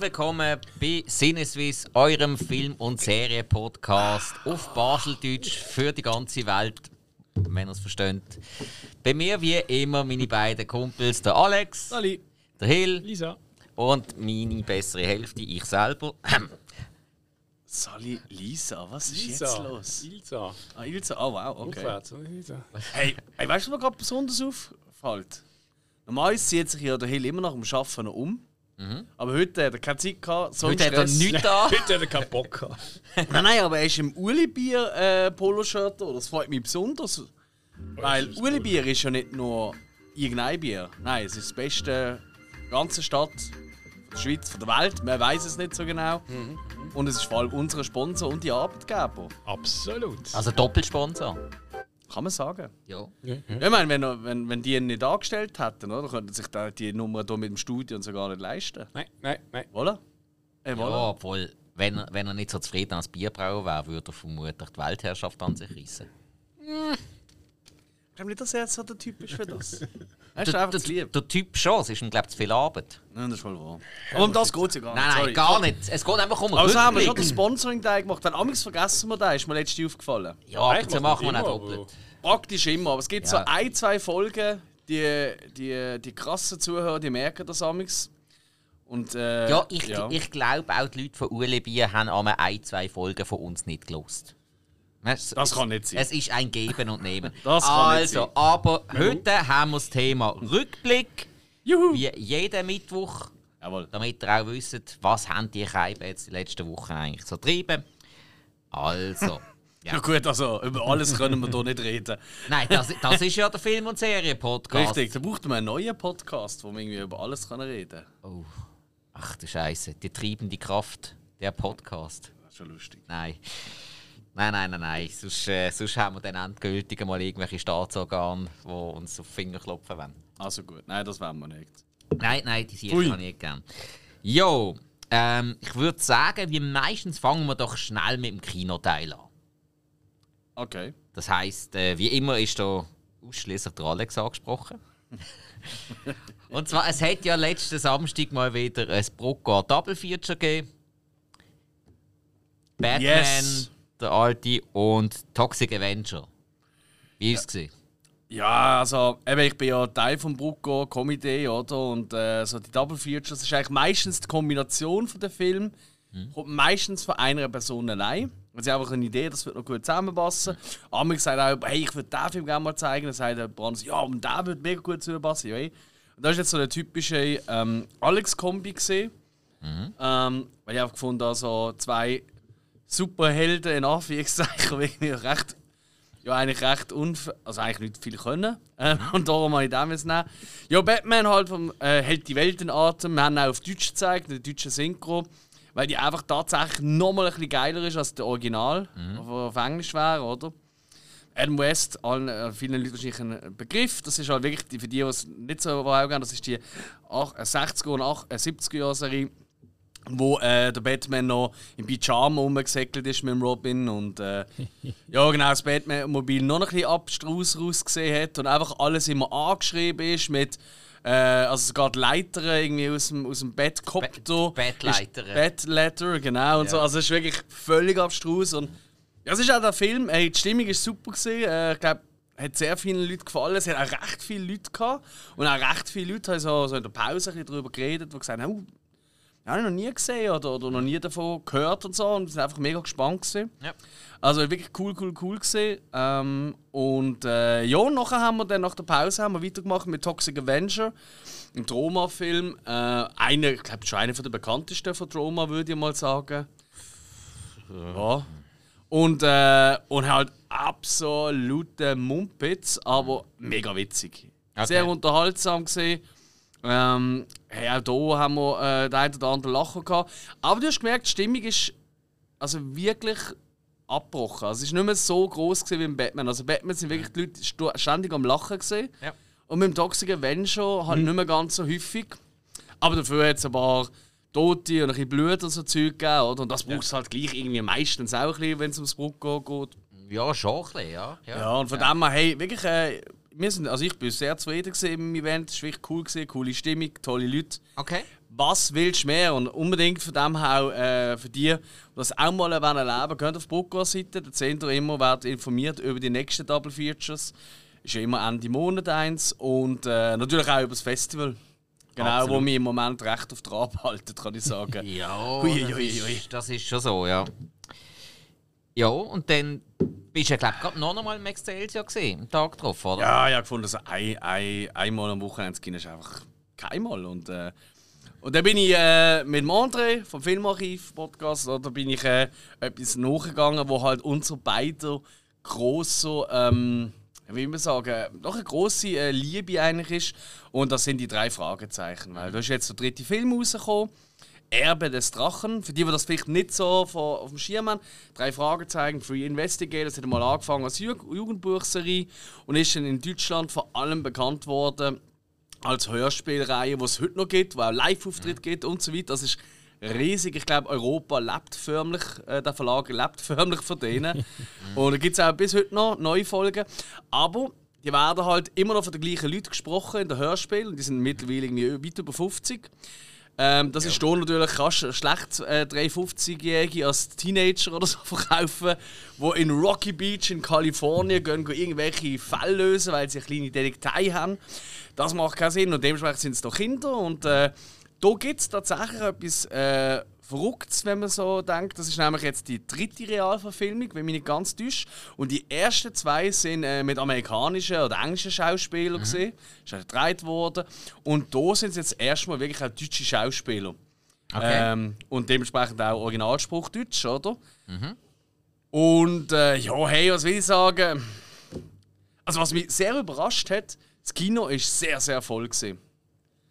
willkommen bei Sinneswiss, eurem Film- und Serienpodcast auf Baseldeutsch für die ganze Welt, wenn ihr es versteht. Bei mir wie immer meine beiden Kumpels, der Alex, Sali. der Hill Lisa. und meine bessere Hälfte, ich selber. Sali, Lisa, was ist Lisa. jetzt los? Ilsa. Ah, Ilse, oh wow, okay. Aufwärts, oder Lisa? Hey, hey, weißt du, was mir gerade besonders auffällt? Normalerweise zieht sich ja der Hill immer nach dem Arbeiten noch um. Aber heute hat er keine Zeit gehabt, so Heute hat er nichts da. Heute hat er keinen Bock gehabt. Nein, nein, aber er ist im Uli-Bier äh. Das freut mich besonders. Weil Uli-Bier ist ja nicht nur irgendein Bier. Nein, es ist das beste der ganzen Stadt, von der Schweiz, von der Welt. Man weiß es nicht so genau. Und es ist vor allem unser Sponsor und die Arbeitgeber. Absolut. Also Doppelsponsor. Kann man sagen. Ja. Ja, Ich meine, wenn, wenn, wenn die ihn nicht angestellt hätten, oder, könnten sich da die Nummer hier mit dem Studio und so gar nicht leisten. Nein, nein, nein. Voilà. Äh, Ja, voilà. obwohl, wenn er, wenn er nicht so zufrieden als Bierbrauer wäre, würde er vermutlich die Weltherrschaft an sich reissen. Ich glaube nicht, dass er jetzt so der Typ ist für das. Er ist einfach zu lieb. der Typ schon, es ist ihm, glaube ich, zu viel Arbeit. Nein, das ist voll wahr. Aber um das geht es ja gar nicht. Nein, nein, sorry. gar nicht. Es geht einfach um Aber so haben wir schon den Sponsoring-Teil gemacht. Wenn amigs vergessen wir den, ist mir letztes Jahr aufgefallen. Ja, ab Nein, und zu ich machen wir immer, doppelt. Praktisch immer, aber es gibt so Ja. ein, zwei Folgen, die, die, die krassen Zuhörer, die merken das amigs. Und, äh, Ja, ich, ich glaube auch die Leute von Ueli Bier haben einmal ein, zwei Folgen von uns nicht gelost. Es, Das kann nicht sein. Es ist ein Geben und Nehmen. Das kann nicht also, sein. aber heute haben wir das Thema Rückblick. Juhu! Wie jeden Mittwoch. Jawohl. Damit ihr auch wisst, was haben die Scheiben jetzt die letzten Wochen eigentlich so getrieben. Also. Ja. Ja. gut, also über alles können wir hier nicht reden. Nein, das, das ist ja der Film- und Serien-Podcast. Richtig, da braucht man einen neuen Podcast, wo wir irgendwie über alles reden Oh. Ach du Scheiße, die treibende Kraft, der Podcast. Das ist schon lustig. Nein. Nein, nein, nein, nein. Sonst, äh, sonst haben wir dann endgültig mal irgendwelche Staatsorgane, die uns auf die Finger klopfen wollen. Also gut, nein, das wollen wir nicht. Nein, nein, die sehe Ui. ich nicht gern. Jo, ähm, ich würde sagen, wie meistens fangen wir doch schnell mit dem Kinoteil an. Okay. Das heisst, äh, wie immer ist da ausschließlich der Alex angesprochen. Und zwar, es hat ja letzten Samstag mal wieder ein Brucker Double Feature gegeben. Batman, Yes. Der alte und Toxic Avenger. Wie ist es? gewesen? Ja, also eben, ich bin ja Teil vom Brucko Komitee, oder? Und äh, so die Double Features das ist eigentlich meistens die Kombination von den Filmen. Kommt meistens von einer Person allein. Also ich habe einfach eine Idee, das wird noch gut zusammenpassen. Amir sagt auch, hey, ich würde diesen Film gerne mal zeigen. Dann sagt der Brand, ja, und der wird mega gut zusammenpassen. Ja, und das ist jetzt so eine typische ähm, Alex-Kombi gesehen. Ähm, weil ich einfach gefunden habe, so zwei Superhelden in Anführungszeichen, die irgendwie recht ja eigentlich recht unf also eigentlich nicht viel können. Äh, und darum habe ich den jetzt nehmen. Ja, Batman halt vom, äh, hält die Welt in Atem. Wir haben auch auf Deutsch gezeigt, in der deutschen Synchro. Weil die einfach tatsächlich nochmal ein bisschen geiler ist als der Original, der auf Englisch wäre, oder? Adam West, allen, äh, vielen Leuten wahrscheinlich ein Begriff. Das ist halt wirklich, die, für die, die es nicht so vor Augen haben, das ist die ach- äh, 60er und ach- äh, 70er-Jahre-Serie, wo äh, der Batman noch im Pyjama rumgesäckelt ist mit dem Robin und äh, ja genau das Batman-Mobil noch ein bisschen abstrus rausgesehen hat und einfach alles immer angeschrieben ist mit äh, also sogar die Leiter irgendwie aus dem, aus dem Bett gehabt. Bett- Bettleiter. Bettleiter, genau. Und so. Also es ist wirklich völlig abstrus. Und ja, es ist auch der Film, hey, die Stimmung ist super gewesen. Äh, ich glaube, hat sehr vielen Leuten gefallen. Es hat auch recht viele Leute gehabt. Und auch recht viele Leute haben so, so in der Pause ein bisschen darüber geredet, die gesagt haben, oh, habe ich noch nie gesehen oder, oder noch nie davon gehört und so. Und wir sind einfach mega gespannt gewesen. Ja. Also wirklich cool, cool, cool gesehen. Ähm, und äh, ja, nachher haben wir dann nach der Pause haben wir weitergemacht mit Toxic Avenger, ein Troma-Film. Äh, einer, ich glaube, schon einer der bekanntesten von Troma, würde ich mal sagen. Ja. Und, äh, und halt absolute Mumpitz, aber mega witzig. Okay. Sehr unterhaltsam gesehen. Ähm, hey, auch hier haben wir äh, den einen oder anderen Lacher gehabt. Aber du hast gemerkt, die Stimmung ist also wirklich abgebrochen. Also es war nicht mehr so groß wie im Batman. Also Batman sind wirklich die Leute ständig am Lachen gesehen. Ja. Und mit dem Toxic Avenger halt nicht mehr ganz so häufig. Aber dafür hat es ein paar Tote und ein bisschen Blut und so Zeug gegeben. Oder? Und das braucht es halt gleich irgendwie meistens auch ein bisschen, wenn es ums Brucko geht. Ja, schon ein bisschen, ja. Ja, und von dem her, hey, wirklich, äh, wir sind, also ich bin sehr zufrieden gewesen im Event. Es war wirklich cool, gewesen, coole Stimmung, tolle Leute. Okay. was willst du mehr? Und unbedingt von dem her äh, für die, die das auch mal erleben wollen, geht auf Brucko-Seite, da seht ihr immer, werdet informiert über die nächsten Double Features. Ist ja immer Ende Monat eins und äh, natürlich auch über das Festival. Genau, Absolut. wo mich im Moment recht auf Trab halten, kann ich sagen. Ja, Hui, das, hui, ist, hui. das ist schon so, ja. Ja, und dann bist du glaube ich, noch einmal im Excelsior gesehen, am Tag drauf, oder? Ja, ich habe gefunden, also ein, ein, einmal am Wochenende zu gehen ist einfach keinmal. Und, äh, und dann bin ich äh, mit dem André vom Filmarchiv-Podcast, da bin ich äh, etwas nachgegangen, wo halt unsere beiden grosse, ähm, wie man sagen, noch eine grosse äh, Liebe eigentlich ist. Und das sind die drei Fragezeichen. Weil da ist jetzt der dritte Film rausgekommen. Erbe des Drachen. Für die, die das vielleicht nicht so auf dem Schirm haben, drei Fragezeichen, Free Investigators hat mal angefangen als Ju Jugendbuchserie und ist dann in Deutschland vor allem bekannt worden als Hörspielreihe, die es heute noch gibt, wo auch Live-Auftritt gibt und so weiter. Das ist riesig. Ich glaube, Europa lebt förmlich, äh, der Verlag lebt förmlich von denen. und da gibt es auch bis heute noch neue Folgen. Aber die werden halt immer noch von den gleichen Leuten gesprochen in den Hörspielen. Und die sind mittlerweile irgendwie weit über 50. Ähm, das ist hier natürlich kannst du schlecht äh, 53-Jährige als Teenager oder so verkaufen, die in Rocky Beach in Kalifornien gehen, gehen irgendwelche Fälle lösen, weil sie eine kleine Detektei haben. Das macht keinen Sinn und dementsprechend sind es doch Kinder. Und äh, da gibt es tatsächlich etwas äh, Verrücktes, wenn man so denkt. Das ist nämlich jetzt die dritte Realverfilmung, wenn mich nicht ganz täuscht. Und die ersten zwei sind äh, mit amerikanischen oder englischen Schauspielern Mhm. gesehen. Ist auch gedreht worden. Und da sind es jetzt erstmal wirklich auch deutsche Schauspieler. Okay. Ähm, und dementsprechend auch Originalspruch Deutsch, oder? Und äh, ja, hey, was will ich sagen? Also, was mich sehr überrascht hat, das Kino ist sehr, sehr voll. Gewesen.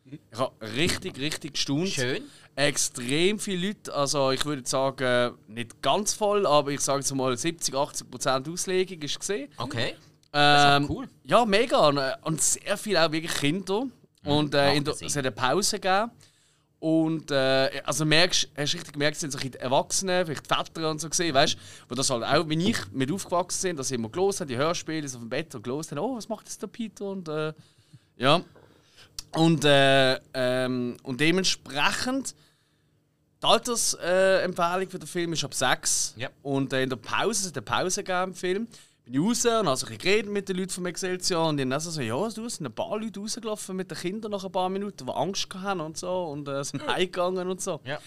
Ich habe richtig, richtig gestaunt. Schön. Extrem viele Leute, also ich würde sagen, nicht ganz voll, aber ich sage jetzt mal 70, 80 Prozent Auslegung ist gesehen. Okay. Ähm, cool. Ja, mega. Und, sehr viel auch wirklich Kinder. Und äh, in der, es hat eine Pause gegeben. Und äh, also merkst, hast richtig gemerkt, es sind so Erwachsenen, vielleicht Väter und so gesehen, weißt du, wo das halt auch, wie ich mit aufgewachsen sind, dass sie immer gelesen haben, die Hörspiele auf dem Bett und gelesen haben, oh, was macht jetzt der Peter? Und äh, ja. Und, äh, ähm, und dementsprechend, die Altersempfehlung äh, für den Film ist ab 6. Ja. Und äh, in der Pause, es hat eine Pause gegeben im Film, bin ich raus und habe geredet mit den Leuten vom Excelsior und dann so, ja, du, es sind ein paar Leute rausgelaufen mit den Kindern nach ein paar Minuten, die Angst hatten und so und äh, sind heimgegangen und so. Ja.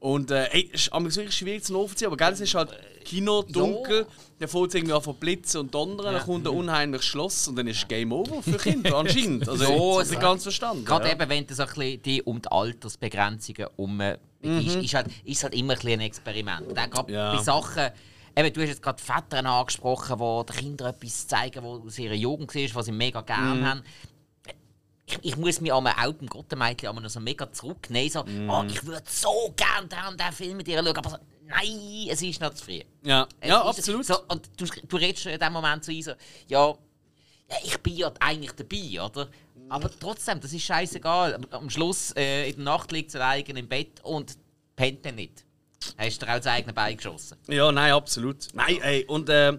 Und äh, ey, es ist wirklich schwierig zu nachvollziehen, aber gell, es ist halt Kino, dunkel, dann fängt es irgendwie an von Blitzen und Donnern, dann kommt ein unheimliches Schloss und dann ist Game Over für Kinder anscheinend. Also, Ja, ich habe es- nicht ganz verstanden. Gerade ja. eben, wenn so ein bisschen die um die Altersbegrenzungen um ist, ist, halt, ist halt immer ein, bisschen ein Experiment. Und auch gerade Ja. bei Sachen, eben, du hast jetzt gerade Väter angesprochen, die den Kindern etwas zeigen, was aus ihrer Jugend war, was sie mega gerne haben. Ich, ich muss mich einmal auch beim Gottemädchen noch so mega zurücknehmen. So, oh, ich würde so gerne den und den Film mit dir schauen, aber so, nein, es ist noch zu früh. Ja, Es ja absolut. So, und du, du redest in dem Moment so ein, so, ja, ich bin ja eigentlich dabei, oder? Aber trotzdem, das ist scheißegal. Am- Am Schluss, äh, in der Nacht liegt sie alleine im Bett und pennt dann nicht. Hast du dir auch das eigene Bein geschossen? Ja, nein, absolut. Nein, ey, und äh,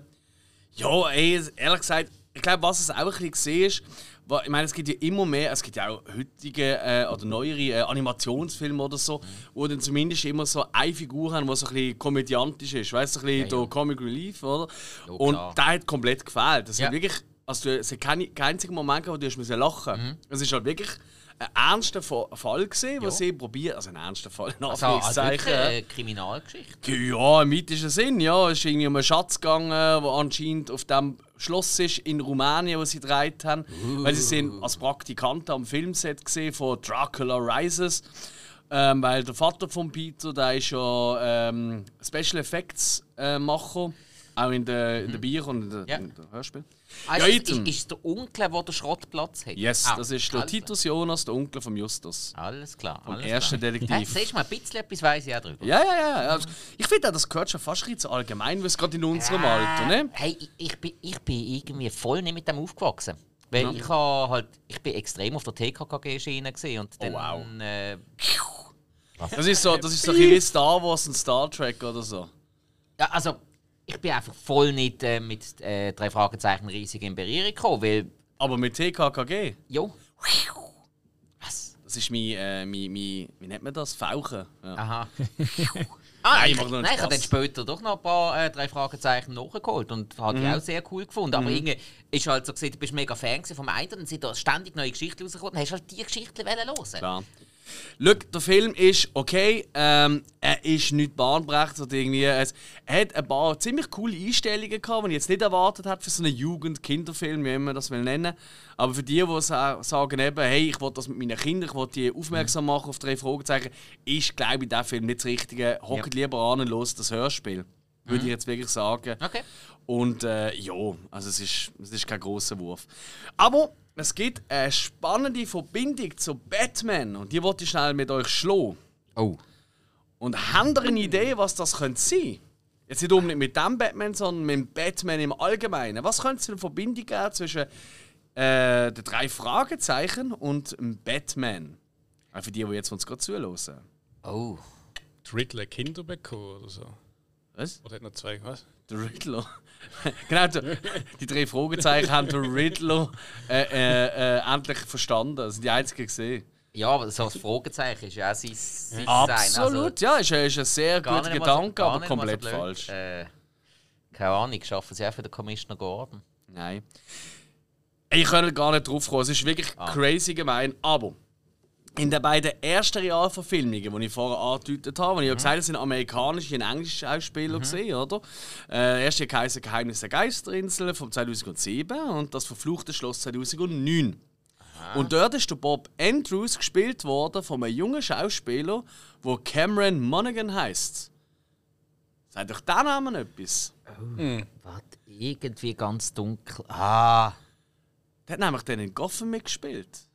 ja, ey, ehrlich gesagt, ich glaube, was es auch ein bisschen gesehen ist, wa- ich meine, es gibt ja immer mehr, es gibt ja auch heutige äh, oder neuere äh, Animationsfilme oder so, wo dann zumindest immer so eine Figur haben, die so ein bisschen komödiantisch ist, weißt du, so ein bisschen Ja, ja. Comic Relief, oder? Ja, und der hat komplett gefehlt. Das Ja. hat wirklich, also du, es hat keinen einzigen Moment gehabt, wo du hast müssen lachen Mhm. Es ist halt wirklich ein ernster Fa- Fall gesehen, was sie probieren, also ein ernster Fall, in Also, also Anführungszeichen, ja. eine Kriminalgeschichte. Ja, im weitesten Sinn, ja. Es ist irgendwie um einen Schatz gegangen, der anscheinend auf dem Schloss ist in Rumänien, wo sie gedreht haben. Weil sie sind als Praktikanten am Filmset gesehen von Dracula Rises. Ähm, weil der Vater von Peter, der ist ja ähm, Special Effects äh, Macher. Auch in den in der Bier und in den Ja. in Hörspielen. Ah, Ja, ist, ist, es der Onkel, der den Schrottplatz hat? Yes, Ah, das ist der alles Titus Jonas, der Onkel von Justus. Alles klar. Alles ersten klar. Detektiv. Hey, siehst du mal, ein bisschen etwas weiss ich auch drüber. Ja, ja, ja. Also, ich finde auch, das gehört schon fast zu allgemein, was gerade in unserem Äh, Alter, ne? Hey, ich, ich, bin, ich bin irgendwie voll nicht mit dem aufgewachsen. Weil ich ha halt, ich bin extrem auf der TKKG-Schiene gesehen und dann, wow. äh, Das ist so, das ist so ein Star Wars und Star Trek oder so. ja, also ich bin einfach voll nicht äh, mit äh, drei Fragezeichen riesig in Berührung gekommen, weil, Aber mit TKKG, jo, was? Das ist mein, äh, mein, mein wie nennt man das? Fauchen. Ja. Aha. ah, Nein, ich, nein, ich habe dann später doch noch ein paar äh, drei Fragezeichen nachgeholt und habe Mhm. die auch sehr cool gefunden. Aber irgendwie ist halt so gesehen, du bist mega Fan vom einen und sind da ständig neue Geschichten rausgekommen und hast halt die Geschichten hören. Klar. Schau, der Film ist okay. Ähm, er ist nicht bahnbrechend oder irgendwie. Es, er hat ein paar ziemlich coole Einstellungen gehabt, die ich jetzt nicht erwartet hätte für so einen Jugend-Kinderfilm, wie man das will nennen. Aber für die, die sa sagen, eben, hey, ich will das mit meinen Kindern, ich will die aufmerksam machen auf drei Fragezeichen, ist, glaube ich, der Film nicht das Richtige. Hockt lieber an und los das Hörspiel. Würde ich jetzt wirklich sagen. Okay. Und äh, ja, also es ist, es ist kein großer Wurf. Aber es gibt eine spannende Verbindung zu Batman und die wollte ich schnell mit euch schlagen. Oh. Und habt ihr eine Idee, was das könnte sein? Jetzt nicht unbedingt mit dem Batman, sondern mit dem Batman im Allgemeinen. Was könnte es für eine Verbindung geben zwischen äh, den drei Fragezeichen und dem Batman? Auch für die, die jetzt uns gerade zuhören. Oh. Die Riddler Kinder bekommen oder so. Was? Oder hat noch zwei, was? Der Riddler. genau, der, die drei Fragezeichen haben den Riddler äh, äh, äh, endlich verstanden. Das sind die einzigen gesehen. Ja, aber so ein Fragezeichen ist ja auch sein, sein Absolut, ja, ist, ein- ist ein sehr guter so- Gedanke, gar aber so komplett blöd. falsch. Äh, keine Ahnung, schaffen sie auch für den Commissioner Gordon. Nein. Ich könnte gar nicht drauf kommen. Es ist wirklich Ah. crazy gemein. Aber in den beiden ersten Realverfilmungen, die ich vorher angedeutet habe, wo ich ja gesagt habe, das sind amerikanische und englische Schauspieler gesehen, oder? Äh, der erste heisst Geheimnis der Geisterinsel von 2007 und das Verfluchte Schloss 2009. Und dort ist der Bob Andrews gespielt worden von einem jungen Schauspieler, der Cameron Monaghan heißt. Sagt euch der Name etwas? Warte, irgendwie ganz dunkel. Ah. Der hat nämlich dann in Gotham mitgespielt.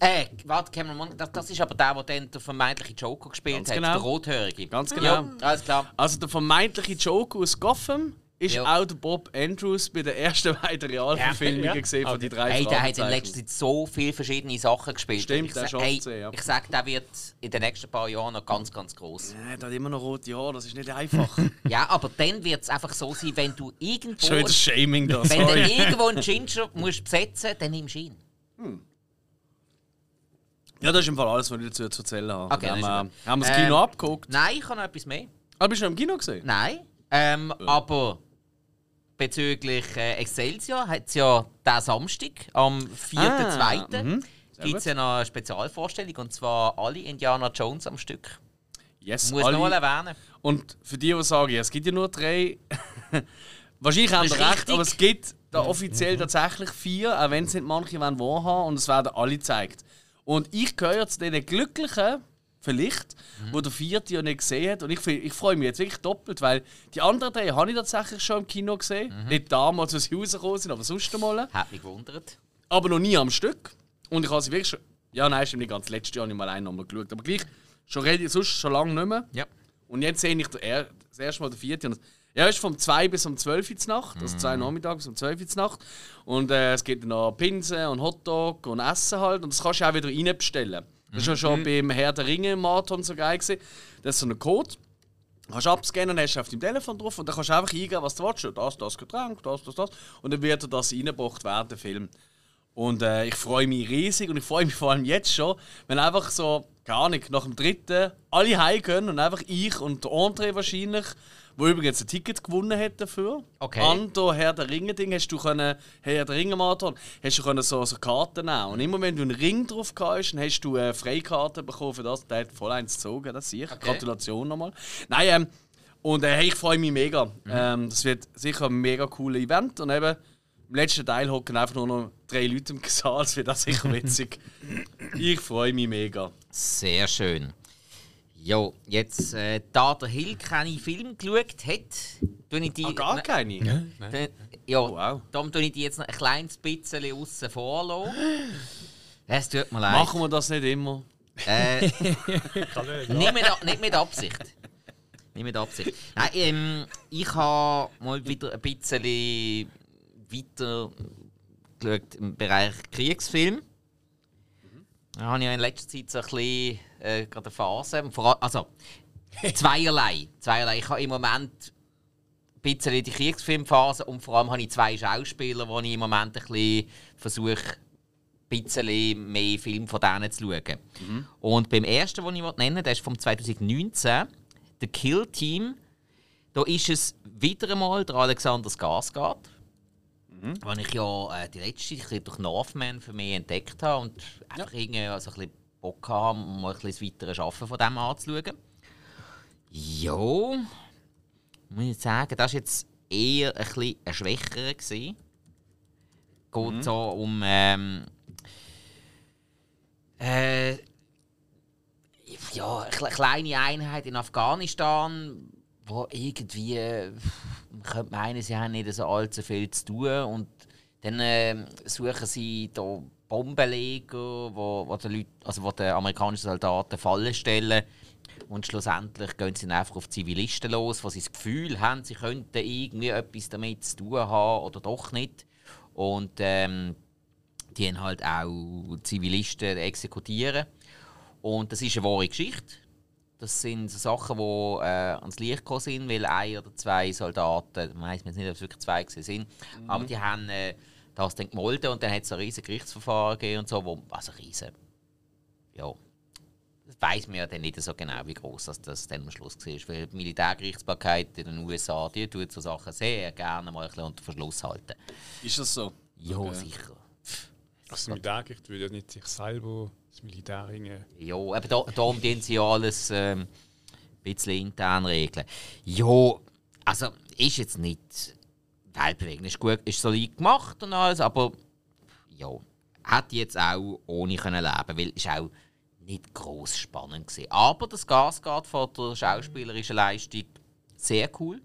Äh, warte, Cameron Monaghan, das, das ist aber der, der dann den vermeintlichen Joker gespielt Ganz hat, genau. der Rothörige. Ganz genau. Ja, alles klar. Also der vermeintliche Joker aus Gotham ist Ja. auch der Bob Andrews bei der ersten beiden Realverfilmungen Ja, ja. gesehen von die drei Hey, der hat in letzter Zeit so viele verschiedene Sachen gespielt. Stimmt, ich der schafft hey, sie, ja. Ich sag, der wird in den nächsten paar Jahren noch ganz, ganz groß. Ja, der hat immer noch rote Haare, das ist nicht einfach. Ja, aber dann wird es einfach so sein, wenn du irgendwo, Schon wieder Shaming da, wenn du irgendwo einen Ginger musst besetzen dann nimmst du ihn. Ja, das ist im Fall alles, was ich dazu zu erzählen habe. Okay, haben, wir, haben wir das Ähm, Kino abgeguckt. Nein, ich habe noch etwas mehr. Ah, bist du noch im Kino gesehen? Nein. Ähm, Aber bezüglich äh, Excelsior hat es ja diesen Samstag, am 4.2. Ah, mhm. Gibt es ja noch eine Spezialvorstellung und zwar alle Indiana Jones am Stück. Yes, Muss alle. noch mal erwähnen. Und für die, die sagen, ja, es gibt ja nur drei. Wahrscheinlich haben recht, richtig. aber es gibt da offiziell tatsächlich vier, auch wenn es nicht manche wollen wahrhaben und es werden alle gezeigt. Und ich gehöre zu den Glücklichen, vielleicht, wo der vierte ja nicht gesehen hat. Und ich, ich freue mich jetzt wirklich doppelt, weil die anderen drei habe ich tatsächlich schon im Kino gesehen. Nicht damals, als sie rausgekommen sind, aber sonst einmal. Hat mich gewundert. Aber noch nie am Stück. Und ich habe sie wirklich schon. Ja, nein, stimmt nicht ganz. Letztes Jahr ich mal einen nochmal geschaut. Aber gleich, schon, sonst schon lange nicht mehr. Ja. Und jetzt sehe ich er- das erste Mal den vierten. Und er ist vom 2 bis um 12 Uhr Nacht, also 2 Nachmittag bis um 12 Uhr Nacht. Und äh, es gibt noch Pinsen und Hotdog und Essen halt. Und das kannst du auch wieder reinbestellen. Das war ja schon beim Herr der Ringe Marathon so geil. Gewesen. Das ist so ein Code. Kannst du abscannen, hast du auf deinem Telefon drauf und dann kannst du einfach eingeben, was du willst. Das, das Getränk, das, das, das. Und dann wird dir das reingebracht während dem Film. Und äh, ich freue mich riesig und ich freue mich vor allem jetzt schon, wenn einfach so, keine Ahnung, nach dem dritten alle heim können und einfach ich und der André wahrscheinlich, wo übrigens ein Ticket gewonnen hat dafür. Okay. An der Herr der Ringe Ding hast du können, Herr der Ringe Marathon, hast du können so, so Karten nehmen. Und immer wenn du einen Ring drauf hast, dann hast du eine Freikarte bekommen für das. Der hat voll eins gezogen, das sehe ich. Okay. Gratulation nochmal. Nein, ähm, und äh, ich freue mich mega. Ähm, das wird sicher ein mega cooles Event. Und eben, im letzten Teil hocken einfach nur noch drei Leute im Saal. Das wird auch sicher witzig. ich freue mich mega. Sehr schön. Jo, jetzt, äh, da der Hill keine Film geschaut hat, tue ich die. Ah, gar keine? Dann- Ja, wow. darum tue ich die jetzt noch ein kleines bisschen außen vor. Es tut mir leid. Machen wir das nicht immer? Äh, Kann nicht. nicht, mit, nicht mit Absicht. Nicht mit Absicht. Nein, ähm, ich habe mal wieder ein bisschen weiter geschaut im Bereich Kriegsfilm. Da habe ich ja in letzter Zeit so ein bisschen äh, gerade eine Phase. Vor Also, zweierlei. zweierlei. Ich habe im Moment ein bisschen die Kriegsfilmphase und vor allem habe ich zwei Schauspieler, die ich im Moment ein bisschen versuche bisschen mehr Film von denen zu schauen. Und beim ersten, den ich nennen der ist vom 2019, The Kill Team. Da ist es wieder einmal der Alexander Skarsgård, mhm. den ich ja äh, die letzte ein bisschen durch Northman für mich entdeckt habe und einfach irgendwie also ein bisschen Bock habe, mal ein bisschen das weitere Arbeiten von dem anzuschauen. Ja, muss ich sagen, das war jetzt eher ein bisschen ein schwächerer. Gewesen. Geht so um ähm, äh, ja, eine kle- kleine Einheit in Afghanistan, wo irgendwie, man könnte meinen, sie haben nicht so allzu viel zu tun und dann äh, suchen sie da Bombenleger, wo, wo, die Leute, also wo die amerikanischen Soldaten Fallen stellen und schlussendlich gehen sie einfach auf Zivilisten los, sie das Gefühl haben, sie könnten irgendwie etwas damit zu tun haben oder doch nicht. Und ähm, die haben halt auch Zivilisten exekutieren. Und das ist eine wahre Geschichte. Das sind so Sachen, die äh, ans Licht gekommen sind, weil ein oder zwei Soldaten, ich weiß nicht, ob es wirklich zwei gewesen sind, aber die haben äh, das dann gemolden und dann hat es ein riesiges Gerichtsverfahren gegeben und so, wo, also riesen, ja, das weiß man ja dann nicht so genau, wie groß das, das dann am Schluss war. Weil die Militärgerichtsbarkeit in den USA, die tut so Sachen sehr gerne mal ein bisschen unter Verschluss halten. Ist das so? Ja, Okay. sicher. Das Militärgericht würde ja nicht sich selber das Militär hingen. Ja, eben da, darum tun sie ja alles ähm, ein bisschen intern regeln. Ja, also ist jetzt nicht weltbewegend. Ist gut, ist solid gemacht und alles, aber ja, hätte jetzt auch ohne können leben, weil es auch nicht groß spannend gewesen. Aber das Gasgard von der schauspielerischen Leistung sehr cool.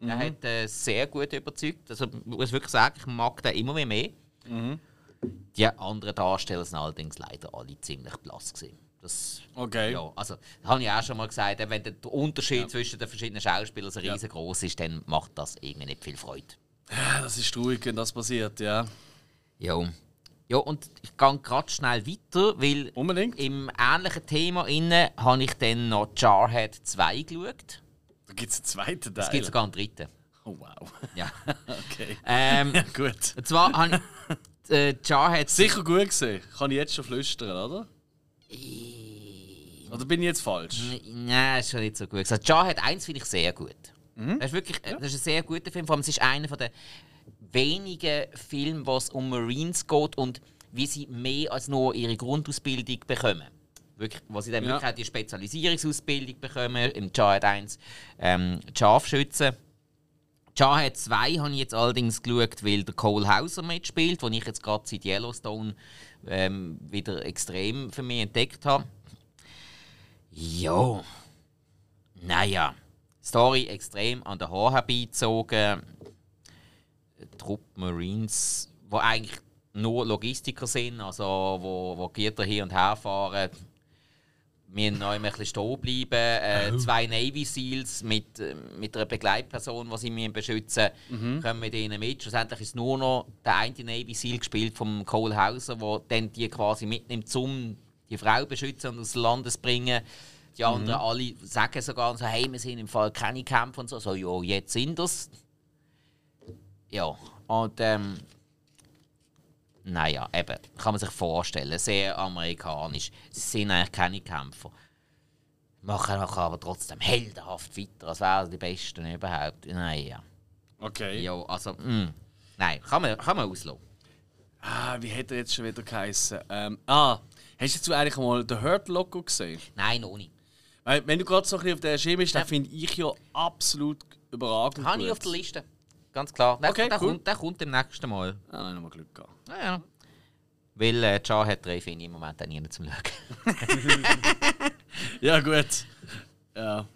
Er hat äh, sehr gut überzeugt. Also ich muss wirklich sagen, ich mag den immer mehr. mehr. Die anderen Darsteller sind allerdings leider alle ziemlich blass gewesen. Das, Okay. ja, also, das habe ich auch schon mal gesagt, wenn der Unterschied zwischen den verschiedenen Schauspielern so riesengroß ist, dann macht das irgendwie nicht viel Freude. Ja, das ist ruhig, wenn das passiert, ja. Ja. Ja, und ich gehe gerade schnell weiter, weil Unbedingt. im ähnlichen Thema inne habe ich dann noch Jarhead 2 geschaut. Da gibt es einen zweiten Teil. Es gibt sogar einen dritten. Oh, wow. Ja. Okay. ähm, Ja, gut. und zwar habe ich äh, Jarhead Sicher gut gesehen. Kann ich jetzt schon flüstern, oder? Oder bin ich jetzt falsch? Nein, ist schon nicht so gut. Also, Jarhead 1 finde ich sehr gut. Das ist wirklich das ist ein sehr guter Film. Vor allem, es ist einer der wenigen Filme, wo es um Marines geht und wie sie mehr als nur ihre Grundausbildung bekommen. Wirklich, wo sie dann Ja. wirklich auch die Spezialisierungsausbildung bekommen. Im Jarhead 1 ähm, Scharfschützen. Jarhead 2 habe ich jetzt allerdings geschaut, weil der Cole Hauser mitspielt, den ich jetzt gerade seit Yellowstone ähm, wieder extrem für mich entdeckt habe. Ja. Naja. Story extrem an den Haaren herbeizogen. Trupp Marines, die eigentlich nur Logistiker sind, also wo, wo Gitter hin und her fahren. Wir müssen noch ein bisschen stehen bleiben. Äh, Zwei Navy Seals mit, mit einer Begleitperson, die sie müssen beschützen müssen, kommen mit ihnen mit. Schlussendlich ist nur noch der eine Navy Seal gespielt vom Cole Hauser, der dann die quasi mitnimmt, um die Frau zu beschützen und aus dem Landes zu bringen. Die anderen alle sagen sogar so, hey, wir sind im Fall keine Kämpfe und so. So, ja, jetzt sind das. Ja, und ähm, naja, eben, kann man sich vorstellen, sehr amerikanisch. Sie sind eigentlich keine Kämpfer. Machen aber trotzdem heldenhaft weiter, als wären die Besten überhaupt. Naja. Okay. Ja, also, mm, nein, kann man, kann man auslassen. Ah, wie hat er jetzt schon wieder geheißen? Ähm, ah, hast du eigentlich mal The Hurt Logo gesehen? Nein, noch nicht. Weil, wenn du gerade so ein bisschen auf der Schirm bist, dann finde ich ja absolut überragend. Habe ich auf der Liste. Ganz klar. Der, Okay, der, cool. kommt, der kommt im nächsten Mal. Ah, dann haben wir Glück gehabt. Ja, ja. Weil äh, Jar hat drei finde ich im Moment auch nie zum Schauen. Ja, gut. Ja.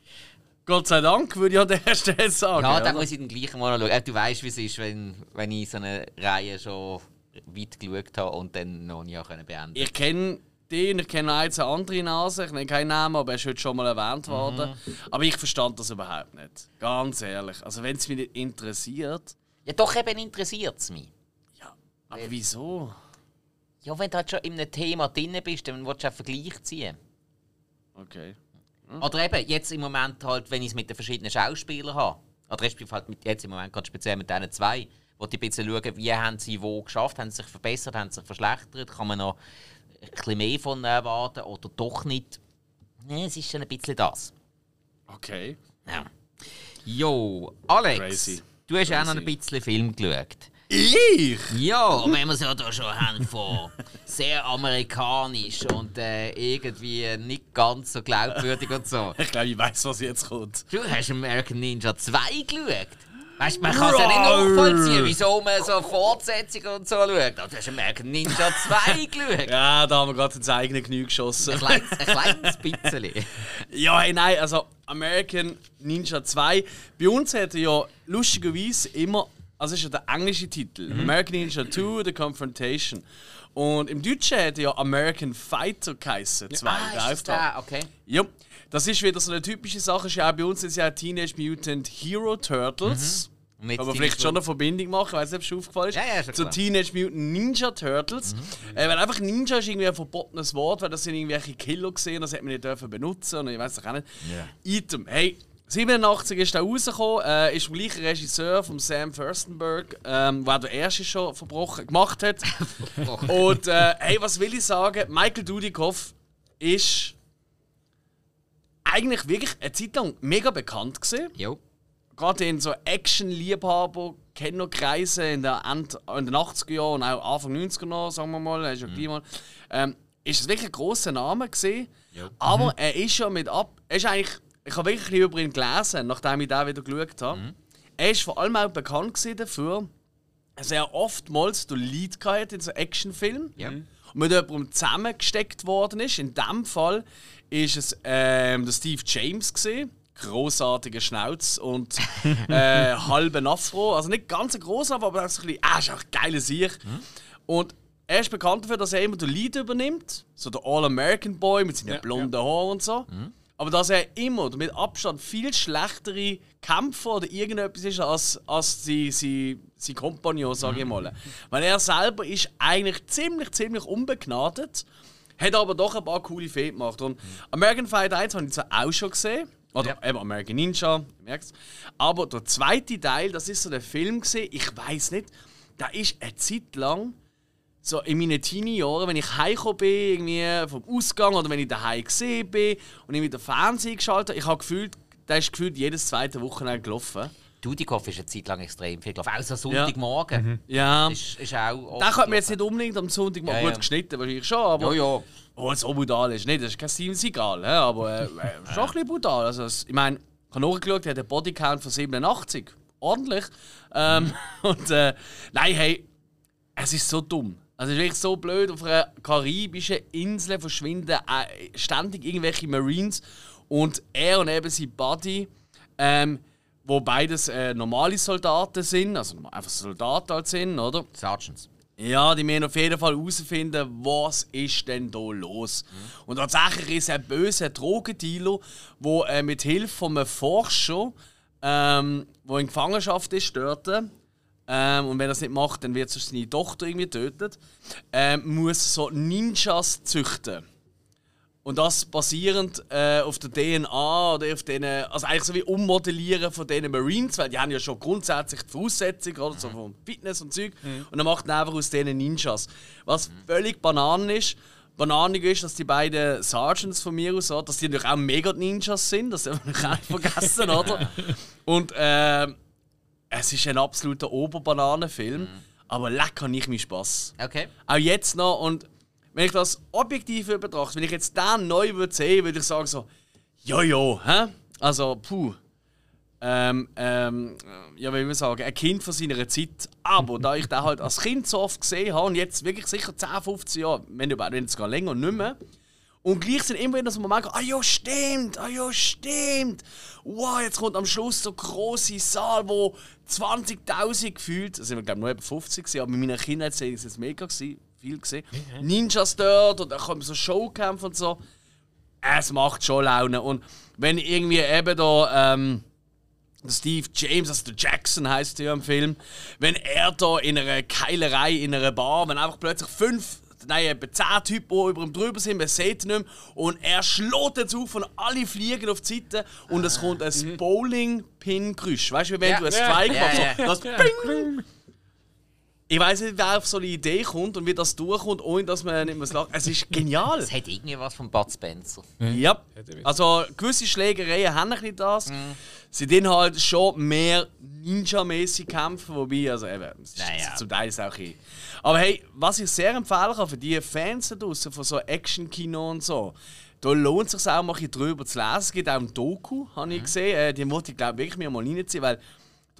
Gott sei Dank, würde ich an der Stelle sagen. Ja, oder? dann muss ich den gleichen mal noch schauen. Äh, Du weißt, wie es ist, wenn, wenn ich so eine Reihe schon weit geschaut habe und dann noch nie beenden Ich kenne den, ich kenne eine zwei andere Nase, ich nenne keinen Namen, aber er ist heute schon mal erwähnt worden. Aber ich verstand das überhaupt nicht. Ganz ehrlich. Also wenn es mich nicht interessiert, Ja, doch eben interessiert es mich. ja. Aber wieso? Ja, wenn du halt schon in einem Thema drin bist, dann willst du auch Vergleich ziehen. Okay. Oder eben jetzt im Moment halt, wenn ich es mit den verschiedenen Schauspielern habe. Oder respektive halt mit, jetzt im Moment ganz speziell mit diesen zwei, wo die ein bisschen schauen, wie haben sie wo geschafft, haben sie sich verbessert, haben sie sich verschlechtert, kann man noch bisschen mehr von erwarten oder doch nicht. Nee, es ist schon ein bisschen das. Okay. Ja. Jo, Alex, Crazy. du hast auch noch Crazy. ein bisschen Film geschaut. Ich? Ja, und wenn wir es ja da schon haben von sehr amerikanisch und äh, irgendwie nicht ganz so glaubwürdig und so. Ich glaube, ich weiß, was jetzt kommt. Du hast American Ninja 2 geschaut. Weißt du, man kann es ja nicht nachvollziehen, wieso man so Fortsetzungen und so schaut. Aber du hast American Ninja 2 geschaut. Ja, da haben wir gerade ins eigene Knie geschossen. Ein kleines, ein kleines bisschen. Ja, hey, nein, also American Ninja 2. Bei uns hat er ja lustigerweise immer, also ist ja der englische Titel, American Ninja 2, The Confrontation. Und im Deutschen hat er ja American Fighter geheißen, 2, Ah, der ist der? Okay. Ja, das ist wieder so eine typische Sache. Ist ja auch bei uns ist ja Teenage Mutant Hero Turtles. Und Aber die vielleicht schon eine Verbindung machen, ich weiß nicht, ob es dir aufgefallen ist. Ja, ja, schon Zu. Teenage Mutant Ninja Turtles. Äh, weil einfach Ninja ist irgendwie ein verbotenes Wort, weil das sind irgendwelche Killer gesehen, das hätte man nicht dürfen benutzen und ich weiß es auch nicht. Item. Hey, 87 ist da rausgekommen, äh, ist vom gleichen Regisseur, vom Sam Furstenberg, ähm, der der erste schon verbrochen gemacht hat. und äh, hey, was will ich sagen? Michael Dudikoff ist eigentlich wirklich eine Zeit lang mega bekannt gewesen Jo. Gerade in so Action-Liebhaber, Kennerkreisen in, der End, in den 80er Jahren und auch Anfang 90er noch, sagen wir mal, ist ja gleich mal, ähm, ist es wirklich ein grosser Name gesehen. Aber er ist ja mit ab. Er ist eigentlich, ich habe wirklich über ihn gelesen, nachdem ich da wieder geschaut habe. Er ist vor allem auch bekannt dafür, dass er oftmals den Lead hatte in so Actionfilmen Ja. und mit jemandem zusammengesteckt worden ist. In dem Fall ist es ähm, der Steve James gesehen. Großartiger Schnauz und äh, halben Afro. Also nicht ganz ein grosser, aber so ein bisschen, ah, ist auch ein geiler Sieg. Und er ist bekannt dafür, dass er immer den Lead übernimmt. So der All-American Boy mit seinen Ja, blonden Haaren und so. Aber dass er immer mit Abstand viel schlechtere Kämpfer oder irgendetwas ist als, als sein, sein, sein Kompagnon, sage ich mal. Weil er selber ist eigentlich ziemlich, ziemlich unbegnadet, hat aber doch ein paar coole Fehler gemacht. Und American Fight 1 habe ich zwar auch schon gesehen, oder eben American Ninja, merkt's. Aber der zweite Teil, das ist so der Film gesehen, ich weiß nicht, da ist eine Zeit lang so in meinen Teenie-Jahren, wenn ich heimgekommen bin, irgendwie vom Ausgang oder wenn ich daheim gesehen bin und ich wieder Fernsehen geschaltet habe, ich habe gefühlt, da ist gefühlt jedes zweite Wochenende gelaufen. Dudikoff ist eine Zeit lang extrem viel gelaufen. Auch so Sonntagmorgen. Ja. Ist, ist auch Den könnte man jetzt nicht unbedingt am Sonntag mal Ja, gut ja. geschnitten, wahrscheinlich schon, aber... Ja, ja. Oh, so brutal ist nicht, das ist kein ja, aber äh, äh, schon ein bisschen brutal. Also, ich meine, ich habe nachgeschaut, er hat einen Bodycount von 87. Ordentlich. Ähm, und äh, nein, hey, es ist so dumm. Also es ist wirklich so blöd, auf einer karibischen Insel verschwinden äh, ständig irgendwelche Marines und er und eben sein Buddy, ähm, wo beides äh, normale Soldaten sind, also einfach Soldaten halt sind, oder? Sergeants. Ja, die müssen auf jeden Fall herausfinden, was ist denn da los. Und tatsächlich ist ein böser Drogendealer, der äh, mit Hilfe von einem Forscher, ähm, der in Gefangenschaft ist, dort, ähm, und wenn er es nicht macht, dann wird seine Tochter irgendwie tötet, ähm, muss so Ninjas züchten. Und das basierend äh, auf der DNA oder auf denen, also eigentlich so wie Ummodellieren von diesen Marines, weil die haben ja schon grundsätzlich die Voraussetzungen, oder so vom Fitness und Zeug. Und dann macht er einfach aus denen Ninjas. Was völlig Bananen ist. Bananig ist, dass die beiden Sergeants von mir aus, dass die natürlich auch mega Ninjas sind, das darf man nicht vergessen, oder? Und äh, es ist ein absoluter Oberbananenfilm, aber leck habe ich meinen Spaß. Okay. Auch jetzt noch. Und wenn ich das objektiv betrachte, wenn ich jetzt den neu würde sehen, würde ich sagen so, ja, ja, hä? Also, puh. Ähm, ähm, ja, wie man sagen, ein Kind von seiner Zeit. Aber da ich den halt als Kind so oft gesehen habe und jetzt wirklich sicher 10, 15 Jahre, wenn überhaupt wenn es gar länger nicht mehr. Und gleich sind immer wieder so Momente, ah ja, stimmt, ah ja, stimmt. Wow, jetzt kommt am Schluss so ein grosser Saal, wo 20.000 gefühlt, also ich glaube nur etwa 50 gewesen, aber in meiner Kindheit war es jetzt mega gewesen, viel gesehen. Ninjas dort und dann kommen so Showkämpfe und so. Es macht schon Laune. Und wenn irgendwie eben da, ähm, Steve James, also der Jackson heißt er ja im Film, wenn er da in einer Keilerei, in einer Bar, wenn einfach plötzlich fünf, nein, etwa zehn Typen die über ihm drüber sind, man sieht ihn nicht mehr, und er schlägt jetzt auf und alle fliegen auf die Seite und es kommt ein Bowling-Pin-Geräusch. Weißt du, wie wenn Ja. du ein. Strike Ja, machst, so, das Ping! Ich weiß nicht, wer auf so eine Idee kommt und wie das durchkommt, ohne dass man nicht muss lachen. Es ist genial. Es hat irgendwie was von Bud Spencer. Ja. Also gewisse Schlägereien haben ein bisschen das. Sie dann halt schon mehr Ninja-mäßig kämpfen, wobei, also eben, es ist Naja. zum Teil ist auch ein Aber hey, was ich sehr empfehlen kann für die Fans da draussen von so Action-Kino und so, da lohnt es sich auch mal ein bisschen drüber zu lesen. Es gibt auch ein Doku, habe ich gesehen. Äh, die wollte ich glaube wirklich mir mal reinziehen, weil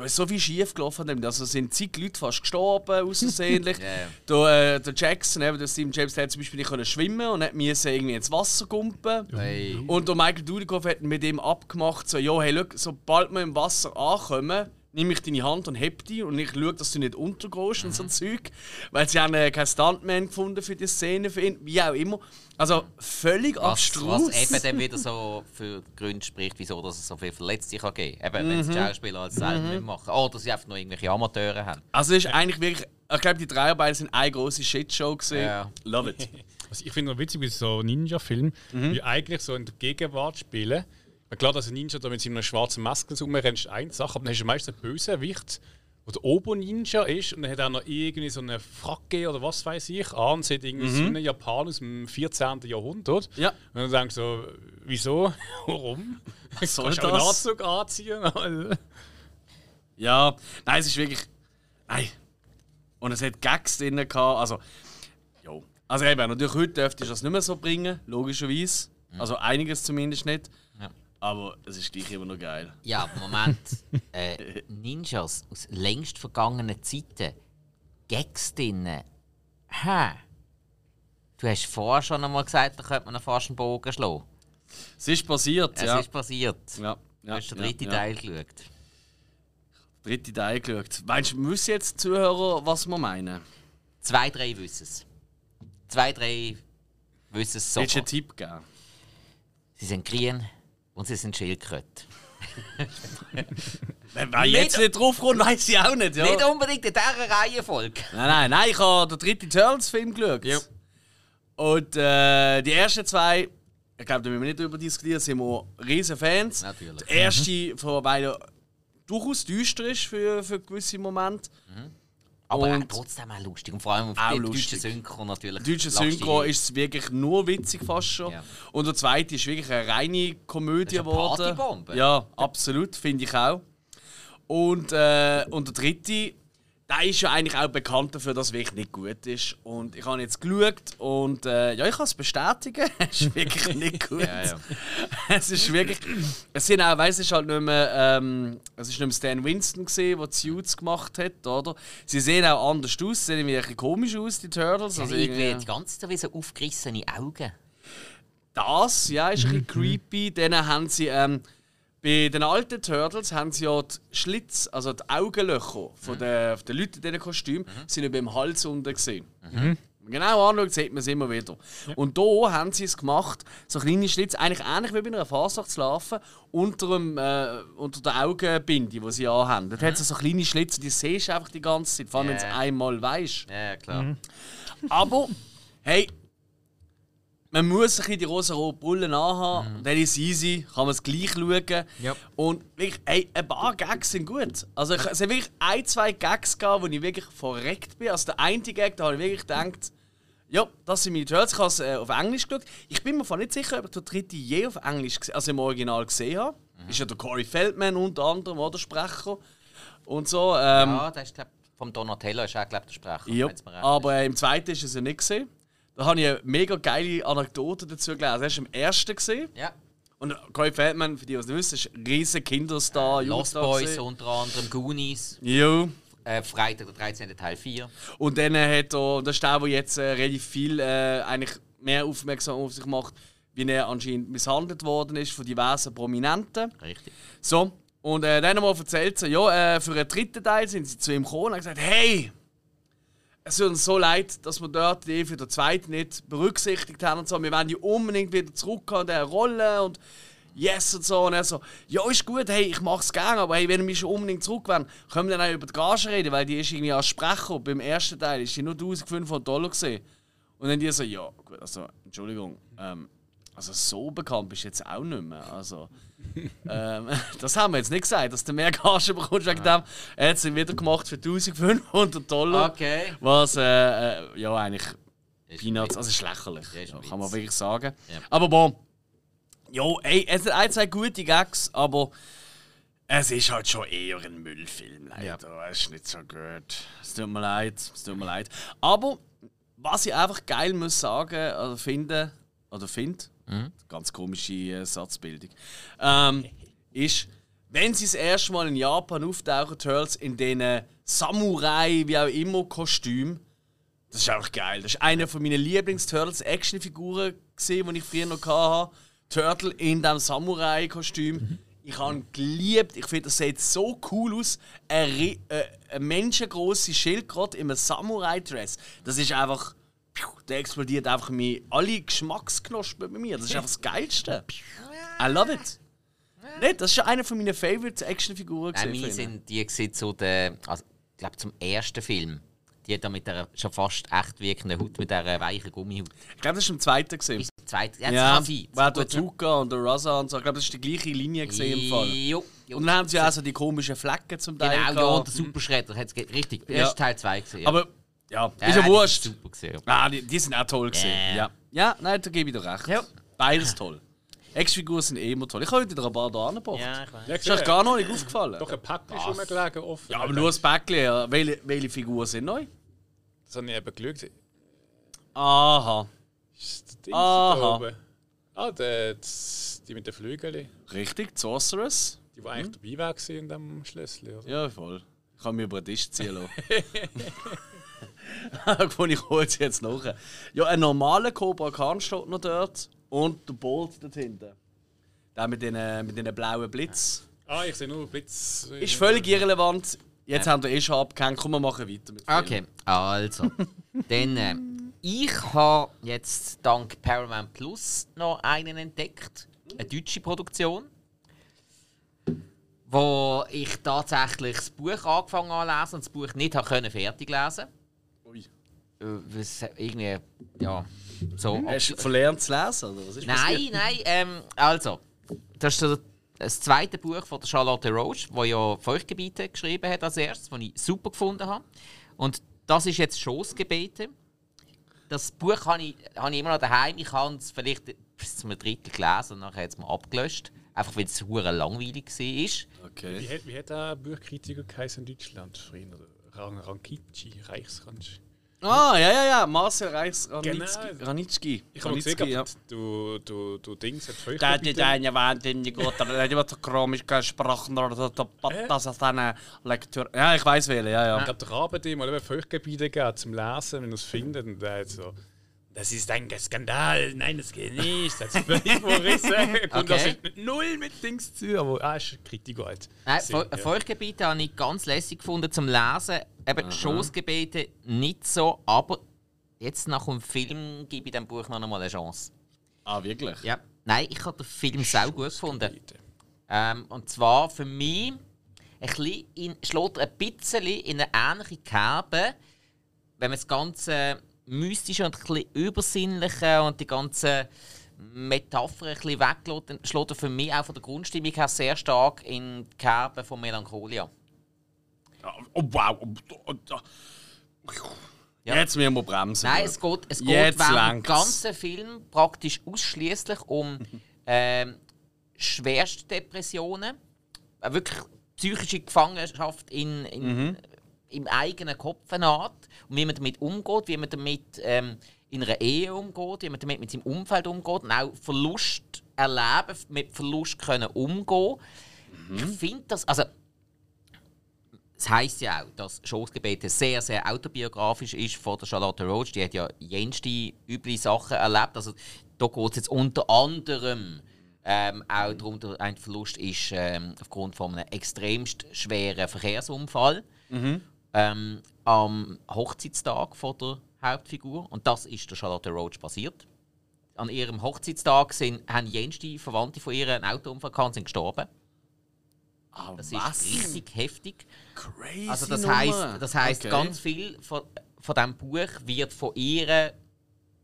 da ist so viel schief gelaufen. Also sind zig Leute fast gestorben, außersehentlich. Ja, ja. Da, äh, der Jackson, eben, der Steve James, der hat zum Beispiel nicht können schwimmen und hat müssen irgendwie ins Wasser gumpen. Hey. Und der Michael Dudikoff hat mit ihm abgemacht, so, ja, hey, look, sobald wir im Wasser ankommen, nehme ich deine Hand und heb die und ich schaue, dass du nicht untergehst und so Zeug. Weil sie haben äh, keinen Stuntman gefunden für die Szene, für ihn, wie auch immer. Also völlig Was, abstrus. was eben dann wieder so für die Gründe spricht, wieso dass es so viele Verletzte kann geben kann. Eben, wenn es die Schauspieler als selber mitmachen. Oder sie einfach nur irgendwelche Amateure haben. Also es ist eigentlich wirklich, ich glaube, die Dreharbeiten sind eine große Shitshow gewesen. Ja. Love it. Was ich finde noch witzig bei so Ninja-Filmen, Mhm. die eigentlich so in der Gegenwart spielen. Klar, dass ein Ninja da mit seiner schwarzen Maske rumrennt, ist eine Sache, aber dann hast du meistens einen Bösewicht, der der Obo-Ninja ist und dann hat er noch irgendwie so eine Fracke oder was weiß ich an und sieht irgendwie so einen Japaner aus dem 14. Jahrhundert. Mhm. Ja. Und dann denkst du so, wieso? Warum? Was soll Kannst du auch einen das? Anzug anziehen? Ja, nein, es ist wirklich. Nein. Und es hat Gags drin gehabt. Also, jo. Also eben, natürlich heute dürfte ich das nicht mehr so bringen, logischerweise. Also einiges zumindest nicht. Ja. Aber es ist gleich immer noch geil. Ja, Moment. äh, Ninjas aus längst vergangenen Zeiten. Gags drinnen. Hä? Du hast vorher schon einmal gesagt, da könnte man einen fast einen Bogen schlagen. Es ist passiert, Es ja. ist passiert. ja. Du ja, hast den ja, dritten ja. Teil geschaut. Dritte Teil geschaut. Meinst du, müssen jetzt Zuhörer, was wir meinen? Zwei, drei wissen es. Zwei, drei wissen es Willst du einen. Tipp geben? Sie sind grün und sie sind Schildkröte. Wenn wer jetzt nicht drauf kommt, weiß ich auch nicht. Ja. Nicht unbedingt in dieser Reihenfolge. Nein, nein, nein, ich habe den dritten Turtles-Film geschaut. Ja. Und äh, die ersten zwei, ich glaube, da müssen wir nicht darüber diskutieren, sind wir riesen Fans. Natürlich. Der erste, von weil er durchaus düster ist für, für gewisse Momente. Aber Und- auch trotzdem auch lustig. Und vor allem auf die deutsche Synchro natürlich. Deutsche Synchro ist es wirklich nur witzig fast schon. Ja. Und der zweite ist wirklich eine reine Komödie geworden. Ja, absolut, finde ich auch. Und, äh, und der dritte, der ist ja eigentlich auch bekannt dafür, dass es wirklich nicht gut ist. Und ich habe jetzt geschaut und äh, ja, ich kann es bestätigen, es ist wirklich nicht gut. Ja, ja. Es ist wirklich. Es sind auch, weißt es ist halt nicht mehr, ähm, es ist nicht mehr Stan Winston gesehen, der Suits gemacht hat, oder? Sie sehen auch anders aus, sie sehen irgendwie ein bisschen komisch aus, die Turtles. Also Also irgendwie die ganze Zeit wie so aufgerissene Augen. das, ja, ist ein bisschen creepy. Dann haben sie ähm, bei den alten Turtles haben sie ja die Schlitz, also die Augenlöcher von den, von den Leuten in diesen Kostümen, sind über dem Hals unten gesehen. Wenn man genau anschaut, sieht man es immer wieder. Und hier haben sie es gemacht, so kleine Schlitze, eigentlich ähnlich wie bei einer Fasnachtslarve, unter, dem, äh, unter der Augenbinde, die sie anhaben. Dort hat es so kleine Schlitze, die siehst du einfach die ganze Zeit, vor allem wenn du es Ja. einmal weißt. Ja, klar. Aber, hey, man muss bisschen die rosa-rote Brille anhaben, Mhm. dann ist es easy, kann man es gleich schauen. Ja. Und wirklich, hey, ein paar Gags sind gut. Also ich- es sind wirklich ein, zwei Gags gegeben, wo ich wirklich verreckt bin. Also der eine Gag, da habe ich wirklich gedacht, ja, das sind meine Turtles. Ich habe es äh, auf Englisch geschaut. Ich bin mir nicht sicher, ob ich den dritten je auf Englisch, also im Original gesehen habe. Mhm. Ist ja der Corey Feldman unter anderem, oder Sprecher. Und so. Ähm, Ja, das ist, glaub, vom Donatello ist auch, glaube der Sprecher. recht aber äh, im zweiten ist es ja nicht gesehen. Da habe ich eine mega geile Anekdote dazu gelesen. Er ist im ersten gesehen. Ja. Und Corey Feldman, für die, die es nicht wissen, ist ein riesiger Kinderstar. Lost Jugendstar Boys gewesen. unter anderem, Goonies, Ja. äh, Freitag der 13. Teil 4. Und dann hat er, und das ist der, der jetzt äh, relativ viel äh, eigentlich mehr aufmerksam auf sich macht, wie er anscheinend misshandelt worden ist von diversen Prominenten. Richtig. So, und äh, dann einmal erzählt sie, ja, äh, für den dritten Teil sind sie zu ihm gekommen und haben gesagt, hey, es tut uns so leid, dass wir dort die für den zweiten nicht berücksichtigt haben und so. Wir wollen die unbedingt wieder zurück an dieser Rolle und yes und so. Und er so, ja, ist gut, hey, ich mach's gerne, aber hey, wenn wir schon unbedingt zurück wollen, können wir dann auch über die Gage reden, weil die ist irgendwie als Sprecher beim ersten Teil ist die nur 1500 Dollar gesehen. Und dann die so, ja, gut, also, Entschuldigung, ähm, Also so bekannt bist du jetzt auch nicht mehr. Also, ähm, das haben wir jetzt nicht gesagt, dass du mehr Gage bekommst wegen dem. Er hat sie wieder gemacht für 1500 Dollar. Okay. Was, äh, äh, ja, eigentlich Ist Peanuts, also ist lächerlich. Ja, ist ja, kann man wirklich sagen. Ja. Aber bon. Jo, ey, es hat ein, zwei gute Gags, aber es ist halt schon eher ein Müllfilm, leider. Es ist nicht so gut. Es tut mir leid, es tut mir leid. Aber was ich einfach geil muss sagen oder finden, oder finde, ganz komische äh, Satzbildung, ähm, ist, wenn sie das erste Mal in Japan auftauchen, Turtles in diesen Samurai, wie auch immer, Kostüm, das ist einfach geil. Das ist eine von meinen Lieblings-Turtles-Actionfiguren, gesehen, die ich früher noch hatte. Turtle in diesem Samurai-Kostüm. Ich habe ihn geliebt. Ich finde, das sieht so cool aus. Ein, ri- äh, ein menschengroße Schildkröte in einem Samurai-Dress. Das ist einfach. Der explodiert einfach mir alle Geschmacksknospen bei mir. Das ist einfach das Geilste. I love it. Nicht? Das ist schon eine von meinen Favorite-Actionfiguren. Nein, gewesen mir von ihnen. sind die gewesen zu der, also, ich glaube zum ersten Film. Die hat da mit der schon fast echt wirkenden Haut, mit dieser weichen Gummihaut. Ich glaube, das war im zweiten. Gewesen. Zweit, ja, das Ja, kann sein. der Tuka und der Raza und so. Ich glaube, das ist die gleiche Linie gesehen im Fall. Jo, jo. Und dann haben sie auch so die komischen Flecken zum Teil. Genau, ja, und der Superschredder hat es richtig. Ja. Erst Teil 2 gesehen. Aber ja, ja, ist ja die wurscht. Super gesehen. Ah, die, die sind auch toll gesehen. Ja. Ja. ja, nein, da gebe ich dir recht. Ja. Beides toll. Ex-Figuren sind eh immer toll. Ich habe dir ein paar da angebracht. Ja, ich weiß. Ja, Ist euch gar noch nicht aufgefallen? Doch ein Pack ist rumgelegen offen. Ja, aber nur das Päckchen. Ja. Welche, welche Figuren sind neu? Das habe ich eben geschaut. Aha. Ist das Ding Aha. da oben? Ah, der, das, die mit den Flügeln. Richtig, Sorceress. Die, die eigentlich dabei war gewesen in dem Schlüssel. Oder? Ja, voll. Ich kann mich über den Tisch ziehen lassen. Wo ich hole sie jetzt nach. Ja, ein normaler Cobra Khan steht noch dort. Und der Bolt dort hinten. Der mit den, mit den blauen Blitz. Ah, ich sehe nur Blitz. Ist völlig irrelevant. Jetzt haben wir eh schon abgehängt. Komm, wir machen weiter mit dem Okay, also. Dann, äh, ich habe jetzt dank Paramount Plus noch einen entdeckt. Eine deutsche Produktion. Wo ich tatsächlich das Buch angefangen habe zu lesen und das Buch nicht habe können fertig lesen was irgendwie, ja, so. Hast du verlernt zu lesen? Oder? Was ist Nein, passiert? nein, ähm, also, das ist so das zweite Buch von der Charlotte Roche, wo ja Feuchtgebiete geschrieben hat als erstes, das ich super gefunden habe. Und das ist jetzt Schoßgebete. Das Buch habe ich, habe ich immer noch daheim. Ich habe es vielleicht bis zum Drittel gelesen und nachher jetzt mal abgelöscht. Einfach weil es hure langweilig war. Wie Okay. hat, wie hat der Buchkritiker geheißen in Deutschland? Rang, Rankici, Reichsransch. Ah, ja, ja, ja. Marcel Reichs Ranitzky. Genau. Ich habe gesehen, ja. du, du, du Dings hat Der Feuchtgebiete. die deine wahnsinnig gut, der die wird komisch gesprochen oder der Patas aus deiner Lektüre. Ja, ich weiß wählen, ja, Ich ja. glaube, der dem mal eben Feuchtgebiete gegeben zum Lesen, wenn er es findet. Und der hat so. Das ist ein Skandal, nein, das geht nicht. Das ist völlig verrissen. Und das Okay. hat mit null mit Dings zu, aber ah, ist ein Kritiker halt. Nein, Feu ja. Feuchtgebiete habe ich ganz lässig gefunden zum Lesen. Eben Schoßgebete nicht so, aber jetzt nach dem Film gebe ich dem Buch noch einmal eine Chance. Ah, wirklich? Ja. Nein, ich habe den Film sehr gut gefunden. Ähm, und zwar für mich ein bisschen in, schlägt ein bisschen in eine ähnliche Kerbe, wenn man das ganze Mystische und ein bisschen Übersinnliche und die ganzen Metaphern ein bisschen weglässt, dann schlägt er für mich auch von der Grundstimmung her sehr stark in die Kerbe von Melancholia. Oh, wow. Oh, oh, oh. Ja. Jetzt müssen wir bremsen. Nein, es geht, es geht während dem ganzen Film praktisch ausschließlich um ähm, schwerste Depressionen, äh, wirklich psychische Gefangenschaft in, in, im eigenen Kopf Art und wie man damit umgeht, wie man damit ähm, in einer Ehe umgeht, wie man damit mit seinem Umfeld umgeht und auch Verlust erleben, mit Verlust können umgehen. Ich finde das, also es heisst ja auch, dass Schoßgebete sehr, sehr autobiografisch ist von der Charlotte Roach. Die hat ja jenste üble Sachen erlebt. Also, da geht es jetzt unter anderem ähm, auch darum, dass ein Verlust ist ähm, aufgrund von einem extremst schweren Verkehrsunfall ähm, am Hochzeitstag von der Hauptfigur. Und das ist der Charlotte Roach passiert. An ihrem Hochzeitstag sind, haben jenste Verwandte von ihr einen Autounfall gehabt und sind gestorben. Ah, Das was? ist richtig heftig. Crazy Also das heißt, das heißt Okay. ganz viel von, von diesem Buch wird von ihr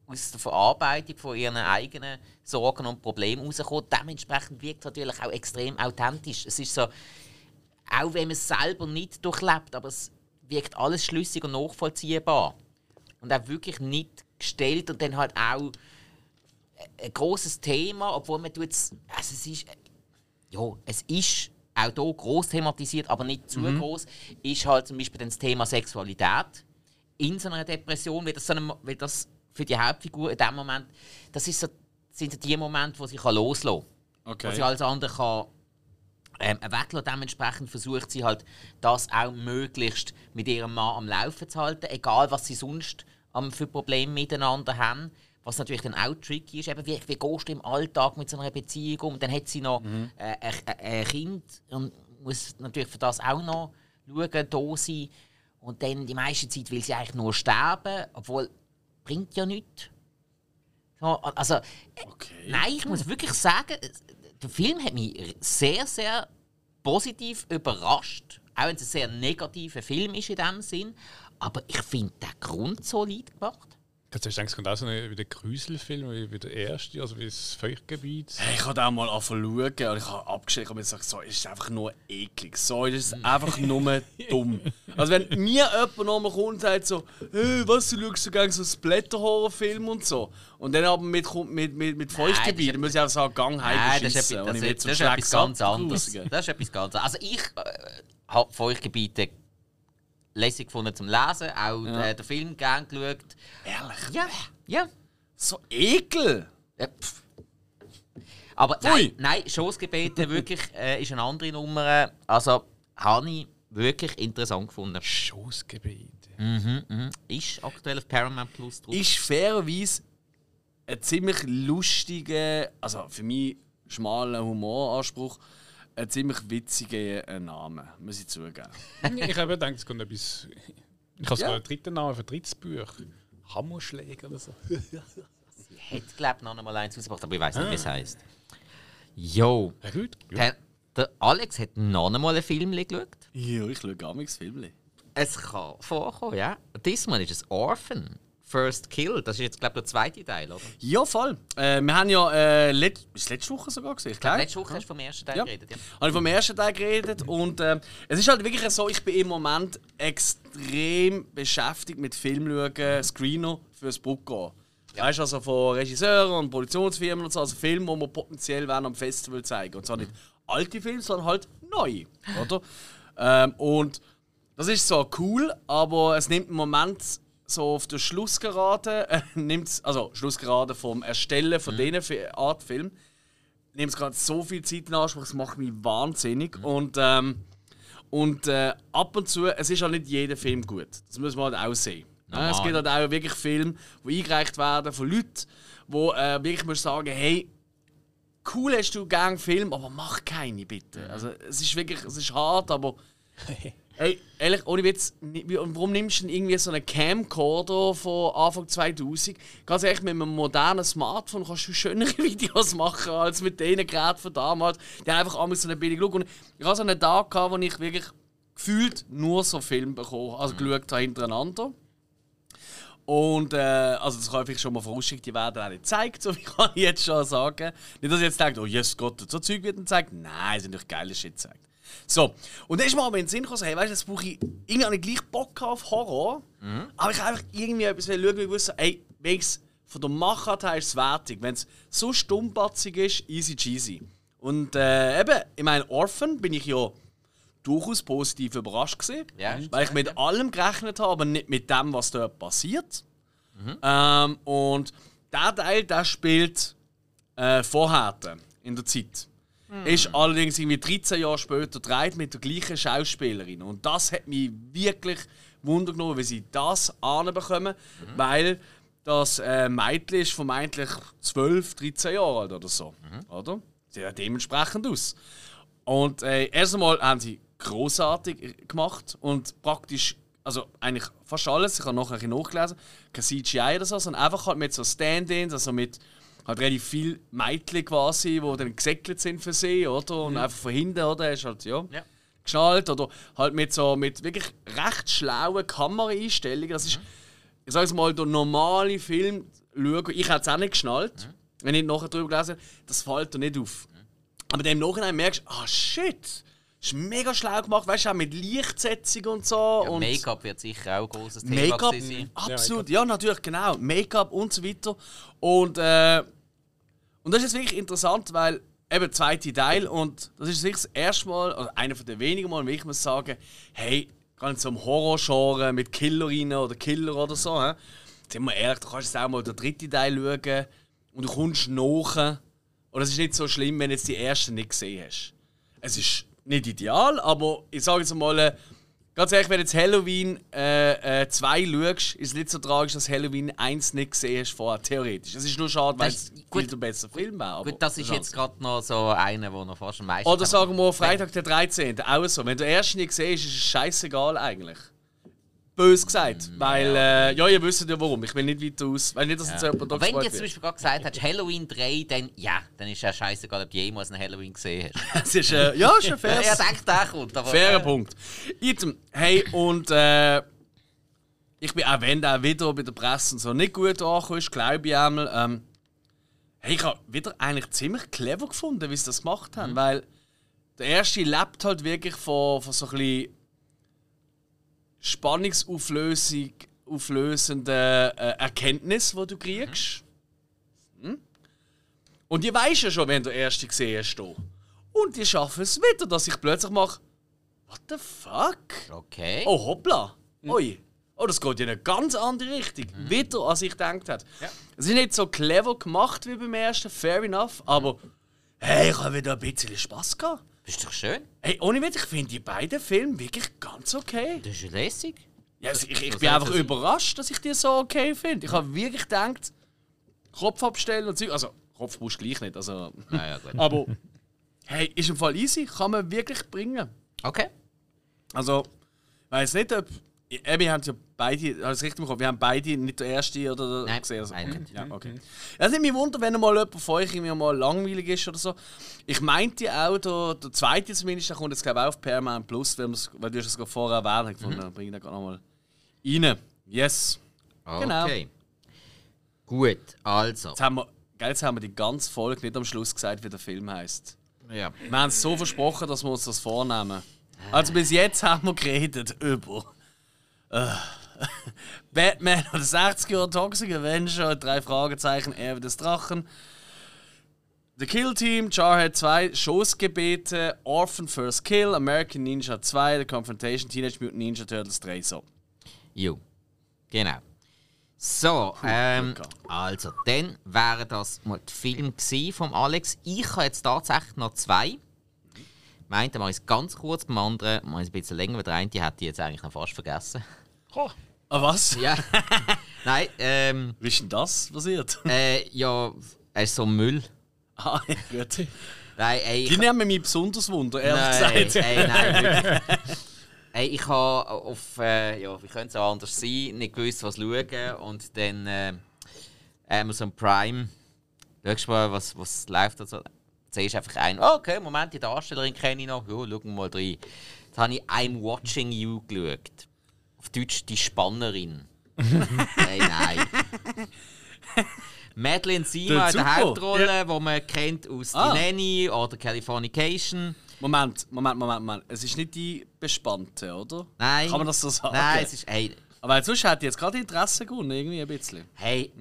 aus der Verarbeitung von ihren eigenen Sorgen und Problemen rauskommen. Dementsprechend wirkt es natürlich auch extrem authentisch. Es ist so, auch wenn man es selber nicht durchlebt, aber es wirkt alles schlüssig und nachvollziehbar. Und auch wirklich nicht gestellt und dann halt auch ein großes Thema, obwohl man tut es, also es ist, ja, es ist auch hier groß thematisiert, aber nicht zu mhm. groß, ist halt zum Beispiel das Thema Sexualität in so einer Depression, wie das, so eine, wie das für die Hauptfigur in dem Moment, das ist so, sind die Momente, wo sie kann loslassen kann. Okay. Wo sie alles andere kann ähm, weglassen. Dementsprechend versucht sie halt, das auch möglichst mit ihrem Mann am Laufen zu halten, egal was sie sonst ähm, für Probleme miteinander haben. Was natürlich dann auch tricky ist, eben, wie, wie gehst du im Alltag mit so einer Beziehung um? Dann hat sie noch mhm. äh, ein, ein Kind und muss natürlich für das auch noch schauen, da sein. Und dann die meiste Zeit will sie eigentlich nur sterben, obwohl bringt ja nichts. So, also, äh, okay. nein, ich muss wirklich sagen, der Film hat mich sehr, sehr positiv überrascht. Auch wenn es ein sehr negativer Film ist in dem Sinn. Aber ich finde den grundsolid gemacht. Hast du es kommt auch so ein, wie der Grüselfilm, wie, wie der erste, also wie das Feuchtgebiet. Hey, ich habe auch mal angefangen zu schauen und ich habe abgeschickt und gesagt, so ist einfach nur eklig. So ist es einfach nur dumm. Also wenn mir jemand nochmal kommt und sagt so, hey, was, du schaust so gerne so Splatter-Horrorfilm und so. Und dann aber mit, mit, mit, mit Feuchtgebiet, dann muss ich einfach sagen, gang heim Nein, das ist, etwas, das ist etwas ganz anderes. Das ist etwas ganz anderes. Also ich äh, habe Feuchtgebiete lässig gefunden zum Lesen, auch ja. äh, den Film gern geschaut. Ehrlich? Ja. ja. So ekel! Ja, Aber nein, nein, Schoßgebete wirklich äh, ist eine andere Nummer. Also habe ich wirklich interessant gefunden. Schoßgebete. Mhm, mhm. Ist aktuell auf Paramount Plus drauf. Ist fairerweise ein ziemlich lustiger, also für mich schmaler Humoranspruch ein ziemlich witziger äh, Name, muss ich zugeben. ich habe gedacht, es kommt etwas. Ich habe sogar ja. einen dritten Namen für drittes Buch. Hammerschläger oder so. Sie hätte, glaube ich, noch einmal eins rausgebracht, aber ich weiß nicht, wie es ah. heisst. Jo. Ja, gut. Der, der, Alex hat noch einmal einen Film geschaut. Ja, ich schaue gar nichts Film. Es kann vorkommen, ja. Diesmal ist es Orphan. First Kill. Das ist jetzt, glaube ich, der zweite Teil, oder? Ja, voll. Äh, wir haben ja äh, let ist letzte Woche sogar gesehen. Ich glaube, letzte Woche hast du vom ersten Teil ja. geredet. Ja. Habe ich vom ersten Teil geredet. Und äh, es ist halt wirklich so, ich bin im Moment extrem beschäftigt mit Filmschauen, Screener fürs Book Ja. Weißt du, also von Regisseuren und Produktionsfirmen und so, also Filme, die wir potenziell am Festival zeigen. Und zwar nicht alte Filme, sondern halt neue. Oder? Ähm, und das ist so cool, aber es nimmt im Moment so auf der Schlussgerade, äh, nimmt also Schlussgerade vom Erstellen von mhm. diesen Art Film, nimmt es gerade so viel Zeit in Anspruch, es macht mich wahnsinnig. Mhm. Und, ähm, und äh, ab und zu, es ist auch nicht jeder Film gut. Das muss man halt auch sehen. Ja, es gibt halt auch wirklich Filme, die eingereicht werden von Leuten, wo äh, wirklich muss sagen, hey, cool hast du gerne Film, aber mach keine bitte. Mhm. Also es ist wirklich, es ist hart, aber Hey, ehrlich, ohne Witz, warum nimmst du denn irgendwie so einen Camcorder von Anfang 2000? Ganz ehrlich, mit einem modernen Smartphone kannst du schönere Videos machen als mit den Geräten von damals. Die haben einfach einmal so einen billigen Look. Und ich hatte so einen Tag, gehabt, wo ich wirklich gefühlt nur so Filme bekommen also mhm. geschaut habe hintereinander. Und äh, also das kann ich schon mal vorausschicken, die werden auch nicht gezeigt, so wie kann ich jetzt schon sagen. Nicht, dass ich jetzt denke, oh yes Gott, so Zeug wird gezeigt. Nein, es sind doch geile Shit gezeigt. So, und dann ist mir aber in den Sinn gekommen, hey, weißt du, jetzt brauche ich irgendwie auch nicht gleich Bock auf Horror, mhm. aber ich einfach irgendwie etwas schauen, weil ich wusste, ey, wenigstens von der Machart her ist es wertig. Wenn es so stummbatzig ist, easy cheesy. Und äh, eben, in meinem Orphan bin ich ja durchaus positiv überrascht gewesen, ja, weil ich mit allem gerechnet habe, aber nicht mit dem, was dort passiert. Mhm. Ähm, und der Teil, der spielt äh, vorher in der Zeit. Mhm. Ist allerdings irgendwie 13 Jahre später dreht mit der gleichen Schauspielerin. Und das hat mich wirklich Wunder genommen, wie sie das anbekommen, mhm. weil das äh, Mädchen ist vermeintlich 12, 13 Jahre alt oder so. Mhm. Oder? Sieht ja dementsprechend aus. Und äh, erst einmal haben sie großartig gemacht und praktisch, also eigentlich fast alles, ich habe noch ein bisschen nachgelesen, kein CGI oder so, sondern einfach halt mit so Stand-ins, also mit halt relativ viele Mädchen quasi, die dann gesäckelt sind für sie, oder? Und mhm. einfach von hinten, oder? Hast halt, ja, ja. geschnallt. Oder halt mit so mit wirklich recht schlauen Kameraeinstellungen. Das ist, mhm. ich sage mal, der normale Film schauen, ich hätte es auch nicht geschnallt, wenn ich nachher drüber gelesen habe, das fällt dir nicht auf. Aber dann im Nachhinein merkst du, ah shit, das ist mega schlau gemacht, weißt du, auch mit Lichtsetzung und so. Ja, und Make-up wird sicher auch ein großes Thema sein. absolut, ja, natürlich, genau. Make-up und so weiter. Und, äh, und das ist jetzt wirklich interessant, weil eben zweite Teil und das ist wirklich das erste Mal, oder einer von den wenigen Mal, wo ich muss sagen, hey, ganz so im Horror-Genre mit Killerinnen oder Killer oder so, hä? sind wir ehrlich, du kannst jetzt auch mal den dritten Teil schauen und du kommst nach. Und es ist nicht so schlimm, wenn du jetzt die ersten nicht gesehen hast. Es ist nicht ideal, aber ich sage jetzt mal, äh, ganz ehrlich, wenn du jetzt Halloween 2 äh, äh, zwei schaust, ist es nicht so tragisch, dass Halloween 1 nicht gesehen hast vorher, theoretisch. Es ist nur schade, weil es viel gut. der bessere Film aber Gut, das ist jetzt gerade noch so einer, der noch fast am meisten. Oder sagen wir Freitag der 13. Auch so. Wenn du den ersten nicht siehst, ist es scheißegal eigentlich. Bös gesagt. Mm, Weil, äh, ja, ihr wisst ja warum. Ich will nicht weiter aus. Weil nicht, dass jetzt jemand Aber wenn du jetzt zum. Beispiel gerade gesagt hast, Halloween 3, dann ja, dann ist ja scheißegal, ob du jemals einen Halloween gesehen hast. Es ist, äh, ja, ist ein faires, Ja, ich denke, der kommt. Aber, fairer äh, Punkt. Item, hey, und äh, ich bin auch wenn der wieder bei der Presse und so nicht gut angekommen ist, glaube ich einmal. Ähm, hey, ich habe wieder eigentlich ziemlich clever gefunden, wie sie das gemacht haben. Weil der erste lebt halt wirklich von, von so ein bisschen Spannungsauflösung auflösenden äh, Erkenntnis, die du kriegst. Hm? Und die weißt ja schon, wenn du den ersten gesehen hast. Und die schaffen es wieder, dass ich plötzlich mache, what the fuck? Okay. Oh, hoppla. Ui. Oh, das geht in eine ganz andere Richtung. Wieder, als ich gedacht habe. Es ist nicht so clever gemacht wie beim ersten, fair enough, aber hey, ich habe wieder ein bisschen Spaß gehabt. Das ist doch schön. Hey, ohne Witz, ich finde die beiden Filme wirklich ganz okay. Das ist lässig. Ja, also ich, ich bin einfach das überrascht, dass ich die so okay finde. Ich habe wirklich gedacht, Kopf abstellen und so. Also, Kopf musst du gleich nicht. Also, Naja, gut. aber hey, ist im Fall easy, kann man wirklich bringen. Okay. Also, ich weiß nicht, ob. Eben, wir haben ja beide, habe ich richtig gemacht, wir haben beide nicht der erste oder Nein, gesehen. Also, nein. Ja, okay. Es nimmt mich wunder, wenn mal jemand von euch irgendwie mal langweilig ist oder so. Ich meinte auch, der, der zweite zumindest, der kommt jetzt glaube ich auch auf Paramount Plus, weil, weil du es gerade vorher erwähnt hast, gefunden, dann bring ich den gerade nochmal rein. Yes. Genau. Okay. Gut, also. Jetzt haben, wir, gell, jetzt haben wir die ganze Folge nicht am Schluss gesagt, wie der Film heißt. Ja. Wir haben es so versprochen, dass wir uns das vornehmen. Also bis jetzt haben wir geredet über äh, Batman oder 60 Jahre Toxic Avenger, drei Fragezeichen, Erbe des Drachen. The Kill Team, Jarhead 2, Schoßgebete, Orphan First Kill, American Ninja 2, The Confrontation, Teenage Mutant Ninja Turtles 3. So. Jo. Genau. So, ähm, also, dann wären das mal die Filme vom Alex. Ich habe jetzt tatsächlich noch zwei. Meint, mache ich es ganz kurz, beim anderen mache ich es ein bisschen länger, weil der eine die hätte ich jetzt eigentlich noch fast vergessen. Oh, Ah, was? Ja. Nein, ähm, Wie ist denn das passiert? äh, ja, er ist so Müll. ah, ja, gut. Nein, ey, ich, Die nehmen mich besonders Wunder, ehrlich nein, gesagt. ey, nein, wirklich. Ey, ich habe auf, äh, ja, wie könnte es auch anders sein, nicht gewusst, was schauen und dann äh, Amazon Prime, schaust du mal, was, was läuft und so. Siehst einfach ein, oh, okay, Moment, die Darstellerin kenne ich noch, ja, schauen wir mal rein. Jetzt habe ich I'm Watching You geschaut. Auf Deutsch die Spannerin. hey, nein. Madeline Seymour in der. Hauptrolle, wo man kennt aus Ah. Die Nanny oder Californication. Moment, Moment, Moment, Moment. Es ist nicht die Bespannte, oder? Nein. Kann man das so sagen? Nein, es ist. Hey, Aber sonst hat die jetzt gerade Interesse gewonnen, irgendwie ein bisschen. hey.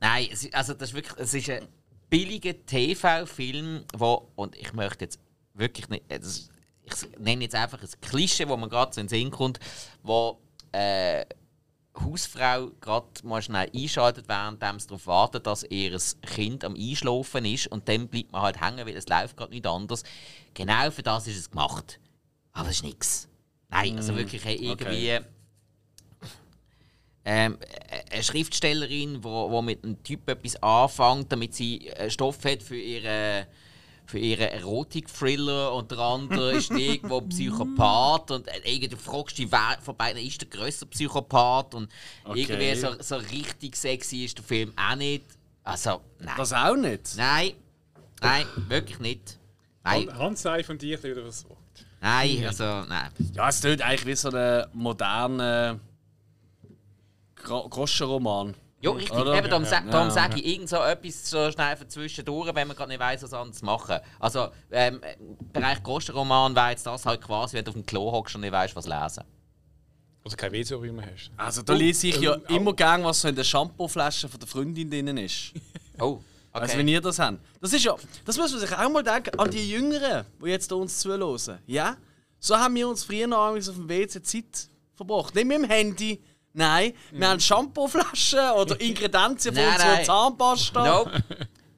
Nein, es ist, also das ist wirklich. Es ist ein billiger TV-Film, wo. Und ich möchte jetzt wirklich nicht. äh, Das, ich nenne jetzt einfach ein Klischee, wo man gerade so in den Sinn kommt, wo. Äh, Hausfrau gerade mal schnell einschaltet, während sie darauf wartet, dass ihr Kind am Einschlafen ist und dann bleibt man halt hängen, weil es läuft gerade nicht anders. Genau für das ist es gemacht. Aber es ist nichts. Nein, also wirklich hey, irgendwie ähm, eine Schriftstellerin, die wo, wo mit einem Typ etwas anfängt, damit sie äh, Stoff hat für ihre für ihren Erotik-Thriller und der andere ist irgendwo ein Psychopath und äh, irgendwie fragst du dich, wer von beiden ist der größere Psychopath und Okay. irgendwie so, so richtig sexy ist der Film auch nicht. Also, nein. Das auch nicht? Nein, nein, wirklich nicht. Nein, Hans sei von dir wieder was Wort. nein, also, nein. Ja, es klingt eigentlich wie so ein moderner Gro Groschenroman. Ja, richtig. Oder? Eben, darum, Ja, ja. darum Ja, sage ich irgend so etwas so schnell für zwischendurch, wenn man gerade nicht weiss, was anderes machen. Also, ähm, im Bereich Kostenroman wäre jetzt das halt quasi, wenn du auf dem Klo hockst und nicht weißt, was lesen. Oder kein WC, wie man hast. Also da lese ich ja immer gern, was so in der Shampooflasche von der Freundin drin ist. Oh, okay. Also wenn ihr das habt. Das ist ja, das muss man sich auch mal denken, an die Jüngeren, die jetzt uns zuhören. Ja? So haben wir uns früher noch auf dem WC Zeit verbracht. Nicht mit dem Handy, nein. Wir haben Shampooflaschen oder Ingredienzien von Nein, unserer nein. Zahnpasta.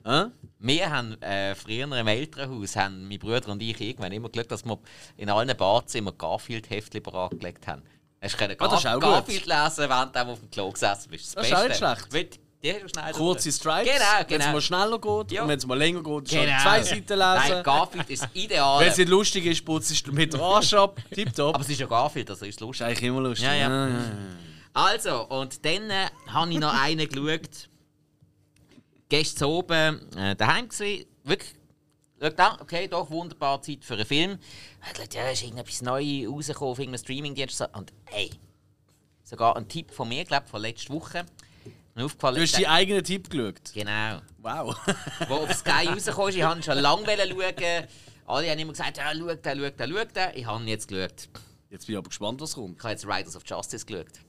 Nope. Wir haben äh, früher im Elternhaus, haben mein Bruder und ich irgendwann immer geschaut, dass wir in allen Badezimmern Garfield-Heftchen angelegt haben. Hast du können Ah, das ist Gar auch gut. Garfield lesen, während du auf dem Klo gesessen bist. Das ist auch nicht schlecht. Schnell Kurze Stripes, Genau, wenn es genau. mal schneller geht Ja. und wenn es mal länger geht, schon Genau. zwei Seiten Nein, lesen. Garfield ist ideal. Wenn es nicht lustig ist, putzt du mit der Arsch ab. Tipptopp. Aber es ist ja Garfield, also ist es ist lustig. eigentlich immer lustig. Ja, ja. Also, und dann äh, habe ich noch einen geschaut. Gestern oben äh, daheim gewesen. Wirklich, schau da, okay, doch, wunderbar Zeit für einen Film. Ich dachte, ja, ist irgendetwas Neues rausgekommen auf irgendeinem Streamingdienst. Und ey, sogar ein Tipp von mir, glaube von letzter Woche. Mir aufgefallen, Du hast deinen eigenen Tipp geschaut. Genau. Wow. Wo auf Sky rausgekommen ist, ich wollte schon lange schauen. Alle haben immer gesagt, ja, schau den, schau den, schau den. Ich habe ihn jetzt geschaut. Jetzt bin ich aber gespannt, was kommt. Ich habe jetzt Riders of Justice geschaut.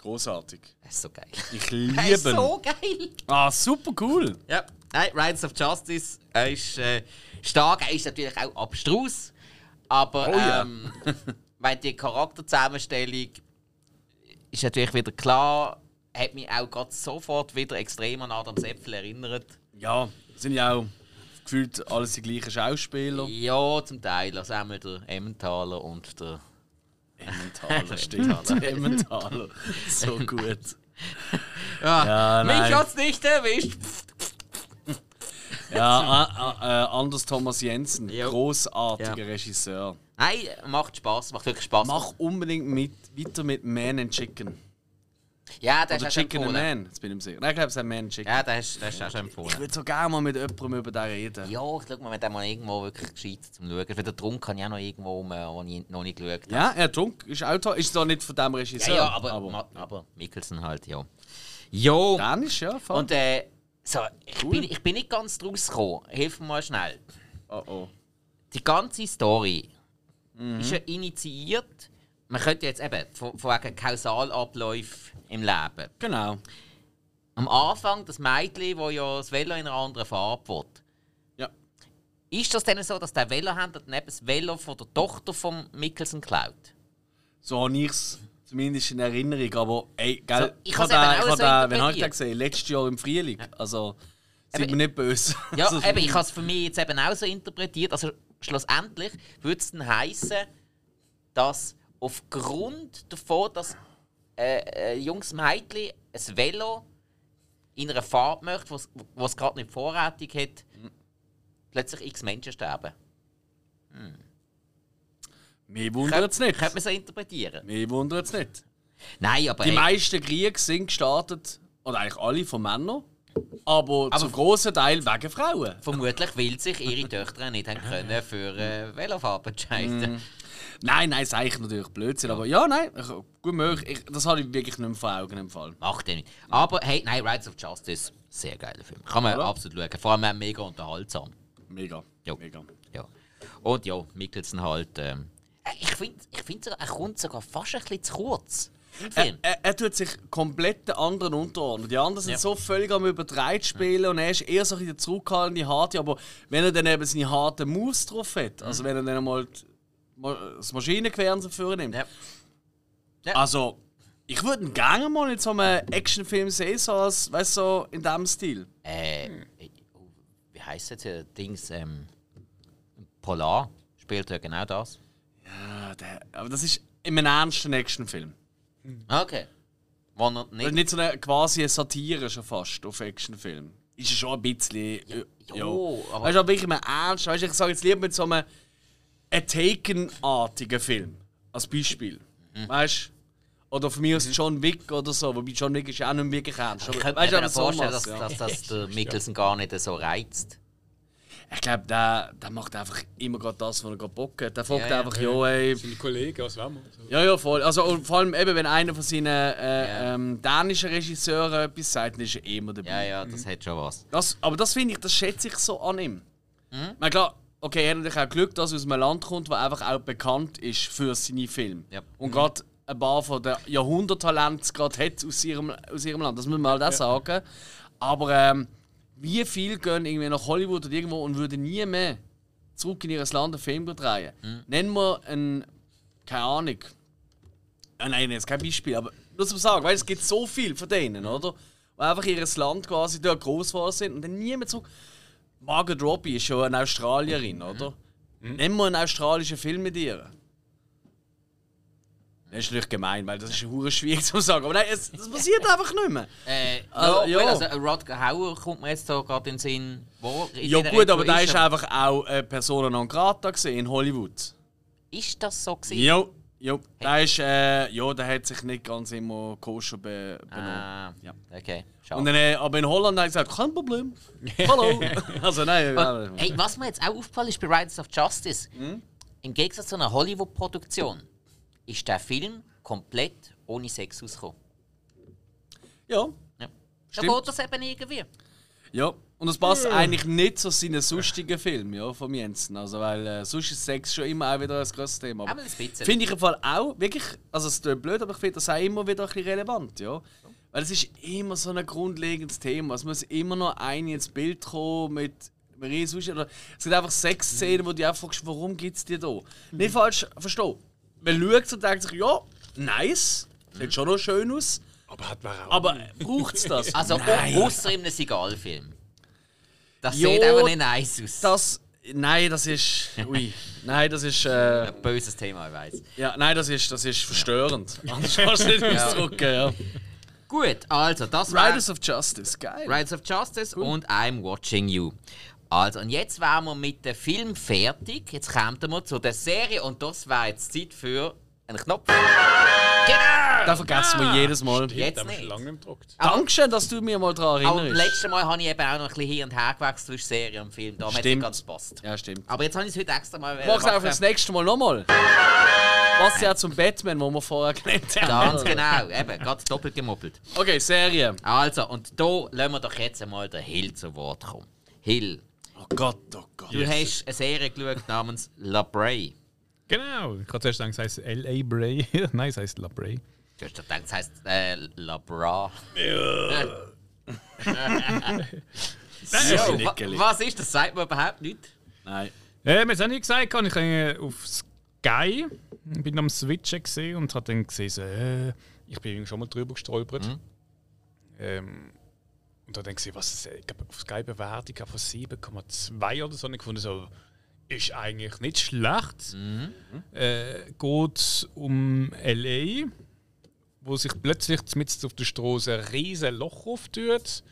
Großartig. Das ist so geil. Ich Das liebe ist ihn. so geil. Ah, super cool. Ja, nein, Riders of Justice er ist äh, stark. Er ist natürlich auch abstrus. Aber Oh ja. ähm, weil die Charakterzusammenstellung ist natürlich wieder klar, hat mich auch gerade sofort wieder extrem an Adam Sepfel erinnert. Ja, sind ja auch gefühlt alles die gleichen Schauspieler. Ja, zum Teil. Also einmal der Emmentaler und der. Emmentaler, stimmt. Emmentaler. So gut. Ja, Ja, mich hat's nicht erwischt. Ja, a- äh, Anders Thomas Jensen, Ja. großartiger Ja. Regisseur. Nein, macht Spaß, macht wirklich Spaß. Mach unbedingt mit, weiter mit Man and Chicken. Ja, der Oder ist schon Chicken and. Man, jetzt bin ich mir sicher. Nein, ich glaube, es ist Man and Chicken. Ja, der ist, der ist auch schon Ich empfohlen. würde so gerne mal mit jemandem über den reden. Ja, ich schau mal, wenn der mal irgendwo wirklich gescheit zum Schauen ist. Weil der Trunk kann ich auch noch irgendwo, um, wo ich noch nicht geschaut habe. Ja, er Trunk ist auch toll. Ist zwar nicht von dem Regisseur. Ja, ja, aber, aber, aber Mikkelsen halt, ja. Jo, Dänisch, ja, voll. und äh, so, ich, Cool. bin, ich bin nicht ganz draus gekommen. Hilf mir mal schnell. oh, oh. Die ganze Story Mhm. ist ja initiiert. Man könnte jetzt eben von, von wegen Kausalabläufen im Leben. Genau. Am Anfang das Mädchen, das ja das Velo in einer anderen Farbe will. Ja. Ist das denn so, dass der Velohändler dann eben das Velo von der Tochter von Mikkelsen klaut? So habe ich es zumindest in Erinnerung. Aber ey, gell, So, ich habe den, so den, wann habe ich den gesehen? Letztes Jahr im Frühling. Also, sind Eben- wir nicht böse. Ja, Also, eben, ich habe es für mich jetzt eben auch so interpretiert. Also schlussendlich würde es dann heißen, dass aufgrund davon, dass äh, ein junges Mädchen ein Velo in einer Farbe möchte, was was gerade nicht vorrätig hat, plötzlich x Menschen sterben. Mich wundert es nicht. Könnte man so interpretieren? Mich wundert es nicht. Nein, aber Die hey, meisten Kriege sind gestartet, oder eigentlich alle von Männern, aber, Aber- zum grossen Teil wegen Frauen. vermutlich will sich ihre Töchter nicht haben können für äh, Velofarbe entscheiden. Nein, nein, sage ich natürlich Blödsinn, aber ja, nein, ich, gut möglich. Ich, das habe ich wirklich nicht mehr vor Augen im Fall. Macht er nicht. Aber hey, nein, Rides of Justice, sehr geiler Film. Kann man Oder? absolut schauen. Vor allem mega unterhaltsam. Mega. Jo. Mega. Ja. Und ja, Mikkelsen halt. Ähm, äh, ich finde, ich find sogar, er kommt sogar fast ein bisschen zu kurz Er, er, er tut sich komplett den anderen unterordnen. Die anderen sind Ja. so völlig am übertreiben spielen und er ist eher so ein bisschen zurückhaltende Harte. Aber wenn er dann eben seine harte Moves drauf hat, also wenn er dann mal das Maschinengewehr und so vornimmt, Ja. Ja. also ich würde ihn gerne mal in so einem Actionfilm sehen, so als, weißt du, so in diesem Stil. Äh, oh, wie heisst jetzt der Dings? Ähm, Polar spielt ja genau das. Ja, der, aber das ist in einem ernsten Actionfilm. Okay. Wo er Nicht, nicht. nicht so eine quasi eine Satire schon fast auf Actionfilm. Ist ja schon ein bisschen. äh, Ja, jo, aber- Weißt du, aber wirklich mal ernst. Weißt du, ich sage jetzt lieber mit so einem ein Taken-artigen Film. Als Beispiel. Mhm. Weißt du? Oder von mir aus John Wick oder so. Wobei John Wick ist ja auch nicht wirklich ernst. Ich Aber, könnte weißt du, mir aber vorstellen, dass, ja. dass, dass der Mikkelsen gar nicht so reizt. Ich glaube, der, der macht einfach immer gerade das, was er gerade Bock hat. Der fragt Ja, einfach, ja, ey. Seine Kollegen, was wollen wir? So. Ja, ja, voll. Also, und vor allem, eben, wenn einer von seinen äh, Ja. ähm, dänischen Regisseuren etwas sagt, dann ist er immer dabei. Ja, ja, das hat schon was. Das, aber das finde ich, das schätze ich so an ihm. Mhm. Na klar, okay, er hat natürlich auch Glück, dass er aus einem Land kommt, das einfach auch bekannt ist für seine Filme. Ja. Und gerade ein paar von den Jahrhunderttalenten gerade hat aus ihrem, aus ihrem Land. Das muss man halt auch sagen. Aber ähm, wie viel gehen irgendwie nach Hollywood oder irgendwo und würden nie mehr zurück in ihr Land einen Film drehen? Mhm. Nennen wir einen, keine Ahnung, Ah, nein, jetzt kein Beispiel, aber nur zum Sagen, weil es gibt so viel von denen, oder? Die einfach ihr Land quasi dort groß sind und dann nie mehr zurück. Margot Robbie ist schon eine Australierin, oder? Nehmen wir einen australischen Film mit ihr. Das ist natürlich gemein, weil das ist hure schwierig zu sagen. Aber nein, es, das passiert einfach nicht mehr. Äh, Also, ja, ja. also äh, Rod Hauer kommt mir jetzt da gerade in den Sinn. Wo, in Ja gut, aber da ist einfach auch äh, Persona non grata gesehen in Hollywood. Ist das so gewesen? Ja, ja. Da ist, äh, ja, der hat sich nicht ganz immer koscher be benommen. Ah, Ja. okay. Und dann, äh, aber in Holland hat er gesagt, kein Problem. Hallo. also nein. Und, hey, was mir jetzt auch aufgefallen ist bei Riders of Justice, Hm? im Gegensatz zu einer Hollywood-Produktion, ist der Film komplett ohne Sex ausgekommen. ja. Ja. Da geht das eben irgendwie. Ja. Und das passt eigentlich nicht zu seinen sonstigen Filmen ja, von Jensen. Also, weil äh, sonst ist Sex schon immer auch wieder ein grosses Thema. Aber ein. Finde ich im Fall auch wirklich, also es ist blöd, aber ich finde das auch immer wieder ein bisschen relevant, ja. Weil es ist immer so ein grundlegendes Thema. Es muss immer noch eine ins Bild kommen mit Marie Sushi. Oder es gibt einfach sechs Szenen, wo du auch fragst, warum gibt es die da? Nicht falsch verstehen. Man schaut und denkt sich, ja, nice, sieht schon noch schön aus, Aber hat man auch. aber braucht es das? Also, außer in einem Sigal-Film. Das Jo, sieht auch nicht nice aus. Das, nein, das ist, ui, nein, das ist, äh, Ein böses Thema, ich weiß. ja, nein, das ist, das ist verstörend. Anders kannst du nicht ausdrücken, ja. Gut, also, das war Riders of Justice, geil. Riders of Justice und I'm Watching You. Also, und jetzt wären wir mit dem Film fertig. Jetzt kommen wir zu der Serie und das wäre jetzt Zeit für einen Knopf. Genau! Da vergessen wir jedes Mal. Jetzt wir schon nicht. lange nicht gedruckt. Dankeschön, dass du mir mal daran Aber das erinnerst. letzte Mal habe ich eben auch noch ein bisschen hier und her gewechselt zwischen Serie und Film. Da hat es Stimmt. ganz gepasst. Ja, stimmt. Aber jetzt habe ich es heute extra mal Ich mach's einfach das nächste Mal nochmal. Was ja zum Batman, wo wir vorher genannt haben. Ganz genau, eben, ganz doppelt gemoppelt. Okay, Serie. Also, und da lassen wir doch jetzt einmal den Hill zu Wort kommen. Hill, Oh Gott, oh Gott. du hast eine Serie geschaut namens La Bray. Genau. Ich habe zuerst gedacht, es heisst L.A. Bray. Nein, es heisst La Bray. Du hast doch gedacht, es heisst äh, La Bra. So, Wa- Was ist das? Sagt mir überhaupt nicht. Nein. Äh, wir haben es auch nicht gesagt, ich habe auf Sky bin am Switchen gesehen und habe dann gesehen, so, äh, ich bin irgendwie schon mal drüber gestolpert. Ähm, und habe dann gesehen, was es, ich glaube, auf Sky Bewertung von 7,2 oder so. Und ich fand so, ist eigentlich nicht schlecht. Äh, geht um LA, wo sich plötzlich mitten auf der Straße ein riesiges Loch auftut.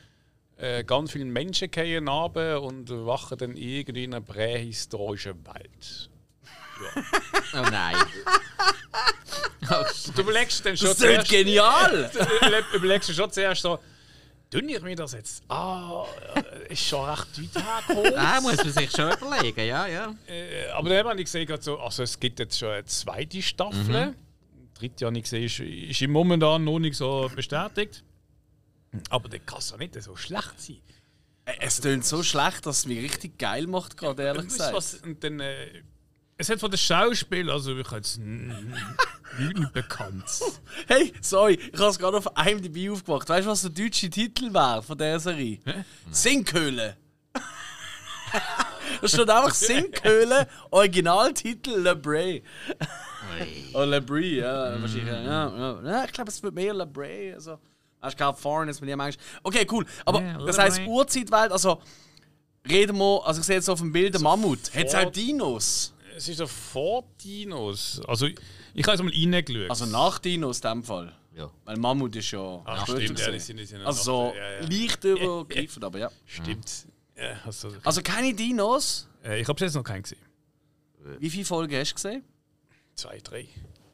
Äh, ganz viele Menschen gehen runter und wachen dann irgendwie in einer prähistorischen Welt. Oh nein. Du überlegst dann schon Das ist genial! du überlegst schon zuerst so, tun ich mir das jetzt? Ah, äh, ist schon recht weit hergekommen. Da muss man sich schon überlegen, ja, ja. Äh, aber dann habe ich gesehen, so, also es gibt jetzt schon eine zweite Staffel. Die dritte habe ich gesehen, ist, ist im momentan noch nicht so bestätigt. Aber der kann es doch nicht so schlecht sein. Es tönt so schlecht, dass es mich richtig geil macht, gerade ehrlich gesagt. was, und dann, äh, es hat von den Schauspielern, also ich habe jetzt n- nichts bekannt. Hey, sorry, ich habe es gerade auf IMDb aufgemacht. Weißt du, was der deutsche Titel wäre von dieser Serie? Sinkhöhle. da steht einfach Sinkhöhle, Originaltitel Le Bray. Oh, Le Bray, ja. wahrscheinlich, ja, ja. ja, ich glaube, es wird mehr Le Bray. Also. Hast du California, ist mit dem Englisch. Okay, cool. Aber Ja, das heisst. Urzeitwelt, also reden wir, also ich sehe jetzt auf dem Bild den Mammut. Hat es auch Dinos? Es ist so vor Dinos. Also ich habe es mal reingeschaut. Also nach Dinos in dem Fall. ja. Weil Mammut ist ja. Ach, stimmt, ja, die sind- die sind ja Also so noch- ja, ja. leicht übergriffen, aber ja. Stimmt. Ja, also, Also keine Dinos. äh, ich habe jetzt noch keinen gesehen. Wie viele Folgen hast du gesehen? Zwei, drei.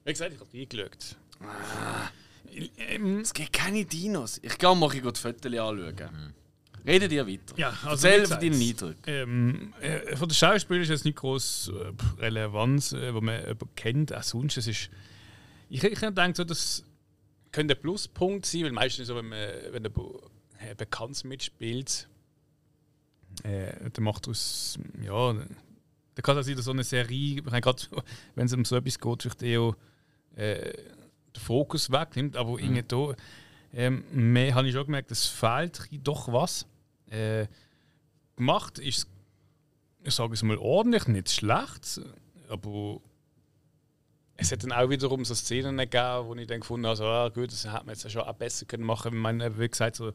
Wie gesagt, ich habe reingeschaut. Ähm, Es gibt keine Dinos. Ich gehe mal die Fotos anschauen. Redet ihr weiter. Ja, also gesagt, deinen Eindrücken. Ähm, äh, von den Schauspielern ist jetzt nicht groß äh, Relevanz, äh, wo man jemanden kennt. Auch sonst, es ist. Ich, ich denke so, das könnte ein Pluspunkt sein, weil meistens so, wenn, man, wenn ein Bekanntes mitspielt, äh, dann macht aus. Ja, dann kann das wieder so eine Serie, gerade wenn es um so etwas geht, vielleicht eher äh, den Fokus wegnimmt, aber irgendwie da. Ähm, mehr habe ich schon gemerkt, es fehlt doch was. Äh, gemacht ist ich sage es mal ordentlich, nicht schlecht, aber es hat dann auch wiederum so Szenen gegeben, wo ich dann gefunden habe, so, ah, gut, das hätte man jetzt schon auch besser können machen können. Ich meine, wie gesagt, so,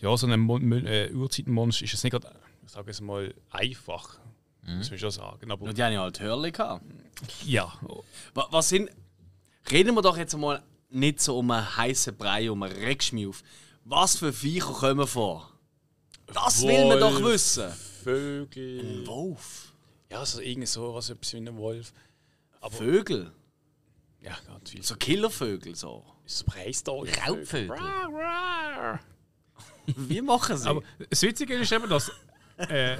ja, so ein Mon äh, Urzeitmonster ist es nicht gerade, ich sage es mal, einfach. Muss man schon sagen. Aber, Und die haben ja halt Hörli gehabt. ja, Wa- Was sind. Reden wir doch jetzt mal nicht so um einen heißen Brei, um einen auf. Was für Viecher kommen vor? Das will man doch Wolf. wissen. Vögel. Wolf. Ja, so irgendwie so was, etwas wie ein Wolf. Vögel. Ja, ganz viel. So Killervögel so. So prähistorisch. Raubvögel. Wie machen sie? aber das Witzige ist eben, dass äh,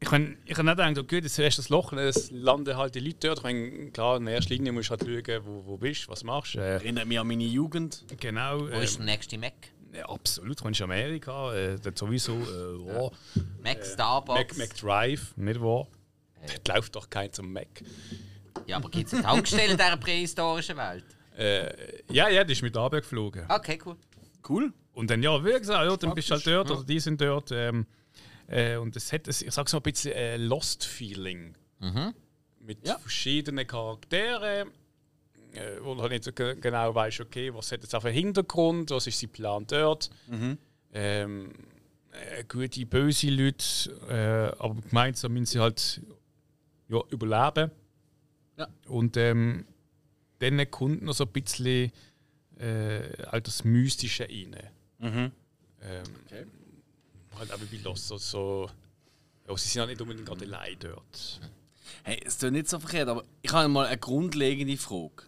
ich meine, ich habe nicht gedacht, okay, das ist das Loch, es landen halt die Leute dort. Ich meine, klar, in erster Linie musst du halt schauen, wo, wo bist du, was machst du. Äh, Erinnert mich an meine Jugend. genau. Wo ähm, ist der nächste Mac? Ja, absolut, du kommst in Amerika, äh, dort sowieso, äh, wow. Mac Starbucks. Mac, Mac Drive, nicht wahr? Dort läuft doch kein zum Mac. Ja, aber gibt es eine Tankstelle in dieser prähistorischen Welt? Äh, Ja, ja, die ist mit Arbeit geflogen. Okay, cool. Cool. Und dann, ja, wie gesagt, ja, dann bist du halt dort oder die sind dort. Ähm, äh, und es hat, ein- ich sag's mal, ein bisschen äh, Lost-Feeling. Mit Ja. verschiedenen Charakteren, äh, wo du halt nicht so ge- genau weißt, okay, was hat jetzt auf einen Hintergrund, was ist sein Plan dort. Ähm, äh, gute, böse Leute, äh, aber gemeinsam müssen sie halt ja, überleben. Ja. Und ähm, dann kommt noch so ein bisschen äh, halt das Mystische rein. Ähm, Halt auch wie Lost, so, so ja, sie sind ja nicht unbedingt gerade allein dort. Hey, es tut nicht so verkehrt, aber ich habe mal eine grundlegende Frage.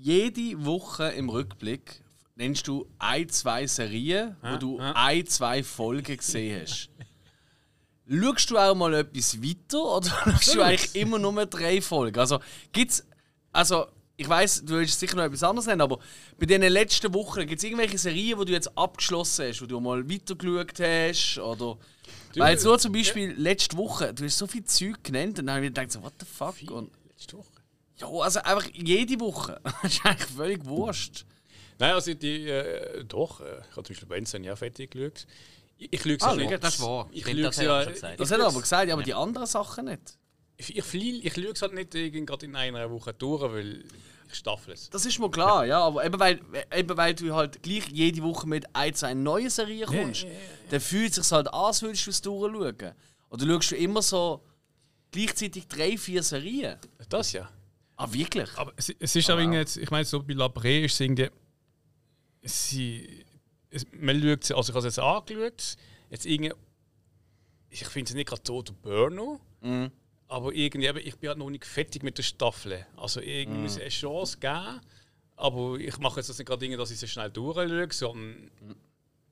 Jede Woche im Rückblick nennst du ein, zwei Serien, wo du ein, zwei Folgen gesehen hast. Schaust du auch mal etwas weiter oder schaust du eigentlich immer nur drei Folgen? Also gibt's, also ich weiß, du willst sicher noch etwas anderes nennen, aber bei den letzten Wochen gibt es irgendwelche Serien, die du jetzt abgeschlossen hast, wo du mal weitergeschaut hast oder weil jetzt nur zum Beispiel letzte Woche, du hast so viel Zeug genannt und dann habe ich mir gedacht, so, what the fuck? Und, Letzte Woche. Ja, also einfach jede Woche. das ist eigentlich völlig wurscht. Nein, also die, äh, doch, äh, ich habe zum Beispiel Benson ja fertig geschaut. Ich, es Ah, ja nicht. Das ist wahr. Ich das es hat er ja, gesagt. Das ich hat er aber gesagt, ja, aber die anderen Sachen nicht. Ich, ich, flieh- ich schaue es halt nicht gerade in einer Woche durch, weil ich staffel es. Das ist mir klar, ja, aber eben weil, eben weil du halt gleich jede Woche mit ein, zwei neuen Serien kommst, dann fühlt es sich halt an, als würdest du es durchschauen. Oder schaust du immer so gleichzeitig drei, vier Serien? Das ja. Ah, wirklich? Aber es, es ist auch irgendwie, jetzt- ich meine, so bei Labré ist es irgendwie. Sie, es, man schaut sie, also ich habe es jetzt angeschaut, jetzt irgendwie. Ich finde es nicht gerade so der Burno, aber irgendwie, ich bin halt noch nicht fertig mit der Staffel. Also irgendwie muss es eine Chance geben, aber ich mache jetzt das nicht gerade, irgendwie, dass ich sie schnell durchschaue, sondern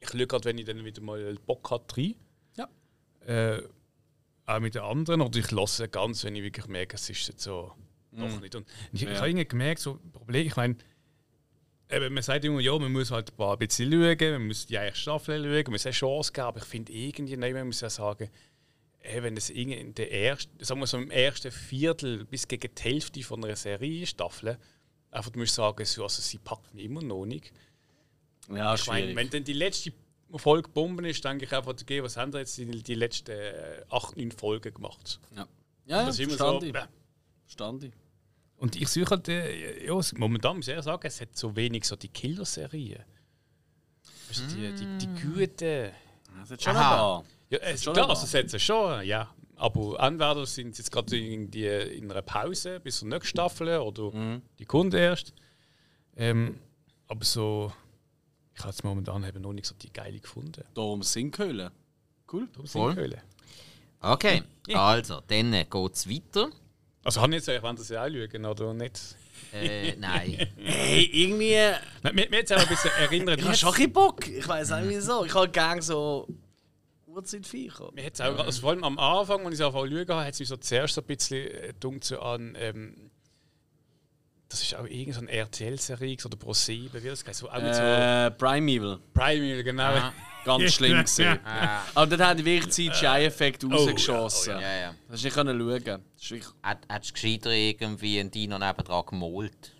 ich schaue gerade, wenn ich dann wieder mal Bock habe, rein. Ja. Äh, auch mit den anderen, oder ich lasse ganz, wenn ich wirklich merke, es ist jetzt so doch nicht. Und ich, ich habe irgendwie gemerkt, so Problem, ich meine, eben, man sagt immer, ja, man muss halt ein, paar bisschen schauen, man muss die erste Staffel schauen, man muss eine Chance geben, aber ich finde irgendwie, nein, man muss ja sagen, ey, wenn es in der ersten, sagen wir so im ersten Viertel bis gegen die Hälfte von einer Serie Staffel, einfach du musst sagen, so, also sie packt mich immer noch nicht. Ja, Ich meine, wenn dann die letzte Folge Bomben ist, denke ich einfach, okay, was haben wir jetzt die, die letzten äh, acht, neun Folgen gemacht? Ja, ja, ja Das ist immer so, ich. bäh. Und ich suche halt, äh, ja, es- momentan muss ich eher sagen, es hat so wenig so die Killer-Serien. Also die, die, die guten. Das hat schon Aha. Ja, es, schon klar, also es hat sie schon, ja. Aber entweder sind sie jetzt gerade irgendwie in einer Pause bis zur nächsten Staffel oder Mhm. Die kommt erst. Ähm, aber so, ich habe jetzt momentan eben noch nicht so die geile gefunden. Darum Sinkhöhlen. Cool. Voll. Höhle. Okay, also, dann geht es weiter. Also habe ich jetzt, ich wollte das ja auch schauen, oder nicht? Äh, nein. Hey, irgendwie. Nein, Mir, mir hat es auch ein bisschen erinnert. Ich habe schon ein Bock. Ich weiß auch nicht wieso. Ich habe gerne so. Urzeitviech. Mir hat's auch, also vor allem am Anfang, als ich es angefangen habe, hat es mich so zuerst so ein bisschen äh, so an. Ähm, das ist auch irgendeine RTL-Serie oder Pro 7, wie das heißt. So, auch mit so Äh, Primeval. Primeval, genau. Ganz schlimm gesehen. Ah, Aber dort hat wirklich CGI-Effekt rausgeschossen. oh, ja, ja. Hast du nicht können schauen. Das wirklich, Hat- Hättest du gescheiter irgendwie einen Dino nebendran gemalt?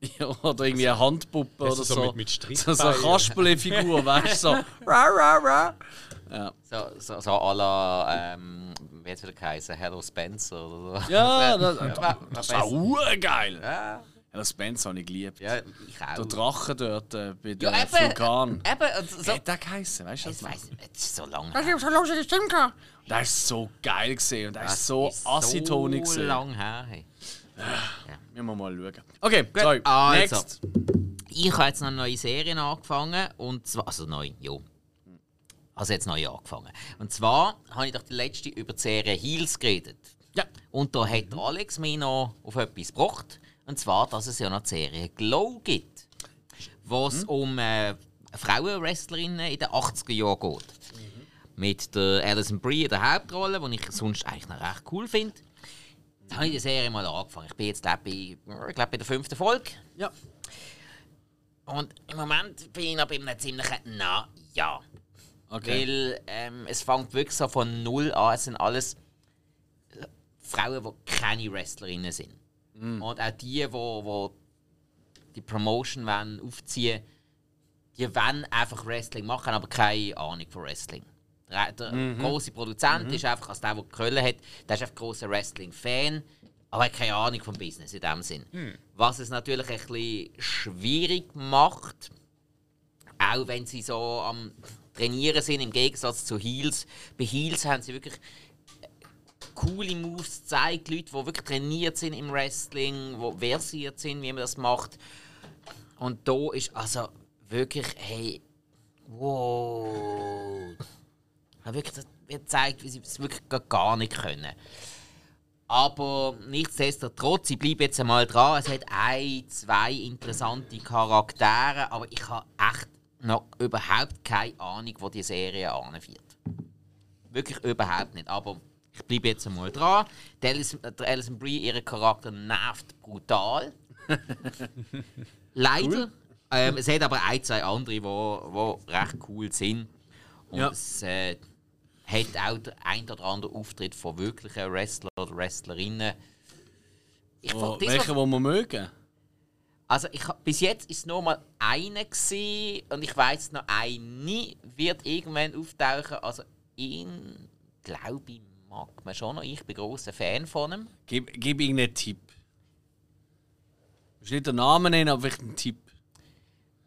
ja, oder irgendwie eine Handpuppe Also oder so so. mit- mit so eine Kasperle-Figur, weißt du? So. Ra, ra, ra. Ja. So, so, so à la, ähm, wie hat es wieder geheißen? Hello Spencer oder so. Ja, das, Ja, das, war- das war urgeil. Ja, Ja, das Spencer habe ich geliebt. ja, ich auch. Der Drache dort äh, bei ja, dem eben, Vulkan. Eben, so, Wie hat der geheißen? Weißt du ich das noch? weiß nicht, es ist so lange. Der ist so geil gesehen und der Das ist so ist asitonig So gesehen. lang her. Hey. Müssen wir mal schauen. Okay, sorry. also. Next. Ich habe jetzt noch eine neue Serie angefangen. Und zwar, also neu, ja. Also jetzt neu angefangen. Und zwar habe ich doch die letzte über die Serie Heels geredet. Ja. Und da hat der Alex mich noch auf etwas gebracht. Und zwar, dass es ja noch die Serie Glow gibt. Wo es um äh, Frauenwrestlerinnen in den 80er Jahren geht. Mit der Alison Brie in der Hauptrolle, die ich sonst eigentlich noch recht cool finde. Jetzt habe ich die Serie mal angefangen. Ich bin jetzt glaub, bei, ich glaub, bei der fünften Folge. Ja. Und im Moment bin ich noch bei einem ziemlichen Na ja. Okay. Weil ähm, es fängt wirklich so von null an. Es sind alles Frauen, die keine Wrestlerinnen sind. Und auch die, die, die die Promotion wollen, aufziehen die wollen einfach Wrestling machen, aber keine Ahnung von Wrestling. Der, der große Produzent ist einfach, als der, der Krölle hat, der ist einfach großer Wrestling-Fan, aber hat keine Ahnung vom Business in dem Sinn. Was es natürlich ein bisschen schwierig macht, auch wenn sie so am Trainieren sind, im Gegensatz zu Heels. Bei Heels haben sie wirklich äh, coole Moves gezeigt, Leute, die wirklich trainiert sind im Wrestling, die versiert sind, wie man das macht. Und da ist also wirklich, hey, wow. Hat wirklich gezeigt, wie sie es wirklich gar nicht können. Aber nichtsdestotrotz, ich bleibe jetzt einmal dran. Es hat ein, zwei interessante Charaktere, aber ich habe echt noch überhaupt keine Ahnung, wo die Serie anführt. Wirklich überhaupt nicht. Aber ich bleibe jetzt einmal dran. Der Alison, der Alison Brie, ihr Charakter nervt brutal. Leider. Ähm, es hat aber ein, zwei andere, die wo, wo recht cool sind. Und Ja. es äh, hat auch der ein oder andere Auftritt von wirklichen Wrestler oder Wrestlerinnen. Ich Oh, welche, die wir mögen? Also ich bis jetzt ist nur mal eine gsi und ich weiß noch eine wird irgendwann auftauchen. Also ihn glaube ich mag man schon noch. Ich bin großer Fan von ihm. Gib, gib irgendeinen Tipp. Musst nicht den Namen nennen, aber vielleicht einen Tipp.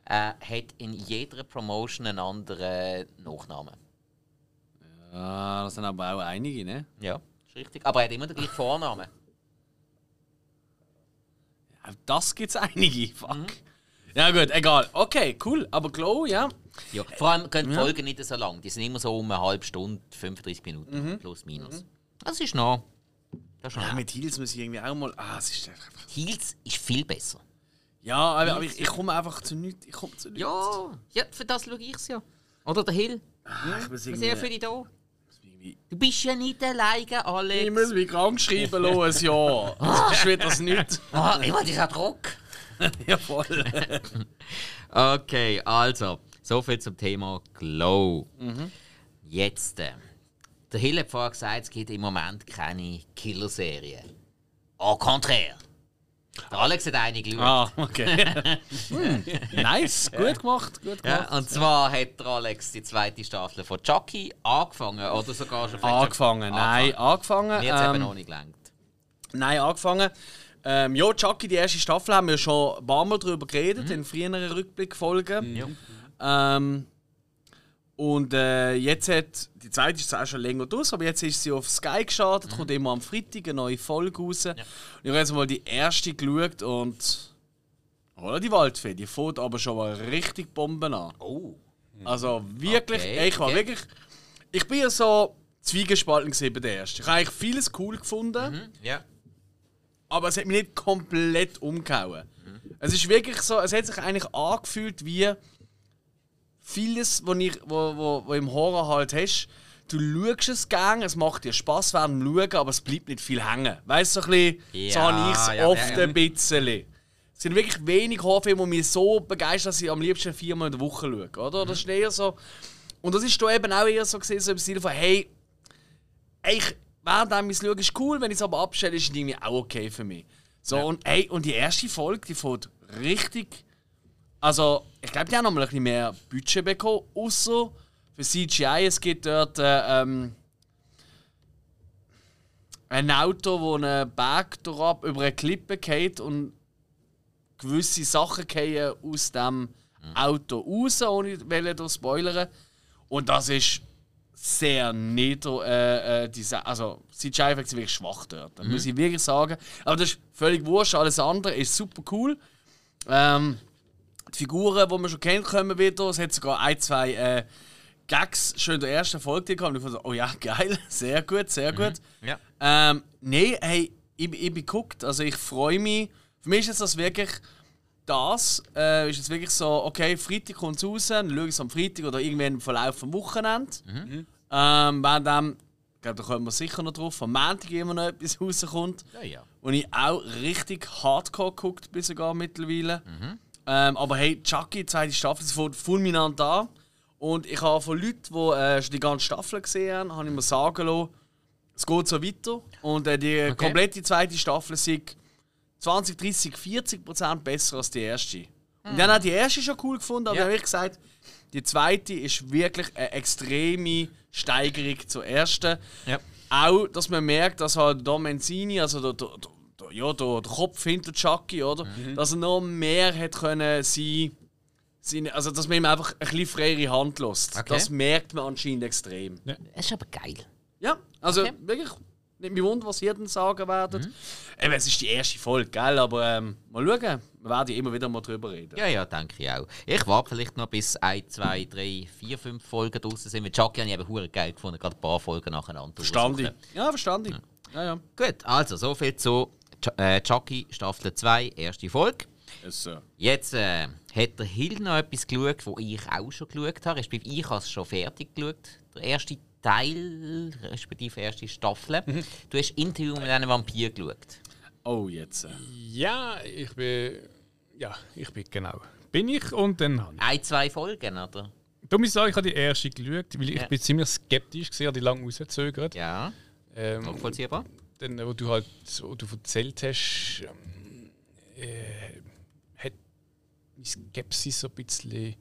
Er hat in jeder Promotion einen anderen Nachnamen. Ja, das sind aber auch einige, ne? Ja, ist richtig. Aber er hat immer den gleichen Vornamen. Das gibt es einige. Fuck. Mhm. Ja, gut, egal. Okay, cool. Aber Glow, ja. Ja. Vor allem gehen die Folgen nicht so lang. Die sind immer so um eine halbe Stunde, 35 Minuten, Mhm. plus minus. Das ist noch. Das ist noch ja mit Heels muss ich irgendwie auch mal. Ah, es ist einfach. Heels ist viel besser. Ja, aber, aber ich, ich komme einfach zu nichts. Ich komme zu nichts. Ja, ja, für das schaue ich es ja. Oder der Hill. Ah, ich sind ja für dich da. Du bist ja nicht alleine, Ich Alex. muss mich krank schreiben lassen, ja. Das ist wieder das nicht. Ah, ich wollte dich auch Druck. Ja, voll. Okay, also, soviel zum Thema Glow. Jetzt, äh, der Hill hat vorher gesagt, es gibt im Moment keine Killer-Serie. Au contraire. Der Alex hat eine geschaut. ah, okay. hm, nice, gut gemacht, gut gemacht. Ja, und zwar hat der Alex die zweite Staffel von Chucky angefangen oder sogar schon Angefangen, nein, angefangen. Hat es eben ähm, noch nicht gelangt. Nein, angefangen. Ähm, ja, Chucky, die erste Staffel haben wir schon ein paar Mal darüber geredet, in früheren Rückblickfolgen. Ja. Ähm, und äh, jetzt hat, die zweite ist zwar auch schon länger durch, aber jetzt ist sie auf Sky gestartet, kommt immer am Freitag eine neue Folge raus. Und ich habe jetzt mal die erste geschaut und. Oder die Waldfee, die fährt aber schon mal richtig Bomben an. Oh. Also wirklich, Okay, ich war okay. wirklich. Ich bin ja so zwiegespalten bei der ersten. Ich habe eigentlich vieles cool gefunden. Hm? Ja. aber es hat mich nicht komplett umgehauen. Es ist wirklich so, es hat sich eigentlich angefühlt wie vieles, was ich, wo, wo, wo im Horror halt hast. du schaust es gern, es macht dir Spaß während dem Schauen, aber es bleibt nicht viel hängen. Weißt du, so, ein bisschen, so Ja, habe ich es ja, oft ja, ja. ein bisschen. Es sind wirklich wenig Horrorfilme, die mich so begeistern, dass ich am liebsten viermal in der Woche schaue. Oder? Das ist eher so. Und das ist da eben auch eher so gesehen, so im Stil von, hey, ich, während ich schaue, ist cool, wenn ich es aber abstelle, ist es irgendwie auch okay für mich. So, und, hey, und die erste Folge, die fängt richtig. Also, ich glaube, die haben noch mal ein bisschen mehr Budget bekommen, außer für CGI. Es gibt dort äh, ähm, ein Auto, wo einen Berg durchab über eine Klippe geht und gewisse Sachen fallen aus dem Auto raus, ohne zu spoilern. Und das ist sehr nieder. Äh, äh, diese, also, CGI-Effekte sind wirklich schwach dort. Das muss ich wirklich sagen. Aber das ist völlig wurscht. Alles andere ist super cool. Ähm, die Figuren, die man schon kennt, kommen wieder. Es hat sogar ein, zwei äh, Gags schon in der ersten Folge. Und ich fand so, oh ja, geil, sehr gut, sehr gut. Ja. Ähm, nee, hey, ich, ich bin geguckt. Also ich freue mich. Für mich ist jetzt das wirklich das. Äh, ist jetzt wirklich so, okay, Freitag kommt es raus, dann schaue ich es am Freitag oder irgendwann im Verlauf vom Wochenende. Ähm, während dem, ich glaube, da kommen wir sicher noch drauf, am Montag immer noch etwas rauskommt. Ja, ja. Und ich auch richtig hardcore geguckt bin sogar mittlerweile. Ähm, aber hey, Chucky, die zweite Staffel, sie fängt fulminant an. Und ich habe von Leuten, die äh, schon die ganze Staffel gesehen haben, habe ich mir sagen lassen, es geht so weiter. Und äh, die komplette zweite Staffel ist 20, 30, 40 Prozent besser als die erste. Und dann hat die erste schon cool gefunden, aber Ja. habe ich gesagt, die zweite ist wirklich eine extreme Steigerung zur ersten. Ja. Auch, dass man merkt, dass halt Mancini, also der, der, der, ja, der, der Kopf hinter Chucky, oder? Dass er noch mehr hat können sein, seine, also dass man ihm einfach ein bisschen freie Hand lässt. Okay. Das merkt man anscheinend extrem. Es ist aber geil. Ja, also Okay. wirklich. Nicht mich wundern, was ihr dann sagen werdet. Eben, es ist die erste Folge, gell? Aber ähm, mal schauen. Wir werden ja immer wieder mal drüber reden. Ja, ja, denke ich auch. Ich warte vielleicht noch bis 1, 2, 3, 4, 5 Folgen draußen sind. Mit Chucky habe ich eben hure geil gefunden, gerade ein paar Folgen nacheinander. Verstand ich. raussuchen. Ja, verstand ich. Ja, ja. Gut, also so viel zu äh, Chucky Staffel 2, erste Folge. Yes, sir. Jetzt äh, hat der Hill noch etwas geschaut, wo ich auch schon geschaut habe. Respektive ich habe es schon fertig geschaut. Der erste Teil, respektive erste Staffel. Du hast Interview mit einem Vampir geschaut. Oh, jetzt. Äh. Ja, ich bin. Ja, ich bin genau. Bin ich und dann habe ich. Ein, zwei Folgen, oder? Da muss ich sagen, ich habe die erste geschaut, weil ich Ja. bin ziemlich skeptisch gesehen, die lange rausgezögert. Ja, Ähm, nachvollziehbar. Dann, wo du halt so du erzählt hast, ähm, äh, hat meine Skepsis so ein bisschen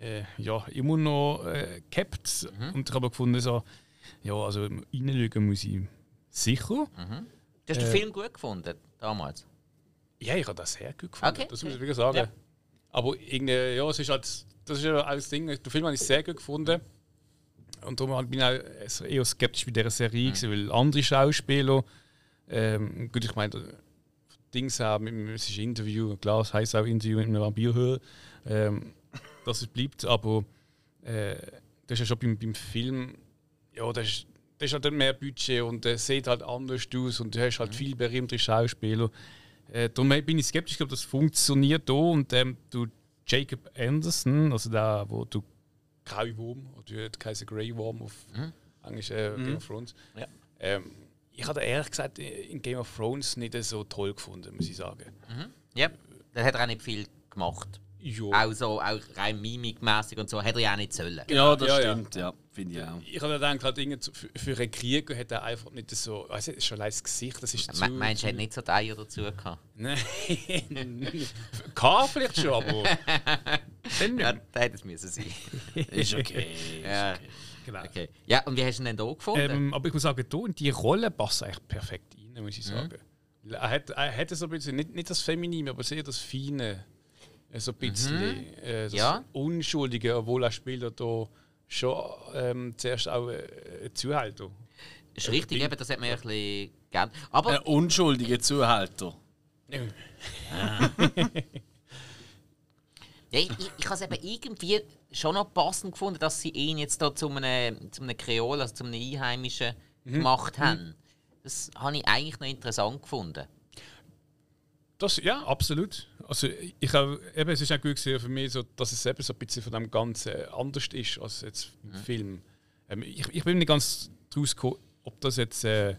äh, ja, immer noch äh, gehabt. Und ich habe gefunden, so, ja, also reinschauen muss ich sicher. Du hast den Äh. Film gut gefunden, damals. Ja, ich habe das sehr gut gefunden. Okay. Das muss ich wirklich sagen. Ja. Aber irgendwie, ja, es ist halt, das ist ja das Ding, den Film habe ich sehr gut gefunden. Und darum halt bin ich auch eher skeptisch bei dieser Serie, gewesen, weil andere Schauspieler, ähm, gut, ich meine, Dings haben, es ist ein Interview, klar, es heisst auch Interview mit einem Vampirhörer, ähm, dass es bleibt, aber äh, das ist ja schon beim, beim Film, ja, das ist, das ist halt mehr Budget und es sieht halt anders aus und du hast halt viel berühmte Schauspieler. Äh, darum bin ich skeptisch, ob das funktioniert da und ähm, du Jacob Anderson, also der, wo du Graue Wurm, oder der heißt Grey Worm auf Englisch äh, Game of Thrones. Ja. Ähm, ich hatte ehrlich gesagt in Game of Thrones nicht so toll gefunden, muss ich sagen. Ja, dann hat er auch nicht viel gemacht. Ja. Auch so, auch rein mimikmäßig und so, hätte er ja auch nicht sollen. Ja, das Ja, ja. stimmt, ja. Finde ich auch. Ich habe gedacht, halt, zu- für, für einen Krieger hat er einfach nicht so. Also, es ist schon das Gesicht, das ist zu. Me meinst du, er hat nicht so die Eier dazu gehabt? Nein. K vielleicht schon, aber. Dann nicht. Ja, da hätte es müssen sein. Ist okay. ja, Genau. okay. ja, und wie hast du ihn denn hier gefunden? Ähm, aber ich muss sagen, da in die Rolle passt er eigentlich perfekt rein, muss ich sagen. Er hat, er hat so ein bisschen, nicht, nicht das Feminine, aber sehr das Feine. Äh, So ein bisschen. Äh, das Ja. Unschuldige, obwohl er spielt da schon ähm, zuerst auch äh, Zuhälter. ist richtig, eben, das hat man ja ein bisschen gern. Aber Ein unschuldiger Zuhälter. Ja, ich, ich, ich habe es eben irgendwie schon noch passend gefunden, dass sie ihn jetzt da zu einem, zu einem Kreol, also zu einem Einheimischen gemacht haben. Das habe ich eigentlich noch interessant gefunden. Das, ja, absolut. Also ich auch, eben, es ist auch gut gewesen für mich, so, dass es eben so ein bisschen von dem Ganzen anders ist als jetzt im Film. Ähm, ich, ich bin nicht ganz draus gekommen, ob das jetzt äh,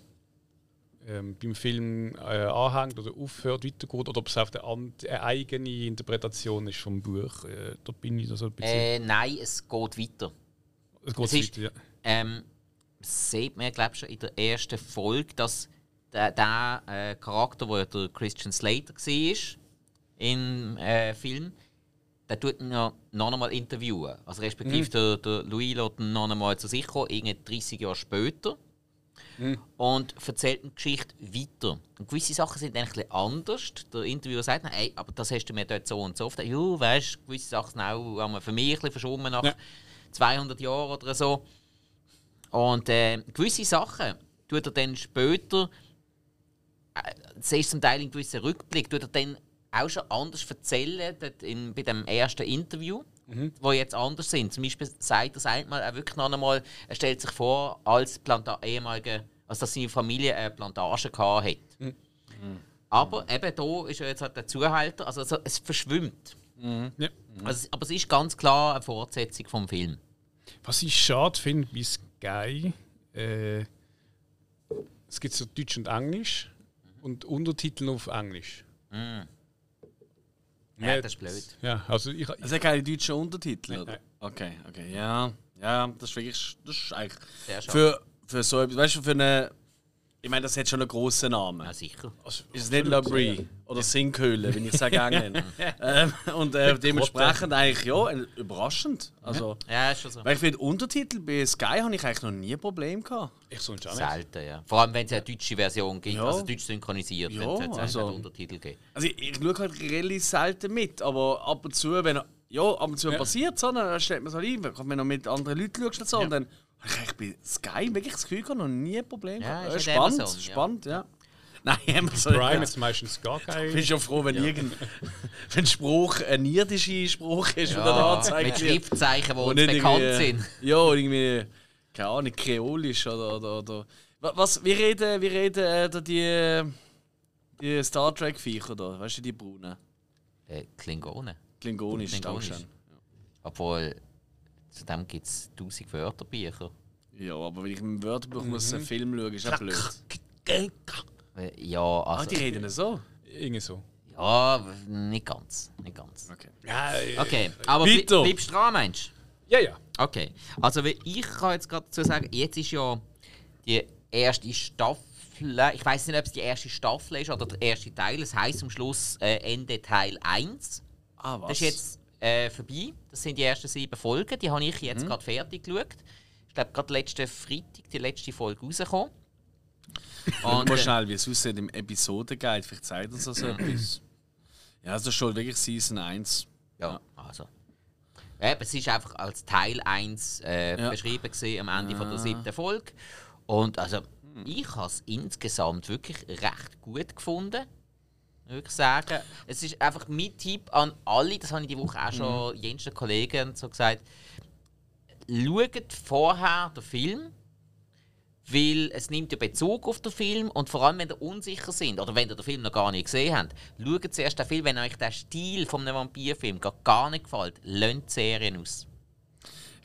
ähm, beim Film äh, anhängt oder aufhört, weitergeht, oder ob es auf eine, an- eine eigene Interpretation ist vom Buch. Äh, da bin ich so ein bisschen. Äh, nein, es geht weiter. es geht es ist- weiter, ja. Ähm, sieht man, glaube schon in der ersten Folge, dass der, der äh, Charakter, der der Christian Slater war im äh, Film, der tut ihn ja noch einmal interviewen. Also respektive der, der Louis lässt ihn noch einmal zu sich kommen, irgendwie 30 Jahre später. Und erzählt die Geschichte weiter. Und gewisse Sachen sind eigentlich ein bisschen anders. Der Interviewer sagt, dann, hey, aber das hast du mir dort so und so oft. Ja, weißt du, gewisse Sachen sind auch haben wir für mich ein bisschen verschwommen nach Ja. 200 Jahren oder so. Und äh, gewisse Sachen tut er dann später, äh, siehst zum Teil in gewissen Rückblick, tut er dann auch schon anders erzählen, in, bei dem ersten Interview, wo jetzt anders sind. Zum Beispiel sagt er sagt mal auch wirklich noch einmal, er stellt sich vor, als Planta ehemalige, also dass seine Familie eine Plantage gehabt hat. Aber eben da ist er jetzt halt der Zuhälter, also, also es verschwimmt. Ja. Also, aber es ist ganz klar eine Fortsetzung vom Film. Was ich schade finde bei Sky, äh, es gibt so Deutsch und Englisch und Untertitel auf Englisch. Ja, das ist blöd. Ja, also ich, Es hat keine deutschen Untertitel, Nein, oder? nein. Okay, okay, ja. Ja, das ist wirklich. Das ist eigentlich. Sehr schade. Für, für so etwas, weißt du, für eine. Ich meine, das hat schon einen grossen Namen. Ja, sicher. also, Ist es nicht Labrie oder Sinkhöhle, wenn ich es nenne. ähm, und äh, dementsprechend eigentlich, ja, überraschend. Also, Ja, ist schon so. weil ich finde, Untertitel bei Sky habe ich eigentlich noch nie ein Problem gehabt. ich sonst auch nicht. Selten, ja. Vor allem, wenn es eine deutsche Version gibt, Ja. also deutsch synchronisiert, Ja, dann sollte es also- Untertitel geben. Also ich, ich schaue halt relativ selten mit, aber ab und zu, wenn ja, ab und zu Ja. passiert so, dann stellt man es halt ein, wenn du mit anderen Leuten schaust und so, und dann ich bei Sky wirklich das Gefühl gehabt, noch nie ein Problem Ja, gehabt. ist Äh, nicht spannend, Amazon, ja. spannend, ja. Nein, Amazon. Prime ja. ist meistens gar kein. Ich bin schon froh, wenn irgend wenn ein Spruch ein irdischer Spruch ist, der Ja, angezeigt mit wird. Schriftzeichen, die uns nicht bekannt sind. Ja, oder irgendwie, keine Ahnung, kreolisch oder. oder, oder. Wa- Was, wie reden, wie reden äh, da die, die Star Trek-Viecher da? Weißt du, die braunen? Äh, Klingonen. Klingonisch, Klingonisch. Dankeschön. Obwohl, zu dem gibt es tausend Wörterbücher. Ja, aber wenn ich im Wörterbuch muss einen Film schauen, ist auch blöd. Ja, Ah, also. die reden so? Irgendwie so. Ja, nicht ganz. Nicht ganz. Okay. Ja, Okay, aber Weiter. bleibst du dran, meinst du? ja, ja. Okay, also ich kann jetzt gerade dazu sagen, jetzt ist ja die erste Staffel, ich weiß nicht, ob es die erste Staffel ist oder der erste Teil, es heißt am Schluss äh, Ende Teil 1. Ah, was? Das ist jetzt äh, vorbei, das sind die ersten sieben Folgen, die habe ich jetzt Mhm. gerade fertig geschaut. Ich glaube, gerade letzten Freitag die letzte Folge rausgekommen. Und, mal äh, schnell, wie es aussieht im Episodenguide. Vielleicht zeigt uns das etwas. Ja, das ist schon wirklich Season 1. Ja, also. Ja, aber es ist einfach als Teil 1 äh, Ja. beschrieben gewesen, am Ende von der siebten Folge. Und also, ich habe es insgesamt wirklich recht gut gefunden. Würde ich sagen. Es ist einfach mein Tipp an alle, das habe ich die Woche auch schon jensten Kollegen so gesagt. Schaut vorher den Film, weil es nimmt ja Bezug auf den Film und vor allem, wenn ihr unsicher sind oder wenn ihr den Film noch gar nicht gesehen habt, schaut zuerst den Film, wenn euch der Stil von einem Vampirfilm gar- gar nicht gefällt, lönt die Serien aus.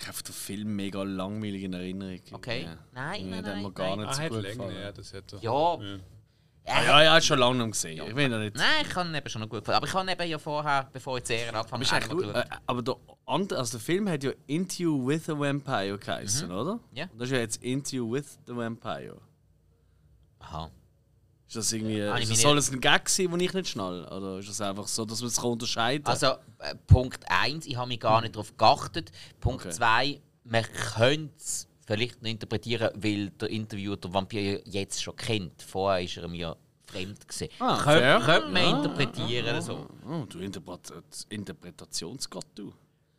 Ich habe den Film mega langweilig in Erinnerung. Okay? Ja. Nein, Ja, nein, hat mir nein, gar nein. nicht Ah, so hat gut gefallen. ja, das hat er. Ja, Ja. Ah, ja, ja, hat schon lange noch gesehen. Ich will ja nicht. Nein, ich ihn eben schon noch gut gefallen. Aber ich habe ihn eben ja vorher, bevor ich die Serie angefangen Aber, ist habe. Äh, aber der, andere, also der Film hat ja Into with the Vampire geheißen, oder? Mhm. Ja. Und das ist ja jetzt Into with the Vampire. Aha. Ist das irgendwie. Ah, ich ist meine- das, soll es ein Gag sein, den ich nicht schnall? Oder ist das einfach so, dass man es unterscheiden kann? Also, äh, Punkt 1, ich habe mich gar nicht darauf geachtet. Punkt Okay. 2, man könnte es vielleicht noch interpretieren, weil der Interviewer den Vampir jetzt schon kennt. Vorher war er mir fremd. Gewesen. Ah, Könnte fair. könnte man Ja, interpretieren. So. Oh, du Interpret Interpretationsgott, du.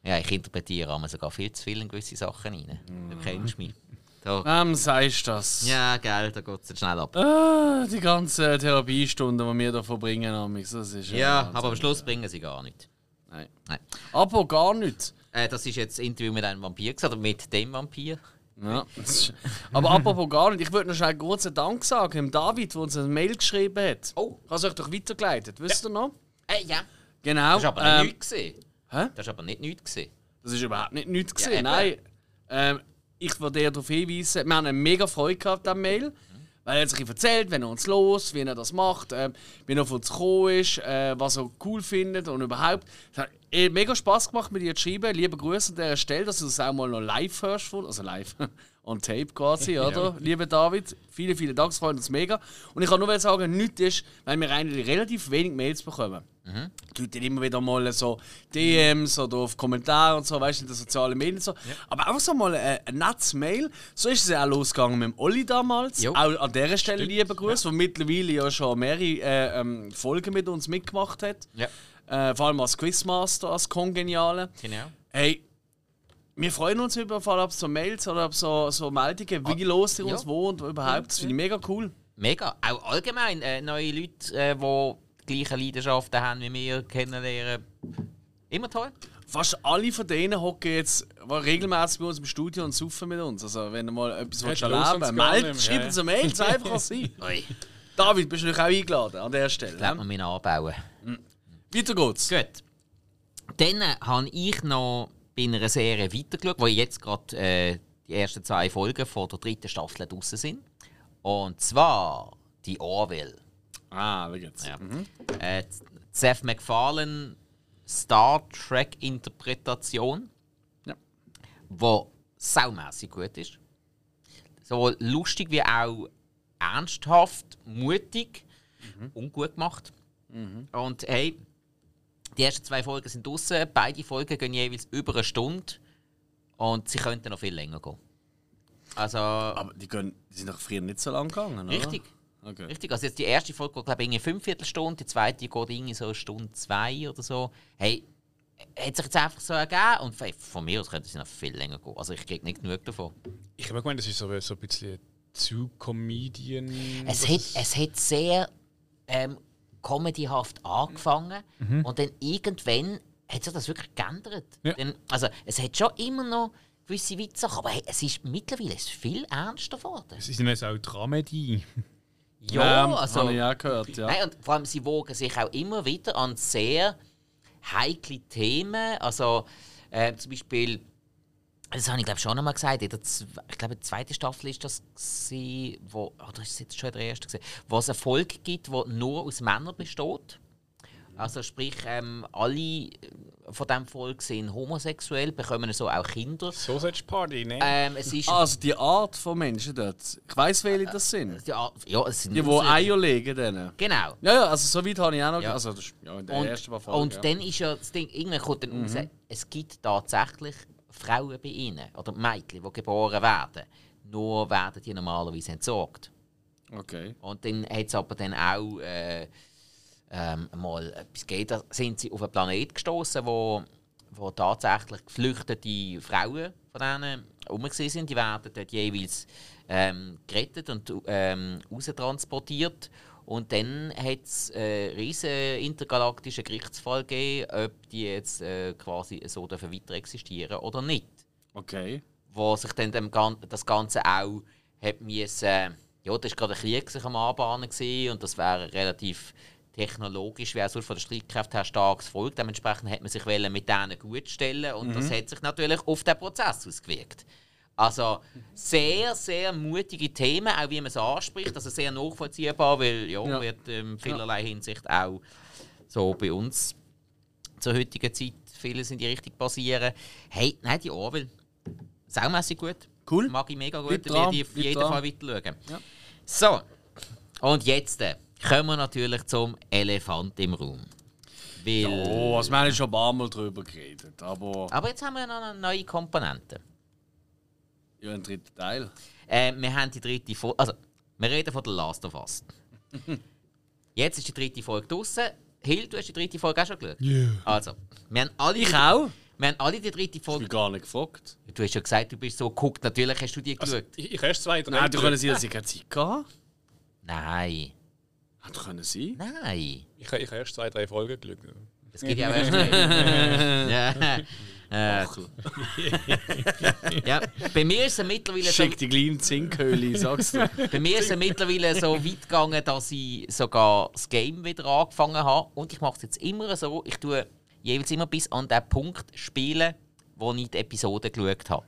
Ja, ich interpretiere aber sogar viel zu viel in gewisse Sachen rein. Du kennst mich. Da, Wem sagst du das? ja, gell, da geht es jetzt schnell ab. Ah, die ganzen Therapiestunden, die wir da verbringen, Amix, das ist Ja, Wahnsinn. aber am Schluss bringen sie gar nicht. Nein. Nein. Aber gar nicht. Äh, das ist jetzt das Interview mit einem Vampir, oder mit dem Vampir. Ja. Aber apropos gar nicht, ich würde noch schnell einen kurzen Dank sagen dem David, der uns eine Mail geschrieben hat. Oh. Ich habe es euch doch weitergeleitet, wisst ihr noch? Äh, ja. Genau. Das war aber nicht ähm, nichts. gewesen. hä? Das war aber nicht nichts. gewesen. Das ist überhaupt nicht nichts Ja, gesehen. eben. Nein. Ähm, ich würde dir darauf hinweisen, wir haben eine mega Freude gehabt am Mail. Weil er hat sich erzählt, wenn er uns los, wie er das macht, äh, wie er auf uns gekommen ist, äh, was er cool findet und überhaupt. Es hat eh mega Spaß gemacht, mit dir zu schreiben. Liebe Grüße an dieser Stelle, dass du das auch mal noch live hörst, also live on tape quasi, oder? Lieber David, vielen, vielen Dank, es freut uns mega. Und ich kann nur sagen, nichts ist, weil wir eigentlich relativ wenig Mails bekommen. Die Leute immer wieder mal so DMs oder auf Kommentare und so, weißt du, in den sozialen Medien und so. Aber einfach so mal ein, ein nettes Mail. So ist es ja auch losgegangen mit dem Olli damals. Jo. Auch an dieser Stelle liebe Grüße, der mittlerweile ja schon mehrere äh, ähm, Folgen mit uns mitgemacht hat. Ja, Äh, vor allem als Quizmaster, als Kongeniale. genau. Hey, wir freuen uns über vor allem so Mails oder so, so Meldungen, wie los ihr ja. uns wohnt überhaupt. Das finde ich mega cool. Mega. Auch allgemein äh, neue Leute, äh, die die gleichen Leidenschaften haben wie wir, kennenlernen. Immer toll. Fast alle von denen hocken jetzt regelmäßig bei uns im Studio und saufen mit uns. Also, wenn ihr mal etwas willst die erleben mehr, schreibt uns eine Mail, so einfach kann es sein. David, bist du natürlich auch eingeladen an dieser Stelle. lernt man mich noch anbauen. Weiter geht's. Gut. Dann äh, habe ich noch bei einer Serie weitergeschaut, wo jetzt gerade äh, die ersten zwei Folgen von der dritten Staffel draußen sind. Und zwar die Orville. Ah, wie geht's? Ja. Äh, Seth MacFarlane Star Trek Interpretation, Ja. wo saumässig gut ist. Sowohl lustig wie auch ernsthaft, mutig und gut gemacht. Und hey, die ersten zwei Folgen sind draußen. Beide Folgen gehen jeweils über eine Stunde und sie könnten noch viel länger gehen. Also Aber die, gehen, die sind doch früher nicht so lang gegangen, oder? richtig. Okay. Richtig, also jetzt die erste Folge geht, glaube ich, irgendwie eine Viertelstunde, die zweite geht irgendwie so eine Stunde zwei oder so. Hey, hat sich jetzt einfach so ergeben und von- von mir aus könnte es noch viel länger gehen. Also ich kriege nicht genug davon. Ich habe gemeint, das ist so, so ein bisschen zu Comedian. Es hat, es hat sehr ähm, comedyhaft angefangen und dann irgendwann hat sich das wirklich geändert. Ja. Dann, also es hat schon immer noch gewisse Witze, aber hey, es ist mittlerweile ist viel ernster geworden. Es ist jetzt auch Dramedie. Ja, Ähm, also... Habe ich auch gehört, ja. Nein, und vor allem, sie wogen sich auch immer wieder an sehr heikle Themen. Also äh, zum Beispiel, das habe ich glaube schon einmal gesagt, in der, ich glaube, die zweite Staffel ist das, gewesen, wo, oder ist es jetzt schon der ersten, gewesen, wo es eine Folge gibt, die nur aus Männern besteht. Also sprich, ähm, alle äh, von diesem Volk sind homosexuell, bekommen so auch Kinder. Sausage Party, ne? Ähm, es ist... Also die Art von Menschen dort. Ich weiss, welche das sind. ja, ja, es sind Die, die Eier legen. Denen. Genau. Ja, ja, also so weit habe ich auch noch. Ja. Also, das ist, ja, in der Und, ersten paar Folgen. und ja. dann ist ja das Ding, irgendwann kommt dann raus, es gibt tatsächlich Frauen bei ihnen oder Mädchen, die geboren werden. Nur werden die normalerweise entsorgt. Okay. Und dann hat es aber dann auch äh, ähm, mal etwas gegeben, da sind sie auf einen Planet gestoßen, wo, wo tatsächlich geflüchtete Frauen von denen herum sind. Die werden dort jeweils ähm, gerettet und ähm, raustransportiert. Und dann hat es einen riesen intergalaktischen Gerichtsfall gegeben, ob die jetzt äh, quasi so dürfen weiter existieren oder nicht Okay. wo sich dann dem Gan das Ganze auch hat müssen, ja, das war gerade ein Krieg sich am Anbahnen gewesen, und das wäre relativ technologisch, wäre es von der Streitkräfte her starkes Volk. Dementsprechend hat man sich mit denen gut stellen und das hat sich natürlich auf den Prozess ausgewirkt. Also sehr, sehr mutige Themen, auch wie man es anspricht, also sehr nachvollziehbar, weil ja, Ja. wird in vielerlei Hinsicht auch so bei uns zur heutigen Zeit vieles in die Richtung passieren. Hey, nein, die Orwell, saumässig gut. Cool. Mag ich mega gut, ich dran, werde die auf jeden dran. Fall weiter schauen. Ja. So, und jetzt äh, kommen wir natürlich zum Elefant im Raum. Weil, Oh, also wir haben schon ein paar Mal drüber geredet. Aber aber jetzt haben wir noch eine neue Komponente. Ja, ein dritter Teil. Äh, wir haben die dritte Folge. Also, wir reden von The Last of Us. Jetzt ist die dritte Folge draußen. Hill, du hast die dritte Folge auch schon geschaut? Ja. Also, wir haben alle, Ich auch. wir haben alle die dritte Ich Folge. bin gar nicht gefragt. Du hast ja gesagt, du bist so geguckt. Natürlich hast du die Also, geschaut. ich, ich erst zwei, drei. Nein, du können sie, dass ich keine Zeit gehabt Nein. Hätte können sie. Nein. Ich, ich habe erst zwei, drei Folgen geschaut. Es geht ja auch erst. ja. Äh, ja, bei mir ist es mittlerweile so, Schick die kleine Zinkhöhle, sagst du. bei mir ist es mittlerweile so weit gegangen, dass ich sogar das Game wieder angefangen habe. Und ich mache es jetzt immer so, ich tue jeweils immer bis an den Punkt spielen, wo ich die Episode geschaut habe.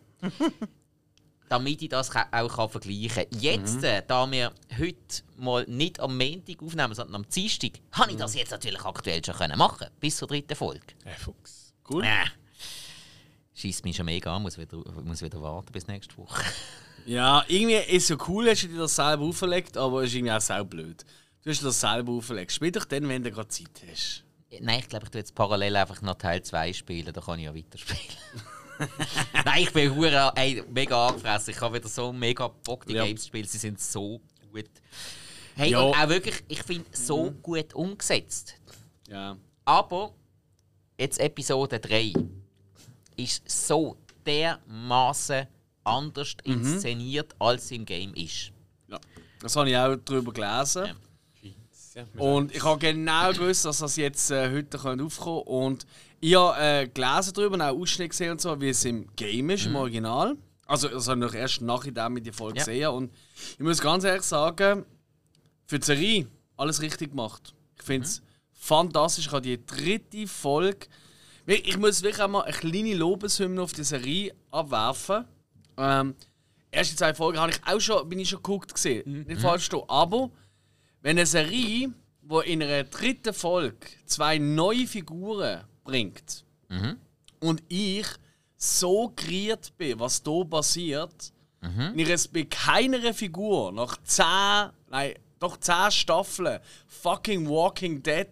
Damit ich das auch kann vergleichen kann. Jetzt, äh, da wir heute mal nicht am Montag aufnehmen, sondern am Dienstag, habe ich das jetzt natürlich aktuell schon können machen bis zur dritten Folge. Äh, Fuchs. Cool. Äh. Schießt mich schon mega an, muss wieder, muss wieder warten bis nächste Woche. Ja, irgendwie ist es ja cool, hast du dir das selber auferlegt, aber es ist irgendwie auch sau blöd. Du hast dir das selber auferlegt. Spiel doch dann, wenn du gerade Zeit hast. Nein, ich glaube, ich tue jetzt parallel einfach noch Teil 2 spielen, da kann ich ja weiterspielen. Nein, ich bin hure, ey, mega angefressen. Ich habe wieder so mega Bock, die Ja. Games zu spielen. Sie sind so gut. Hey, Ja. Mhm. und auch wirklich, ich finde, so gut umgesetzt. Ja. Aber jetzt Episode 3 ist so dermaßen anders Mhm. inszeniert, als es im Game ist. ja. Das habe ich auch darüber gelesen. Ja. Ja, Und ich habe genau gewusst, dass das jetzt äh, heute könnte aufkommen Und ich habe äh, gelesen darüber und auch Ausschnitte gesehen und so, wie es im Game ist, im Original. Also, das habe ich noch erst nachher mit der Folge Ja. gesehen. Und ich muss ganz ehrlich sagen, für die Serie alles richtig gemacht. Ich finde es fantastisch. Ich habe die dritte Folge. Ich muss wirklich auch mal eine kleine Lobeshymne auf die Serie abwerfen. Ähm, erste zwei Folgen habe ich auch schon, bin ich schon geguckt gesehen. Nicht falsch verstehen. Aber wenn eine Serie, wo in einer dritten Folge zwei neue Figuren bringt. Und ich so geriert bin, was da passiert, und ich es bei keiner Figur nach zehn, nein, doch zehn Staffeln fucking Walking Dead,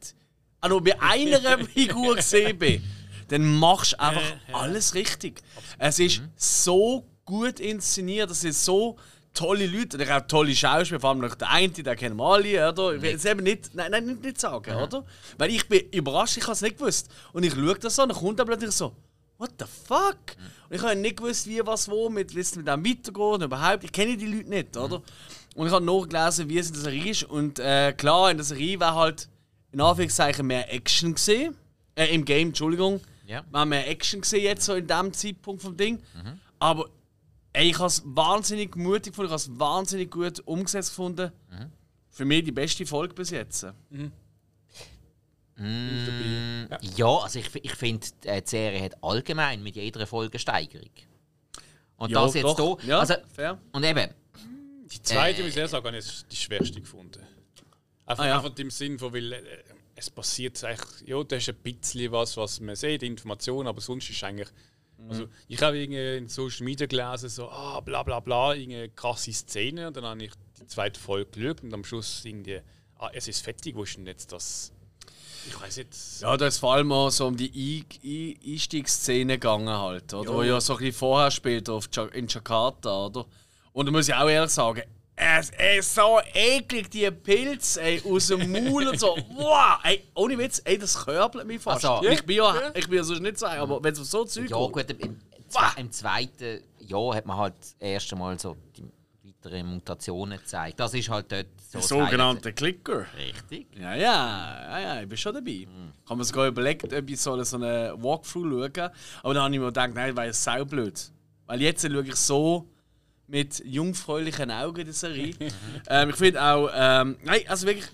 also bei einer Figur gesehen bin, dann machst du einfach alles richtig. Es ist so gut inszeniert, es ist so tolle Leute, und auch tolle Schauspieler, vor allem noch der eine, den kennen wir alle, oder? Ich will es eben nicht, nein, nein, nicht, nicht sagen, oder? Weil ich bin überrascht, ich habe es nicht gewusst. Und ich schaue das so und dann kommt dann plötzlich so, what the fuck? Und ich habe nicht gewusst, wie, was, wo, mit, wie es mit dem weitergeht überhaupt. Ich kenne die Leute nicht, oder? Und ich habe nachgelesen, wie es in der Serie ist. Und äh, klar, in der Serie war halt in Anführungszeichen mehr Action gesehen. Äh, Im Game, Entschuldigung. Ja. Wir haben mehr Action gesehen jetzt so in dem Zeitpunkt vom Ding. Aber ey, ich habe es wahnsinnig mutig gefunden, ich habe es wahnsinnig gut umgesetzt gefunden. Für mich die beste Folge bis jetzt. Ja, also ich, ich finde, äh, die Serie hat allgemein mit jeder Folge Steigerung. Und Ja, das jetzt doch. hier. Ja, also, fair. Und eben, Die zweite, muss ich ehrlich sagen, habe ich die schwerste gefunden. Einfach, Ah, ja. einfach im Sinn von, weil äh, es passiert eigentlich, ja, da ist ein bisschen was, was man sieht, Informationen, aber sonst ist eigentlich. Also, ich habe irgendwie in Social Media gelesen, so, ah, bla bla bla, irgendeine krasse Szene. Und dann habe ich die zweite Folge geschaut und am Schluss irgendwie, ah, es ist fertig, wo ist denn jetzt das? Ich weiß jetzt. Ja, da ist vor allem auch so um die Ein Ein Einstiegsszene gegangen halt, oder? Wo ja so ein bisschen vorher spielt auf Ja- in Jakarta, oder? Und da muss ich auch ehrlich sagen, es ist so eklig, die Pilze ey, aus dem Maul und so. Wow, ey, ohne Witz, ey, das körbelt mich fast. Also- ich bin ja, ich bin ja sonst nicht so, aber wenn es so Zeug ja geht- gut, im, im zweiten Jahr hat man halt das erste Mal so die weiteren Mutationen gezeigt. Das ist halt dort so. das sogenannte Klicker. Highlight. Richtig. Ja, ja, ja, ja, ich bin schon dabei. Ich habe mir sogar überlegt, ob ich so so einen Walkthrough schauen Aber dann habe ich mir gedacht, nein, weil es saublöd. Weil jetzt schaue ich so mit jungfräulichen Augen die Serie. ähm, ich finde auch, ähm, nein, also wirklich,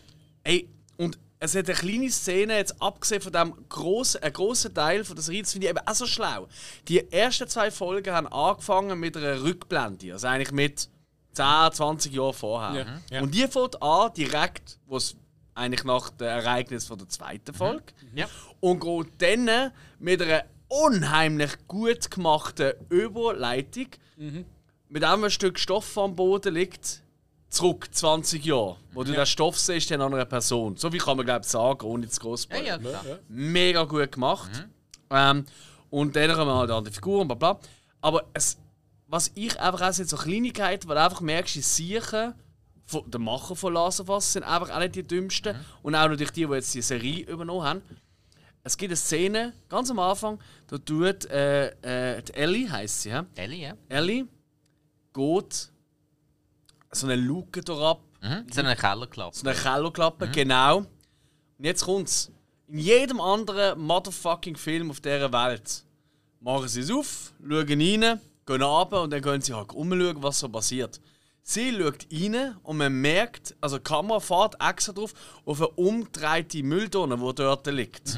ey, und es hat eine kleine Szene, jetzt abgesehen von dem grossen, einen grossen Teil von der Serie, das finde ich eben auch so schlau. Die ersten zwei Folgen haben angefangen mit einer Rückblende, also eigentlich mit 10, 20 Jahren vorher. Ja, ja. Und die fängt an, direkt, wo es eigentlich nach dem Ereignis von der zweiten Folge. Ja. Und geht dann mit einer unheimlich gut gemachten Überleitung, mit einem Stück Stoff am Boden liegt, zurück 20 Jahre. Wo du den Stoff siehst, an einer Person. So viel kann man, glaube ich, sagen, ohne zu groß Ja, ja, klar. mega gut gemacht. Ähm, und dann kommen halt an die Figuren, bla bla. Aber es, was ich einfach auch so Kleinigkeiten, weil du einfach merkst, die Siechen der Macher von Last of Us sind einfach auch nicht die dümmsten. Und auch natürlich die, die jetzt die Serie übernommen haben. Es gibt eine Szene, ganz am Anfang, da tut äh, äh, die Ellie, heisst sie, hä? Ellie, ja. Ellie geht so eine Luke da ab, Mhm. So eine Kellerklappe. so eine Kellerklappe, genau. Und jetzt kommt's. In jedem anderen motherfucking Film auf dieser Welt machen sie es auf, schauen rein, gehen runter und dann gehen sie halt umschauen, was so passiert. Sie schaut rein und man merkt, also die Kamera fährt extra drauf, auf eine umgedrehte Mülltonne, die dort liegt.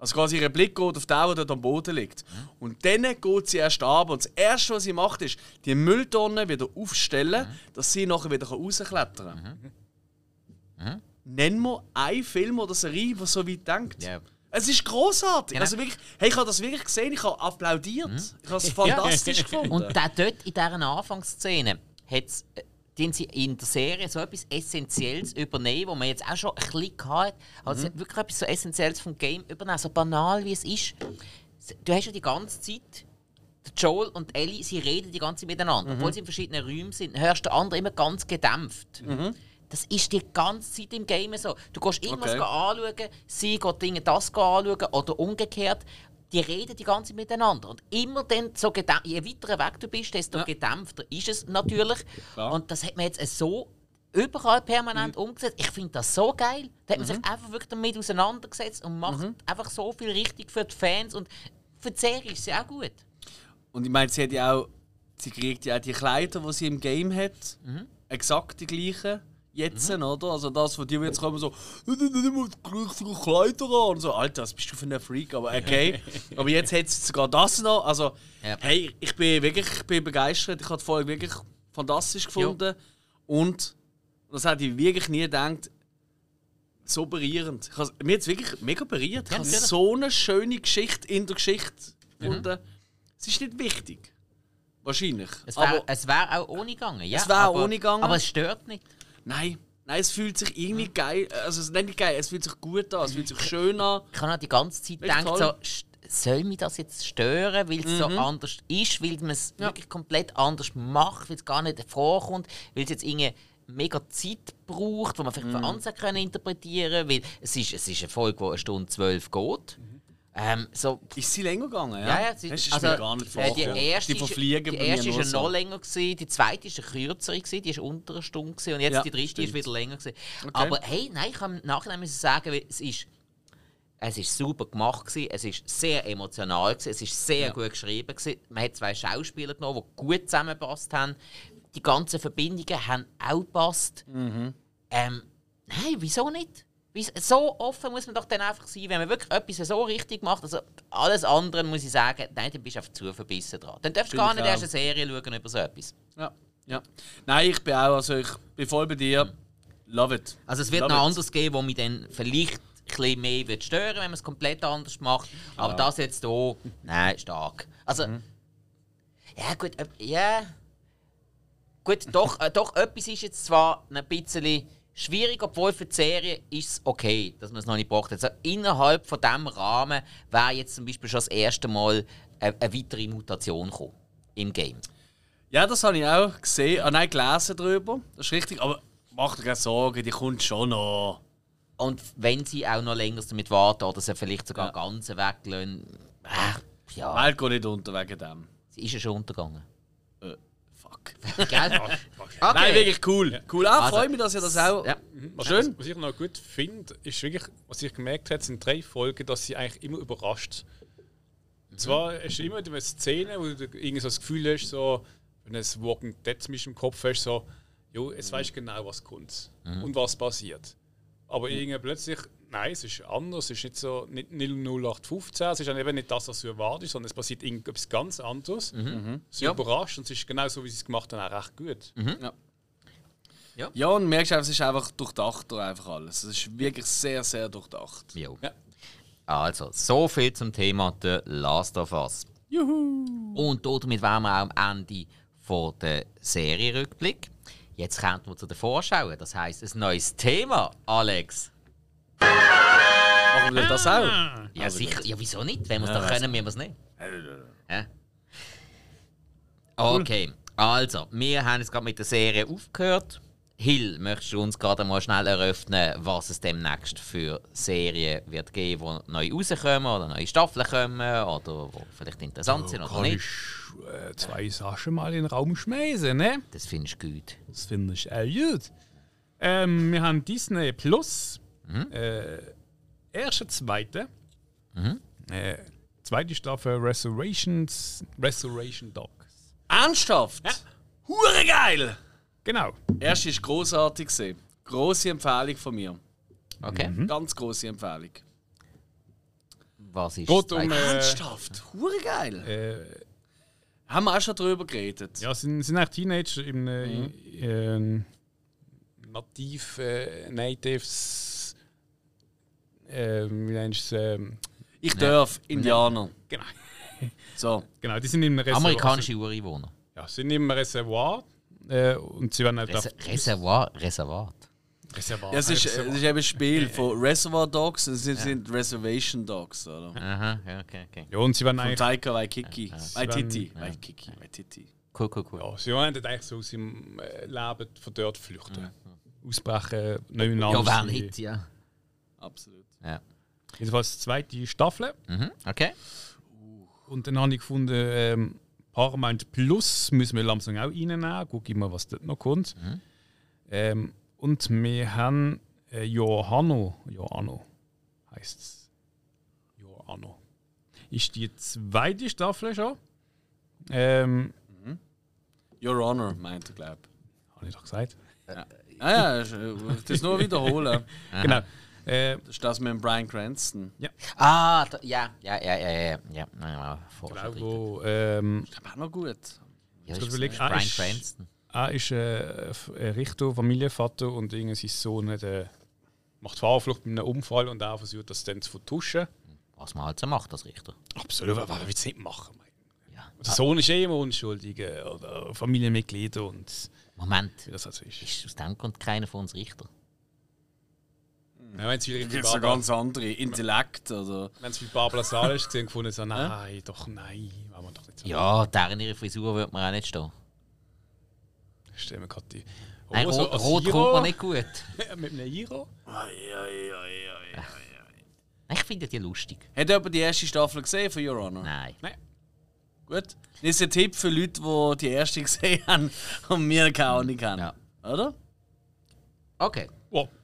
Also quasi ihr Blick geht auf den, der dort am Boden liegt. Und dann geht sie erst ab und das Erste, was sie macht, ist, die Mülltonne wieder aufstellen, dass sie nachher wieder rausklettern kann. Nenn mir einen Film oder Serie, der so weit denkt. Ja. Es ist großartig. Genau. Also wirklich, hey, ich habe das wirklich gesehen, ich habe applaudiert. Ich habe es fantastisch gefunden. Und da dort in dieser Anfangsszene hat's, äh, den sie in der Serie so etwas Essentielles übernehmen, wo man jetzt auch schon ein bisschen hat. Also hat wirklich etwas so Essentielles vom Game übernehmen, so banal wie es ist. Du hast ja die ganze Zeit Joel und Ellie, sie reden die ganze Zeit miteinander. Obwohl sie in verschiedenen Räumen sind, hörst du den anderen immer ganz gedämpft. Das ist die ganze Zeit im Game so. Du gehst irgendwas Okay. anschauen, sie geht Dinge das anschauen oder umgekehrt. Die reden die ganze Zeit miteinander. Und immer dann, so gedämpft, je weiter weg du bist, desto gedämpfter ist es natürlich. Klar. Und das hat man jetzt so überall permanent Mhm. umgesetzt. Ich finde das so geil. Da hat man sich einfach wirklich damit auseinandergesetzt und macht Mhm. einfach so viel richtig für die Fans. Und für die Serie ist sie auch gut. Und ich meine, sie hat ja auch, sie kriegt ja auch die Kleider, die sie im Game hat, exakt die gleichen. Jetzt, oder? Also das, von dir jetzt kommen so, du musst richtige Kleider an. Und so, Alter, was bist du für ein Freak? Aber okay. Aber jetzt hat sie sogar das noch. Also, Ja. hey, ich bin wirklich ich bin begeistert. Ich habe die Folge wirklich fantastisch gefunden. Und das hätte ich wirklich nie gedacht, so berührend. Mir hat es wirklich mega berührt. Ich Ja, habe so eine schöne Geschichte in der Geschichte gefunden. Es ist nicht wichtig. Wahrscheinlich. Es wäre es wär auch ohne gegangen. Ja, Es wär aber- ohne gegangen. Aber es stört nicht. Nein, nein, es fühlt sich irgendwie geil. Also es ist nicht geil, es fühlt sich gut an, es fühlt sich schön an. Ich habe auch die ganze Zeit Echt gedacht, so, soll mich das jetzt stören, weil es so anders ist, weil man es wirklich komplett anders macht, weil es gar nicht vorkommt, weil es jetzt irgendwie mega Zeit braucht, wo man vielleicht für andere können interpretieren weil es ist, es ist eine Folge, die eine Stunde zwölf geht. Ähm, so, Ist sie länger gegangen? Ja, ja, ja, das sie- ist also, mir gar nicht äh, die erste, Die ist- die erste ist ja so. noch länger, gewesen, die zweite ist eine kürzere, gewesen, die ist unter einer Stunde gewesen, und jetzt Ja, die dritte ist wieder länger. Gewesen. Aber hey, nein, ich kann im Nachhinein sagen, es ist, es ist super gemacht gewesen, es ist sehr emotional gewesen, es ist sehr gut geschrieben gewesen. Man hat zwei Schauspieler genommen, die gut zusammengepasst haben. Die ganzen Verbindungen haben auch gepasst. Mhm. Ähm, nein, wieso nicht? So offen muss man doch dann einfach sein, wenn man wirklich etwas so richtig macht. Also alles andere muss ich sagen, nein, dann bist du einfach zu verbissen dran. Dann darfst du gar ich nicht auch. erst eine Serie schauen über so etwas. Ja, ja. Nein, ich bin auch, also ich bin voll bei dir. Love it. Also es wird Love noch it. anders geben, wo mich dann vielleicht ein bisschen mehr wird stören, wenn man es komplett anders macht. Aber das jetzt hier, nein, stark. Also, Mhm. ja gut, äh, ja. Gut, doch, äh, doch, etwas ist jetzt zwar ein bisschen schwierig, obwohl für die Serie ist es okay, dass man es noch nicht braucht. Also innerhalb von diesem Rahmen wäre jetzt zum Beispiel schon das erste Mal eine, eine weitere Mutation gekommen im Game. Ja, das habe ich auch gesehen. Ah, nein, gelesen darüber. Das ist richtig. Aber mach dir keine Sorgen, die kommt schon noch. Und wenn sie auch noch länger damit warten oder sie vielleicht sogar Ja. ganz weglassen, äh, ja, Welt geht nicht unter wegen dem. sie ist ja schon untergegangen. Fuck. Gell? Nein, wirklich cool. Cool. Ah, Also, freue mich, dass ihr das auch. Ja. Was, Schön. Was ich noch gut finde, ist wirklich, was ich gemerkt habe, sind drei Folgen, dass sie eigentlich immer überrascht. Und zwar ist immer eine Szene, wo du irgendwie so das Gefühl hast, so, wenn du ein Walking Dead mich im Kopf hast, so, jo, jetzt weißt du genau, was kommt und was passiert. Aber irgendwie plötzlich, nein, es ist anders, es ist nicht so, nicht 0815, es ist dann eben nicht das, was du erwartest, sondern es passiert irgendetwas ganz anderes. Es Ja. überrascht und es ist genau so, wie sie es gemacht haben, auch recht gut. Ja, und du merkst einfach, es ist einfach durchdacht einfach alles. Es ist wirklich sehr, sehr durchdacht. Jo. Ja. Also, so viel zum Thema The Last of Us. Juhu! Und damit wären wir auch am Ende von der Serienrückblick. Jetzt kommen wir zu der Vorschau. Das heisst, ein neues Thema, Alex. Machen wir das auch? Ja, Also sicher. Ja, wieso nicht? Wenn wir es Ja, doch können, wir es nicht. Ja. Okay, also, wir haben jetzt gerade mit der Serie aufgehört. Hill, möchtest du uns gerade mal schnell eröffnen, was es demnächst für Serien wird geben, die neu rauskommen oder neue Staffeln kommen oder die vielleicht interessant sind oder Kann nicht? ich äh, zwei Sachen mal in den Raum schmeißen, ne? Das findest du gut. Das finde ich auch gut. Ähm, wir haben Disney Plus. Äh, erste, zweite. Äh, zweite Staffel Resurrections, Resurrection Dogs. Ernsthaft? Ja. Hure geil! Genau. Erst ist großartig gesehen. Große Empfehlung von mir. Okay. Ganz große Empfehlung. Was ist Geht das um, äh, Ernsthaft? Hure geil. Äh, Haben wir auch schon drüber geredet? ja, sind, sind eigentlich Teenager im äh, Mhm. ähm, Nativ äh, Natives. Äh, wie nennst du es? Ähm, Ich darf, Indianer. genau. So. genau, die sind im Reservoir. Amerikanische Ureinwohner. Ja, sind im Reservoir. Äh, und sie werden halt Res Reservoir, Reservat. Reservoir. Ja, es ist, Reservoir. es ist eben ein Spiel von Reservoir Dogs, es sind, sind Reservation Dogs, oder? Aha, ja, okay, okay. ja, und sie werden Von eigentlich. Taika Waititi. Waititi. Ja. Waititi. Cool, cool, cool. Ja, sie wollen eigentlich so aus ihrem äh, Leben von dort flüchten. Ausbrechen, neu Ja, anders wer sein. nicht, ja. Absolut. Ja. Jedenfalls die zweite Staffel. Mhm, okay. Und dann habe ich gefunden, ähm, Paramount Plus müssen wir langsam auch reinnehmen. Guck mal, was dort noch kommt. Ähm, und wir haben äh, Johanno. Johanno heisst es. Johanno. Ist die zweite Staffel schon. Ähm, Your Honor, meint er, glaube habe ich doch gesagt. ich. Ah ja, ist, äh, das nur wiederholen. Genau. Äh, Das ist das mit dem Brian Cranston. Ah, da, ja, ja, ja, ja, ja, ja. ja. ja genau wo, ähm, Ich glaube auch noch gut. Ja, Hast du ist überlegt, ist ah, ist- Cranston. er ist äh, ein Richter, Familienvater und irgendwie sein Sohn der macht Fahrerflucht mit einem Unfall und er versucht das dann zu vertuschen. Was man halt so macht als Richter. Absolut, was will es nicht machen? Ja. Der Sohn ist eh immer unschuldig äh, oder Familienmitglieder und Moment, wie das also ist. ist aus dem Grund keiner von uns Richter? Ja, wenn es wie es so Barbara, ganz andere. Intellekt oder. wenn's wie Barbara Salisch gesehen gefunden so, nein, doch nein, wollen wir doch nicht so. Ja, deren ihre Frisur wird man auch nicht stehen. Wir gerade die. Nein, Oh, so rot, rot kommt man nicht gut. Mit einem Iro? Ich finde die lustig. Hat jemand die erste Staffel gesehen von Your Honor? Nein. Gut. Das ist ein Tipp für Leute, die die erste gesehen haben und mir keine Ahnung haben. Ja. Oder? Okay.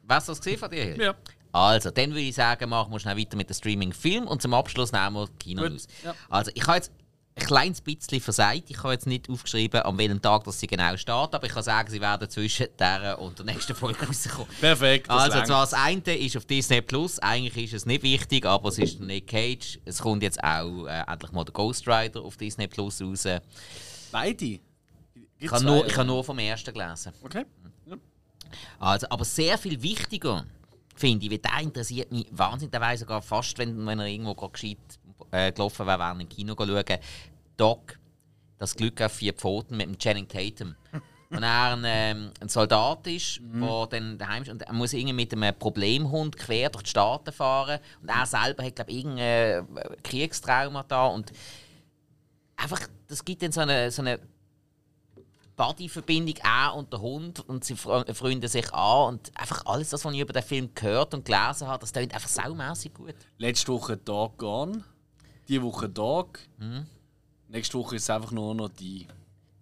Oh, Was das gesehen von dir? Hill? ja. Also, dann würde ich sagen, machen wir schnell weiter mit dem Streaming-Film und zum Abschluss nehmen wir die Kino-News. ja. Also, ich habe jetzt ein kleines bisschen versagt. Ich habe jetzt nicht aufgeschrieben, an welchem Tag das sie genau startet, aber ich kann sagen, sie werden zwischen der und der nächsten Folge rauskommen. Perfekt. Also, zwar das eine ist auf Disney Plus. Eigentlich ist es nicht wichtig, aber es ist Nick Cage. Es kommt jetzt auch äh, endlich mal der Ghost Rider auf Disney Plus raus. Ich Beide. habe Gibt's nur, ich habe nur vom ersten gelesen. Okay. Also, aber sehr viel wichtiger, finde ich, weil der interessiert mich wahnsinnig. Der weiß sogar fast, wenn, wenn er irgendwo gerade gescheit äh, gelaufen wäre, während im Kino schauen. Doc, das Glück auf vier Pfoten mit dem Channing Tatum. Und er ein, ähm, ein Soldat ist, der dann daheim ist und er muss irgendwie mit einem Problemhund quer durch die Staaten fahren. Und er selber hat, glaube ich, irgendein äh, Kriegstrauma da. Und einfach, das gibt dann so eine, so eine Buddy-Verbindung er und der Hund und sie fre- freunden sich an und einfach alles das, was ich über den Film gehört und gelesen habe, das klingt einfach saumässig gut. Letzte Woche Dog Gone. Die Woche Dog. Mhm. Nächste Woche ist es einfach nur noch die.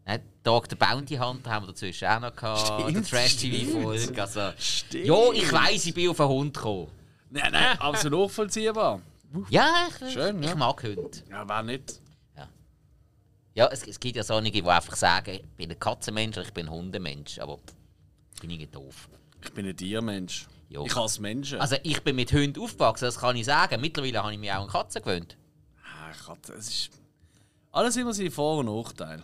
Äh, Dog the Bounty Hunter haben wir dazwischen auch noch gehabt, Stimmt, der Trash-TV-Folge. Also, Stimmt. ja, ich weiss, ich bin auf einen Hund gekommen. Nein, nein, absolut nachvollziehbar. Ja, ich, Schön, ich ja. mag Hunde. Ja, wer nicht? Ja, es, es gibt ja solche, die einfach sagen, ich bin ein Katzenmensch oder ich bin ein Hundemensch, aber bin ich nicht doof. Ich bin ein Tiermensch. Jo. Ich hasse Menschen. Also ich bin mit Hunden aufgewachsen, das kann ich sagen. Mittlerweile habe ich mich auch an Katzen gewöhnt. Ah, Gott, es ist. Alles immer seine Vor- und Nachteile.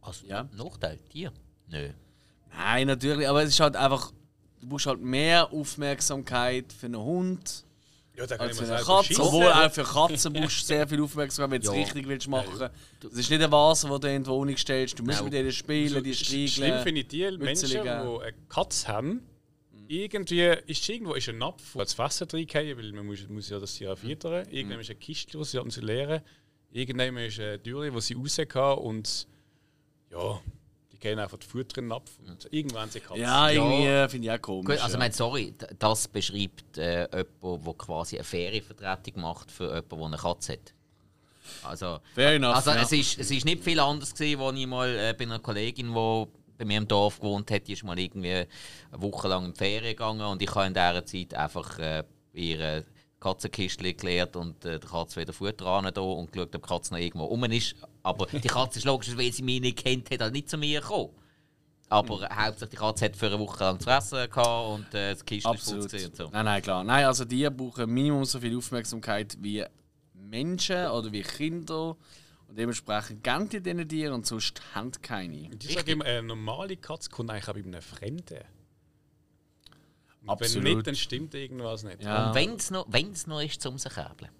Also, Ja. Nachteil, Tier? Nö. Nein, natürlich, aber es ist halt einfach. Du brauchst halt mehr Aufmerksamkeit für einen Hund Ja, da kann als ich mir Katze. Obwohl auch für Katzen brauchst du sehr viel Aufmerksamkeit, wenn du es Ja. richtig willst machen. Das ist nicht ein Wasser, das du in die Wohnung stellst. Du musst Nein. mit denen spielen, die Sch- streicheln. Schlimm finde ich die Menschen, die eine Katze haben. Irgendwie ist irgendwo ist ein Napf, wo das Wasser reingehen, weil man muss, muss ja das Tier füttern. Irgendwann ist eine Kiste, die sie haben sie leeren. Irgendwann ist eine Türe, wo sie raus kann und ja, die gehen einfach die Futter in den Napf und irgendwann sind sie Katzen. Ja, irgendwie äh, finde ich auch komisch. Gut, also ja. mein, sorry, das beschreibt äh, jemand, der quasi eine Ferienvertretung macht für jemanden, der eine Katze hat. Also, Fair enough. also ja. es, ist, es ist nicht viel anders gewesen, als ich mal äh, bei einer Kollegin, die bei mir im Dorf gewohnt hat, die ist mal irgendwie eine Woche lang in die Ferien gegangen und ich habe in dieser Zeit einfach äh, ihre Katzenkistchen geklärt und äh, der Katze wieder Futter ran da und geschaut, ob die Katze noch irgendwo rum ist. Aber die Katze ist logisch, weil sie mich nicht kennt, hat halt nicht zu mir gekommen. Aber hauptsächlich die Katze hat für eine Woche lang zu essen gehabt und äh, das Kistchen ist Absolut. putzt und so. Nein, nein, klar. Nein, also die brauchen Minimum so viel Aufmerksamkeit wie Menschen oder wie Kinder. Und dementsprechend geben die diesen Tieren und sonst haben keine. Ich sage immer, eine normale Katze kommt eigentlich auch bei einem Fremden. Und Absolut. Wenn nicht, dann stimmt irgendwas nicht. Ja. Und wenn es noch, wenn's noch ist, zum sich käbeln.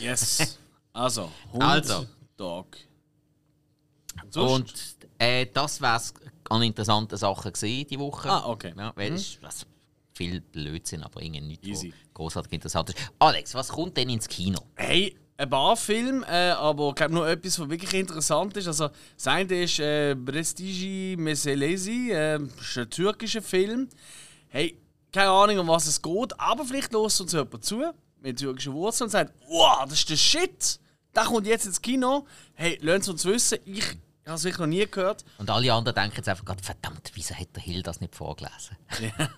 Yes. Also, Hund, Also. Dog. Und äh, das wäre es an interessanten Sachen gewesen, die Woche. Ah, okay. Ja, weil es ist was viel Blödsinn, aber irgendwie nicht Easy. großartig interessant ist. Alex, was kommt denn ins Kino? Hey, ein Barfilm, äh, aber ich glaube nur etwas, was wirklich interessant ist. Also, das eine ist äh, Prestigi Meselesi, äh, ist ein türkischer Film. Hey, keine Ahnung, um was es geht, aber vielleicht lässt uns jemand zu mit türkischen Wurzeln und sagt: Wow, das ist der Shit! Der kommt jetzt ins Kino. Hey, lasst uns wissen, ich habe es wirklich noch nie gehört. Und alle anderen denken jetzt einfach gerade, verdammt, wieso hat der Hill das nicht vorgelesen?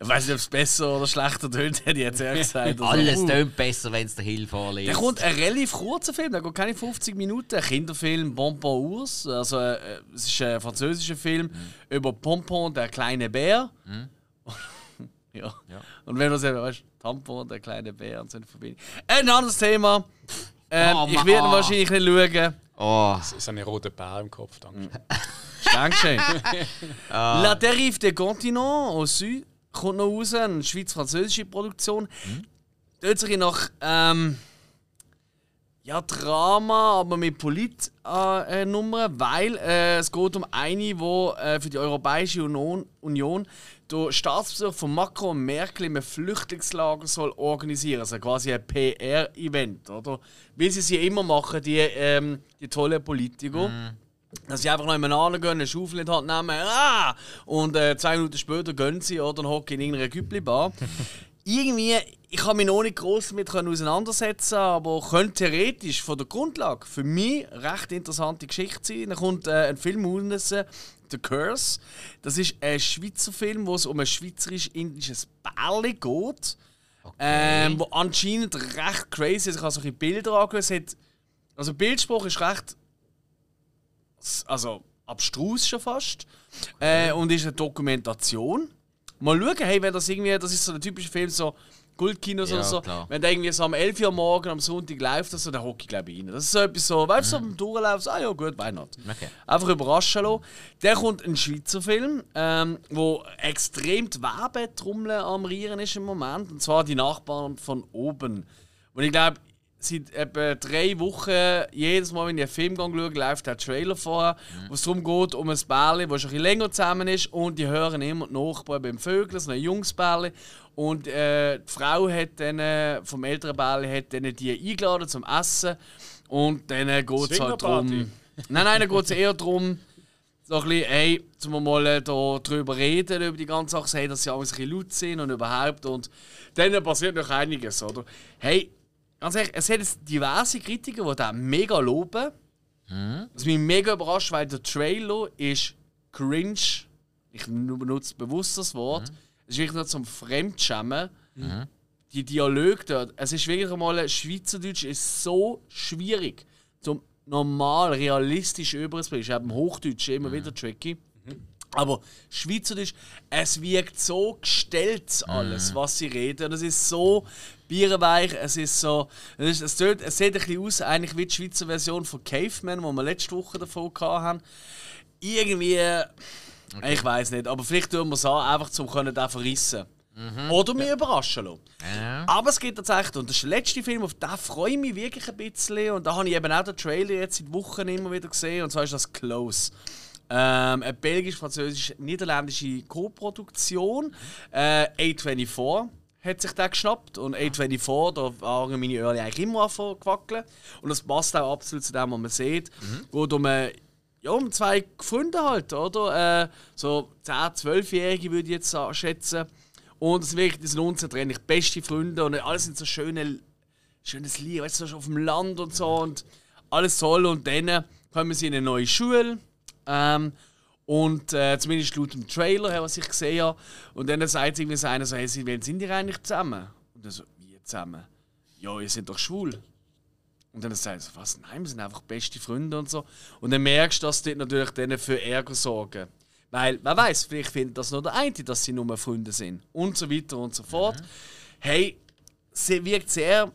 Ich weiß nicht, ob es besser oder schlechter tönt, hätte ich jetzt eher gesagt. Also, Alles uh. tönt besser, wenn es der Hill vorliest. Der kommt ein relativ kurzer Film, der geht keine 50 Minuten. Ein Kinderfilm Bonbon Ours. Also, äh, es ist ein französischer Film über Pompon, der kleine Bär. ja. Und wenn du sagst, weißt du, Tampon, der kleine Bär und so eine Verbindung. Ein anderes Thema. Ähm, Oh, ich werde wahrscheinlich nicht schauen. Oh, Es ist eine rote Bär im Kopf. Danke. Dankeschön. La Dérive des Continents au Sud kommt noch raus, eine schweiz-französische Produktion. Dort sich nach ähm, ja, Drama, aber mit Polit-Nummern, äh, Nummern, weil äh, es geht um eine, die äh, für die Europäische Union, Union den Staatsbesuch von Macron und Merkel im Flüchtlingslager soll organisieren Also quasi ein PR-Event, oder? Wie sie es ja immer machen, die, ähm, die tollen Politiker. Dass sie einfach noch jemanden gehen, eine Schaufel in die Hand nehmen, ah! und äh, zwei Minuten später gehen sie oder und hocken in irgendeiner Güppli-Bar. Irgendwie, ich kann mich noch nicht groß damit auseinandersetzen, aber könnte theoretisch von der Grundlage für mich eine recht interessante Geschichte sein. Dann kommt äh, ein Film raus, The Curse. Das ist ein Schweizer Film, wo es um ein schweizerisch-indisches Bärli geht. Ähm, wo anscheinend recht crazy ist. Ich habe solche Bilder hat- Also, Bildspruch ist recht also abstrus schon fast. Äh, und ist eine Dokumentation. Mal schauen, hey, wenn das irgendwie, das ist so ein typischer Film, so Kultkinos Ja, oder so. klar. Wenn der irgendwie so um 11 Uhr morgen am Sonntag läuft, das so, dann hocke ich glaube ich rein. Das ist so etwas so, weißt du, so beim Durchlauf, so, ah ja gut, why not? Okay. Einfach überraschen lassen. Der kommt ein Schweizer Film, ähm, wo extrem die Werbetrommel am Rieren ist im Moment. Und zwar die Nachbarn von oben. Und ich glaube, seit etwa drei Wochen, jedes Mal, wenn ich einen Film schaue, läuft der Trailer vorher, wo es darum geht, um ein Bärli, das schon ein bisschen länger zusammen ist und die hören immer die Nachbarn beim Vögeln, so ein junges Bärli. Und äh, die Frau hat dann, äh, vom älteren Bärli hat dann die eingeladen zum Essen und dann äh, geht es halt darum... Nein, nein, dann geht es eher darum, so ein bisschen, hey, zum wir mal äh, da drüber reden, über die ganze Sache, hey, dass sie alles ein bisschen laut sind und überhaupt. Und dann passiert noch einiges, oder? Hey, ganz ehrlich, es hat jetzt diverse Kritiker, die den mega loben. Was mich mega überrascht, weil der Trailer ist cringe. Ich benutze bewusst das Wort. Es ist wirklich nur zum Fremdschämen. Die Dialoge dort, es ist wirklich einmal, Schweizerdeutsch ist so schwierig zum normal, realistisch überzubringen. Ich habe im Hochdeutsch immer wieder tricky. Aber Schweizerdeutsch, es wirkt so gestellt alles, was sie reden. Und es ist so bierweich, es ist so. Es, ist, es, tut, es sieht ein bisschen aus, eigentlich wie die Schweizer Version von Caveman, die wir letzte Woche davon hatten. Irgendwie. Ich weiß nicht, aber vielleicht tun wir es an, einfach zum können den verrissen. Oder mich überraschen lassen. Ja. Aber es gibt tatsächlich, und das ist der letzte Film, auf den freue ich mich wirklich ein bisschen. Und da habe ich eben auch den Trailer jetzt seit Wochen immer wieder gesehen. Und zwar ist das Close. Ähm, eine belgisch-französisch-niederländische Co-Produktion. Äh, A24 hat sich der geschnappt. Und A24, da fangen meine Öhrchen eigentlich immer an zu wackeln. Und das passt auch absolut zu dem, was man sieht. Geht um eine ja, um zwei Freunde halt, oder? Äh, so 10-, 12-Jährige würde ich jetzt schätzen. Und es sind wirklich, die sind unzertrennlich beste Freunde und alles sind so schöne, schönes Lied, weißt du, auf dem Land und so und alles toll. Und dann kommen sie in eine neue Schule. Ähm, und äh, zumindest laut dem Trailer, was ich gesehen habe. Und dann sagt irgendwie so einer so, hey, wann sind die eigentlich zusammen? Und dann so, wie zusammen? Ja, ihr seid doch schwul. Und dann sagen sie, was? Nein, wir sind einfach beste Freunde und so. Und dann merkst du, dass die natürlich denen für Ärger sorgen. Weil, wer weiß, vielleicht findet das nur der eine, dass sie nur Freunde sind. Und so weiter und so fort. Hey, sie wirkt sehr.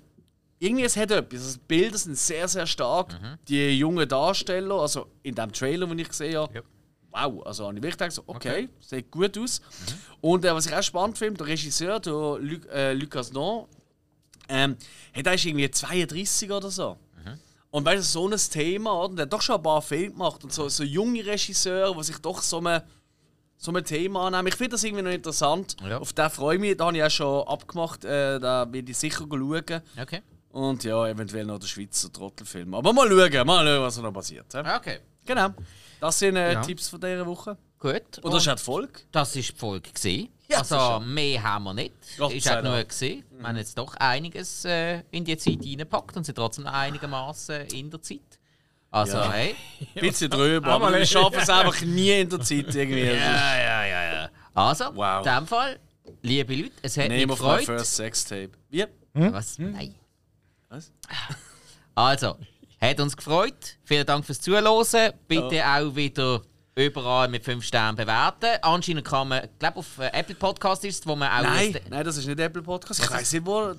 Irgendwie es hat etwas. Also die Bilder sind sehr, sehr stark. Die jungen Darsteller, also in dem Trailer, den ich gesehen habe, Ja. wow, also habe ich wirklich gedacht, so, okay, sieht gut aus. Und äh, was ich auch spannend finde, der Regisseur, der Luc, äh, Lucas Non, ähm, hey, der ist irgendwie 32 oder so. Und weißt du, so ein Thema, oder? Der hat doch schon ein paar Filme gemacht und so, so junge Regisseure, die sich doch so einem, so einem Thema annehmen. Ich finde das irgendwie noch interessant. Ja. Auf den freue ich mich. Da habe ich auch schon abgemacht. Äh, da werde ich sicher schauen. Okay. Und ja, eventuell noch der Schweizer Trottelfilm. Aber mal schauen, mal schauen, was noch passiert. hä? Okay. Genau. Das sind äh, Ja. Tipps von dieser Woche. Gut. Und das ist auch die Folge. Das war die Folge. Gewesen. Ja, also mehr haben wir nicht. Gott ist auch nur Dank. gesehen. Wir haben jetzt doch einiges äh, in die Zeit reingepackt und sind trotzdem noch einigermaßen in der Zeit. Also, Ja. hey. Ein bisschen drüber, aber wir schaffen es einfach nie in der Zeit irgendwie. Ja, ja, ja, ja. Also, Wow. in dem Fall, liebe Leute, es hat mich Name of my gefreut. first Sextape. Wie? Was? Nein. Was? Also, hat uns gefreut. Vielen Dank fürs Zuhören. Bitte auch wieder überall mit 5 Sternen bewerten. Anscheinend kann man, ich glaube, auf äh, Apple Podcast ist es, wo man auch. Nein, nein, das ist nicht Apple Podcast. Ich weiß nicht, wo.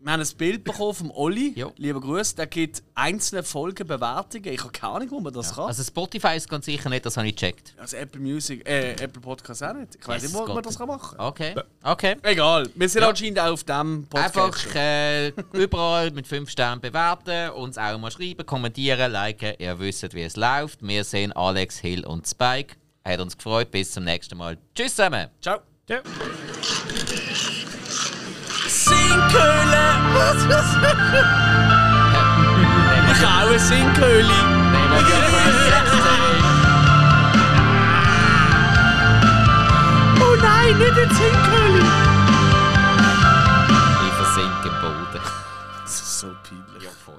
Wir haben ein Bild bekommen vom Olli. Jo. Lieber Grüß. Der gibt einzelne Folgen Bewertungen. Ich habe keine Ahnung, wo man das kann. Also, Spotify ist ganz sicher nicht, das habe ich gecheckt. Also Apple Music, äh, Apple Podcast auch nicht. Ich weiß Yes, nicht, wo man Gott. das kann machen kann. Okay. Okay. Egal, wir sind Ja. anscheinend auch auf dem Podcast. Einfach äh, überall mit 5 Sternen bewerten, uns auch mal schreiben, kommentieren, liken. Ihr wisst, wie es läuft. Wir sehen Alex, Hill und Spike. Hat uns gefreut. Bis zum nächsten Mal. Tschüss zusammen. Ciao. Ja. Sinkhöhle! ich habe auch eine Sinkhöhle. Oh nein, nicht eine Sinkhöhle! Ich versinke im Boden. Das ist so peinlich. Ja, voll.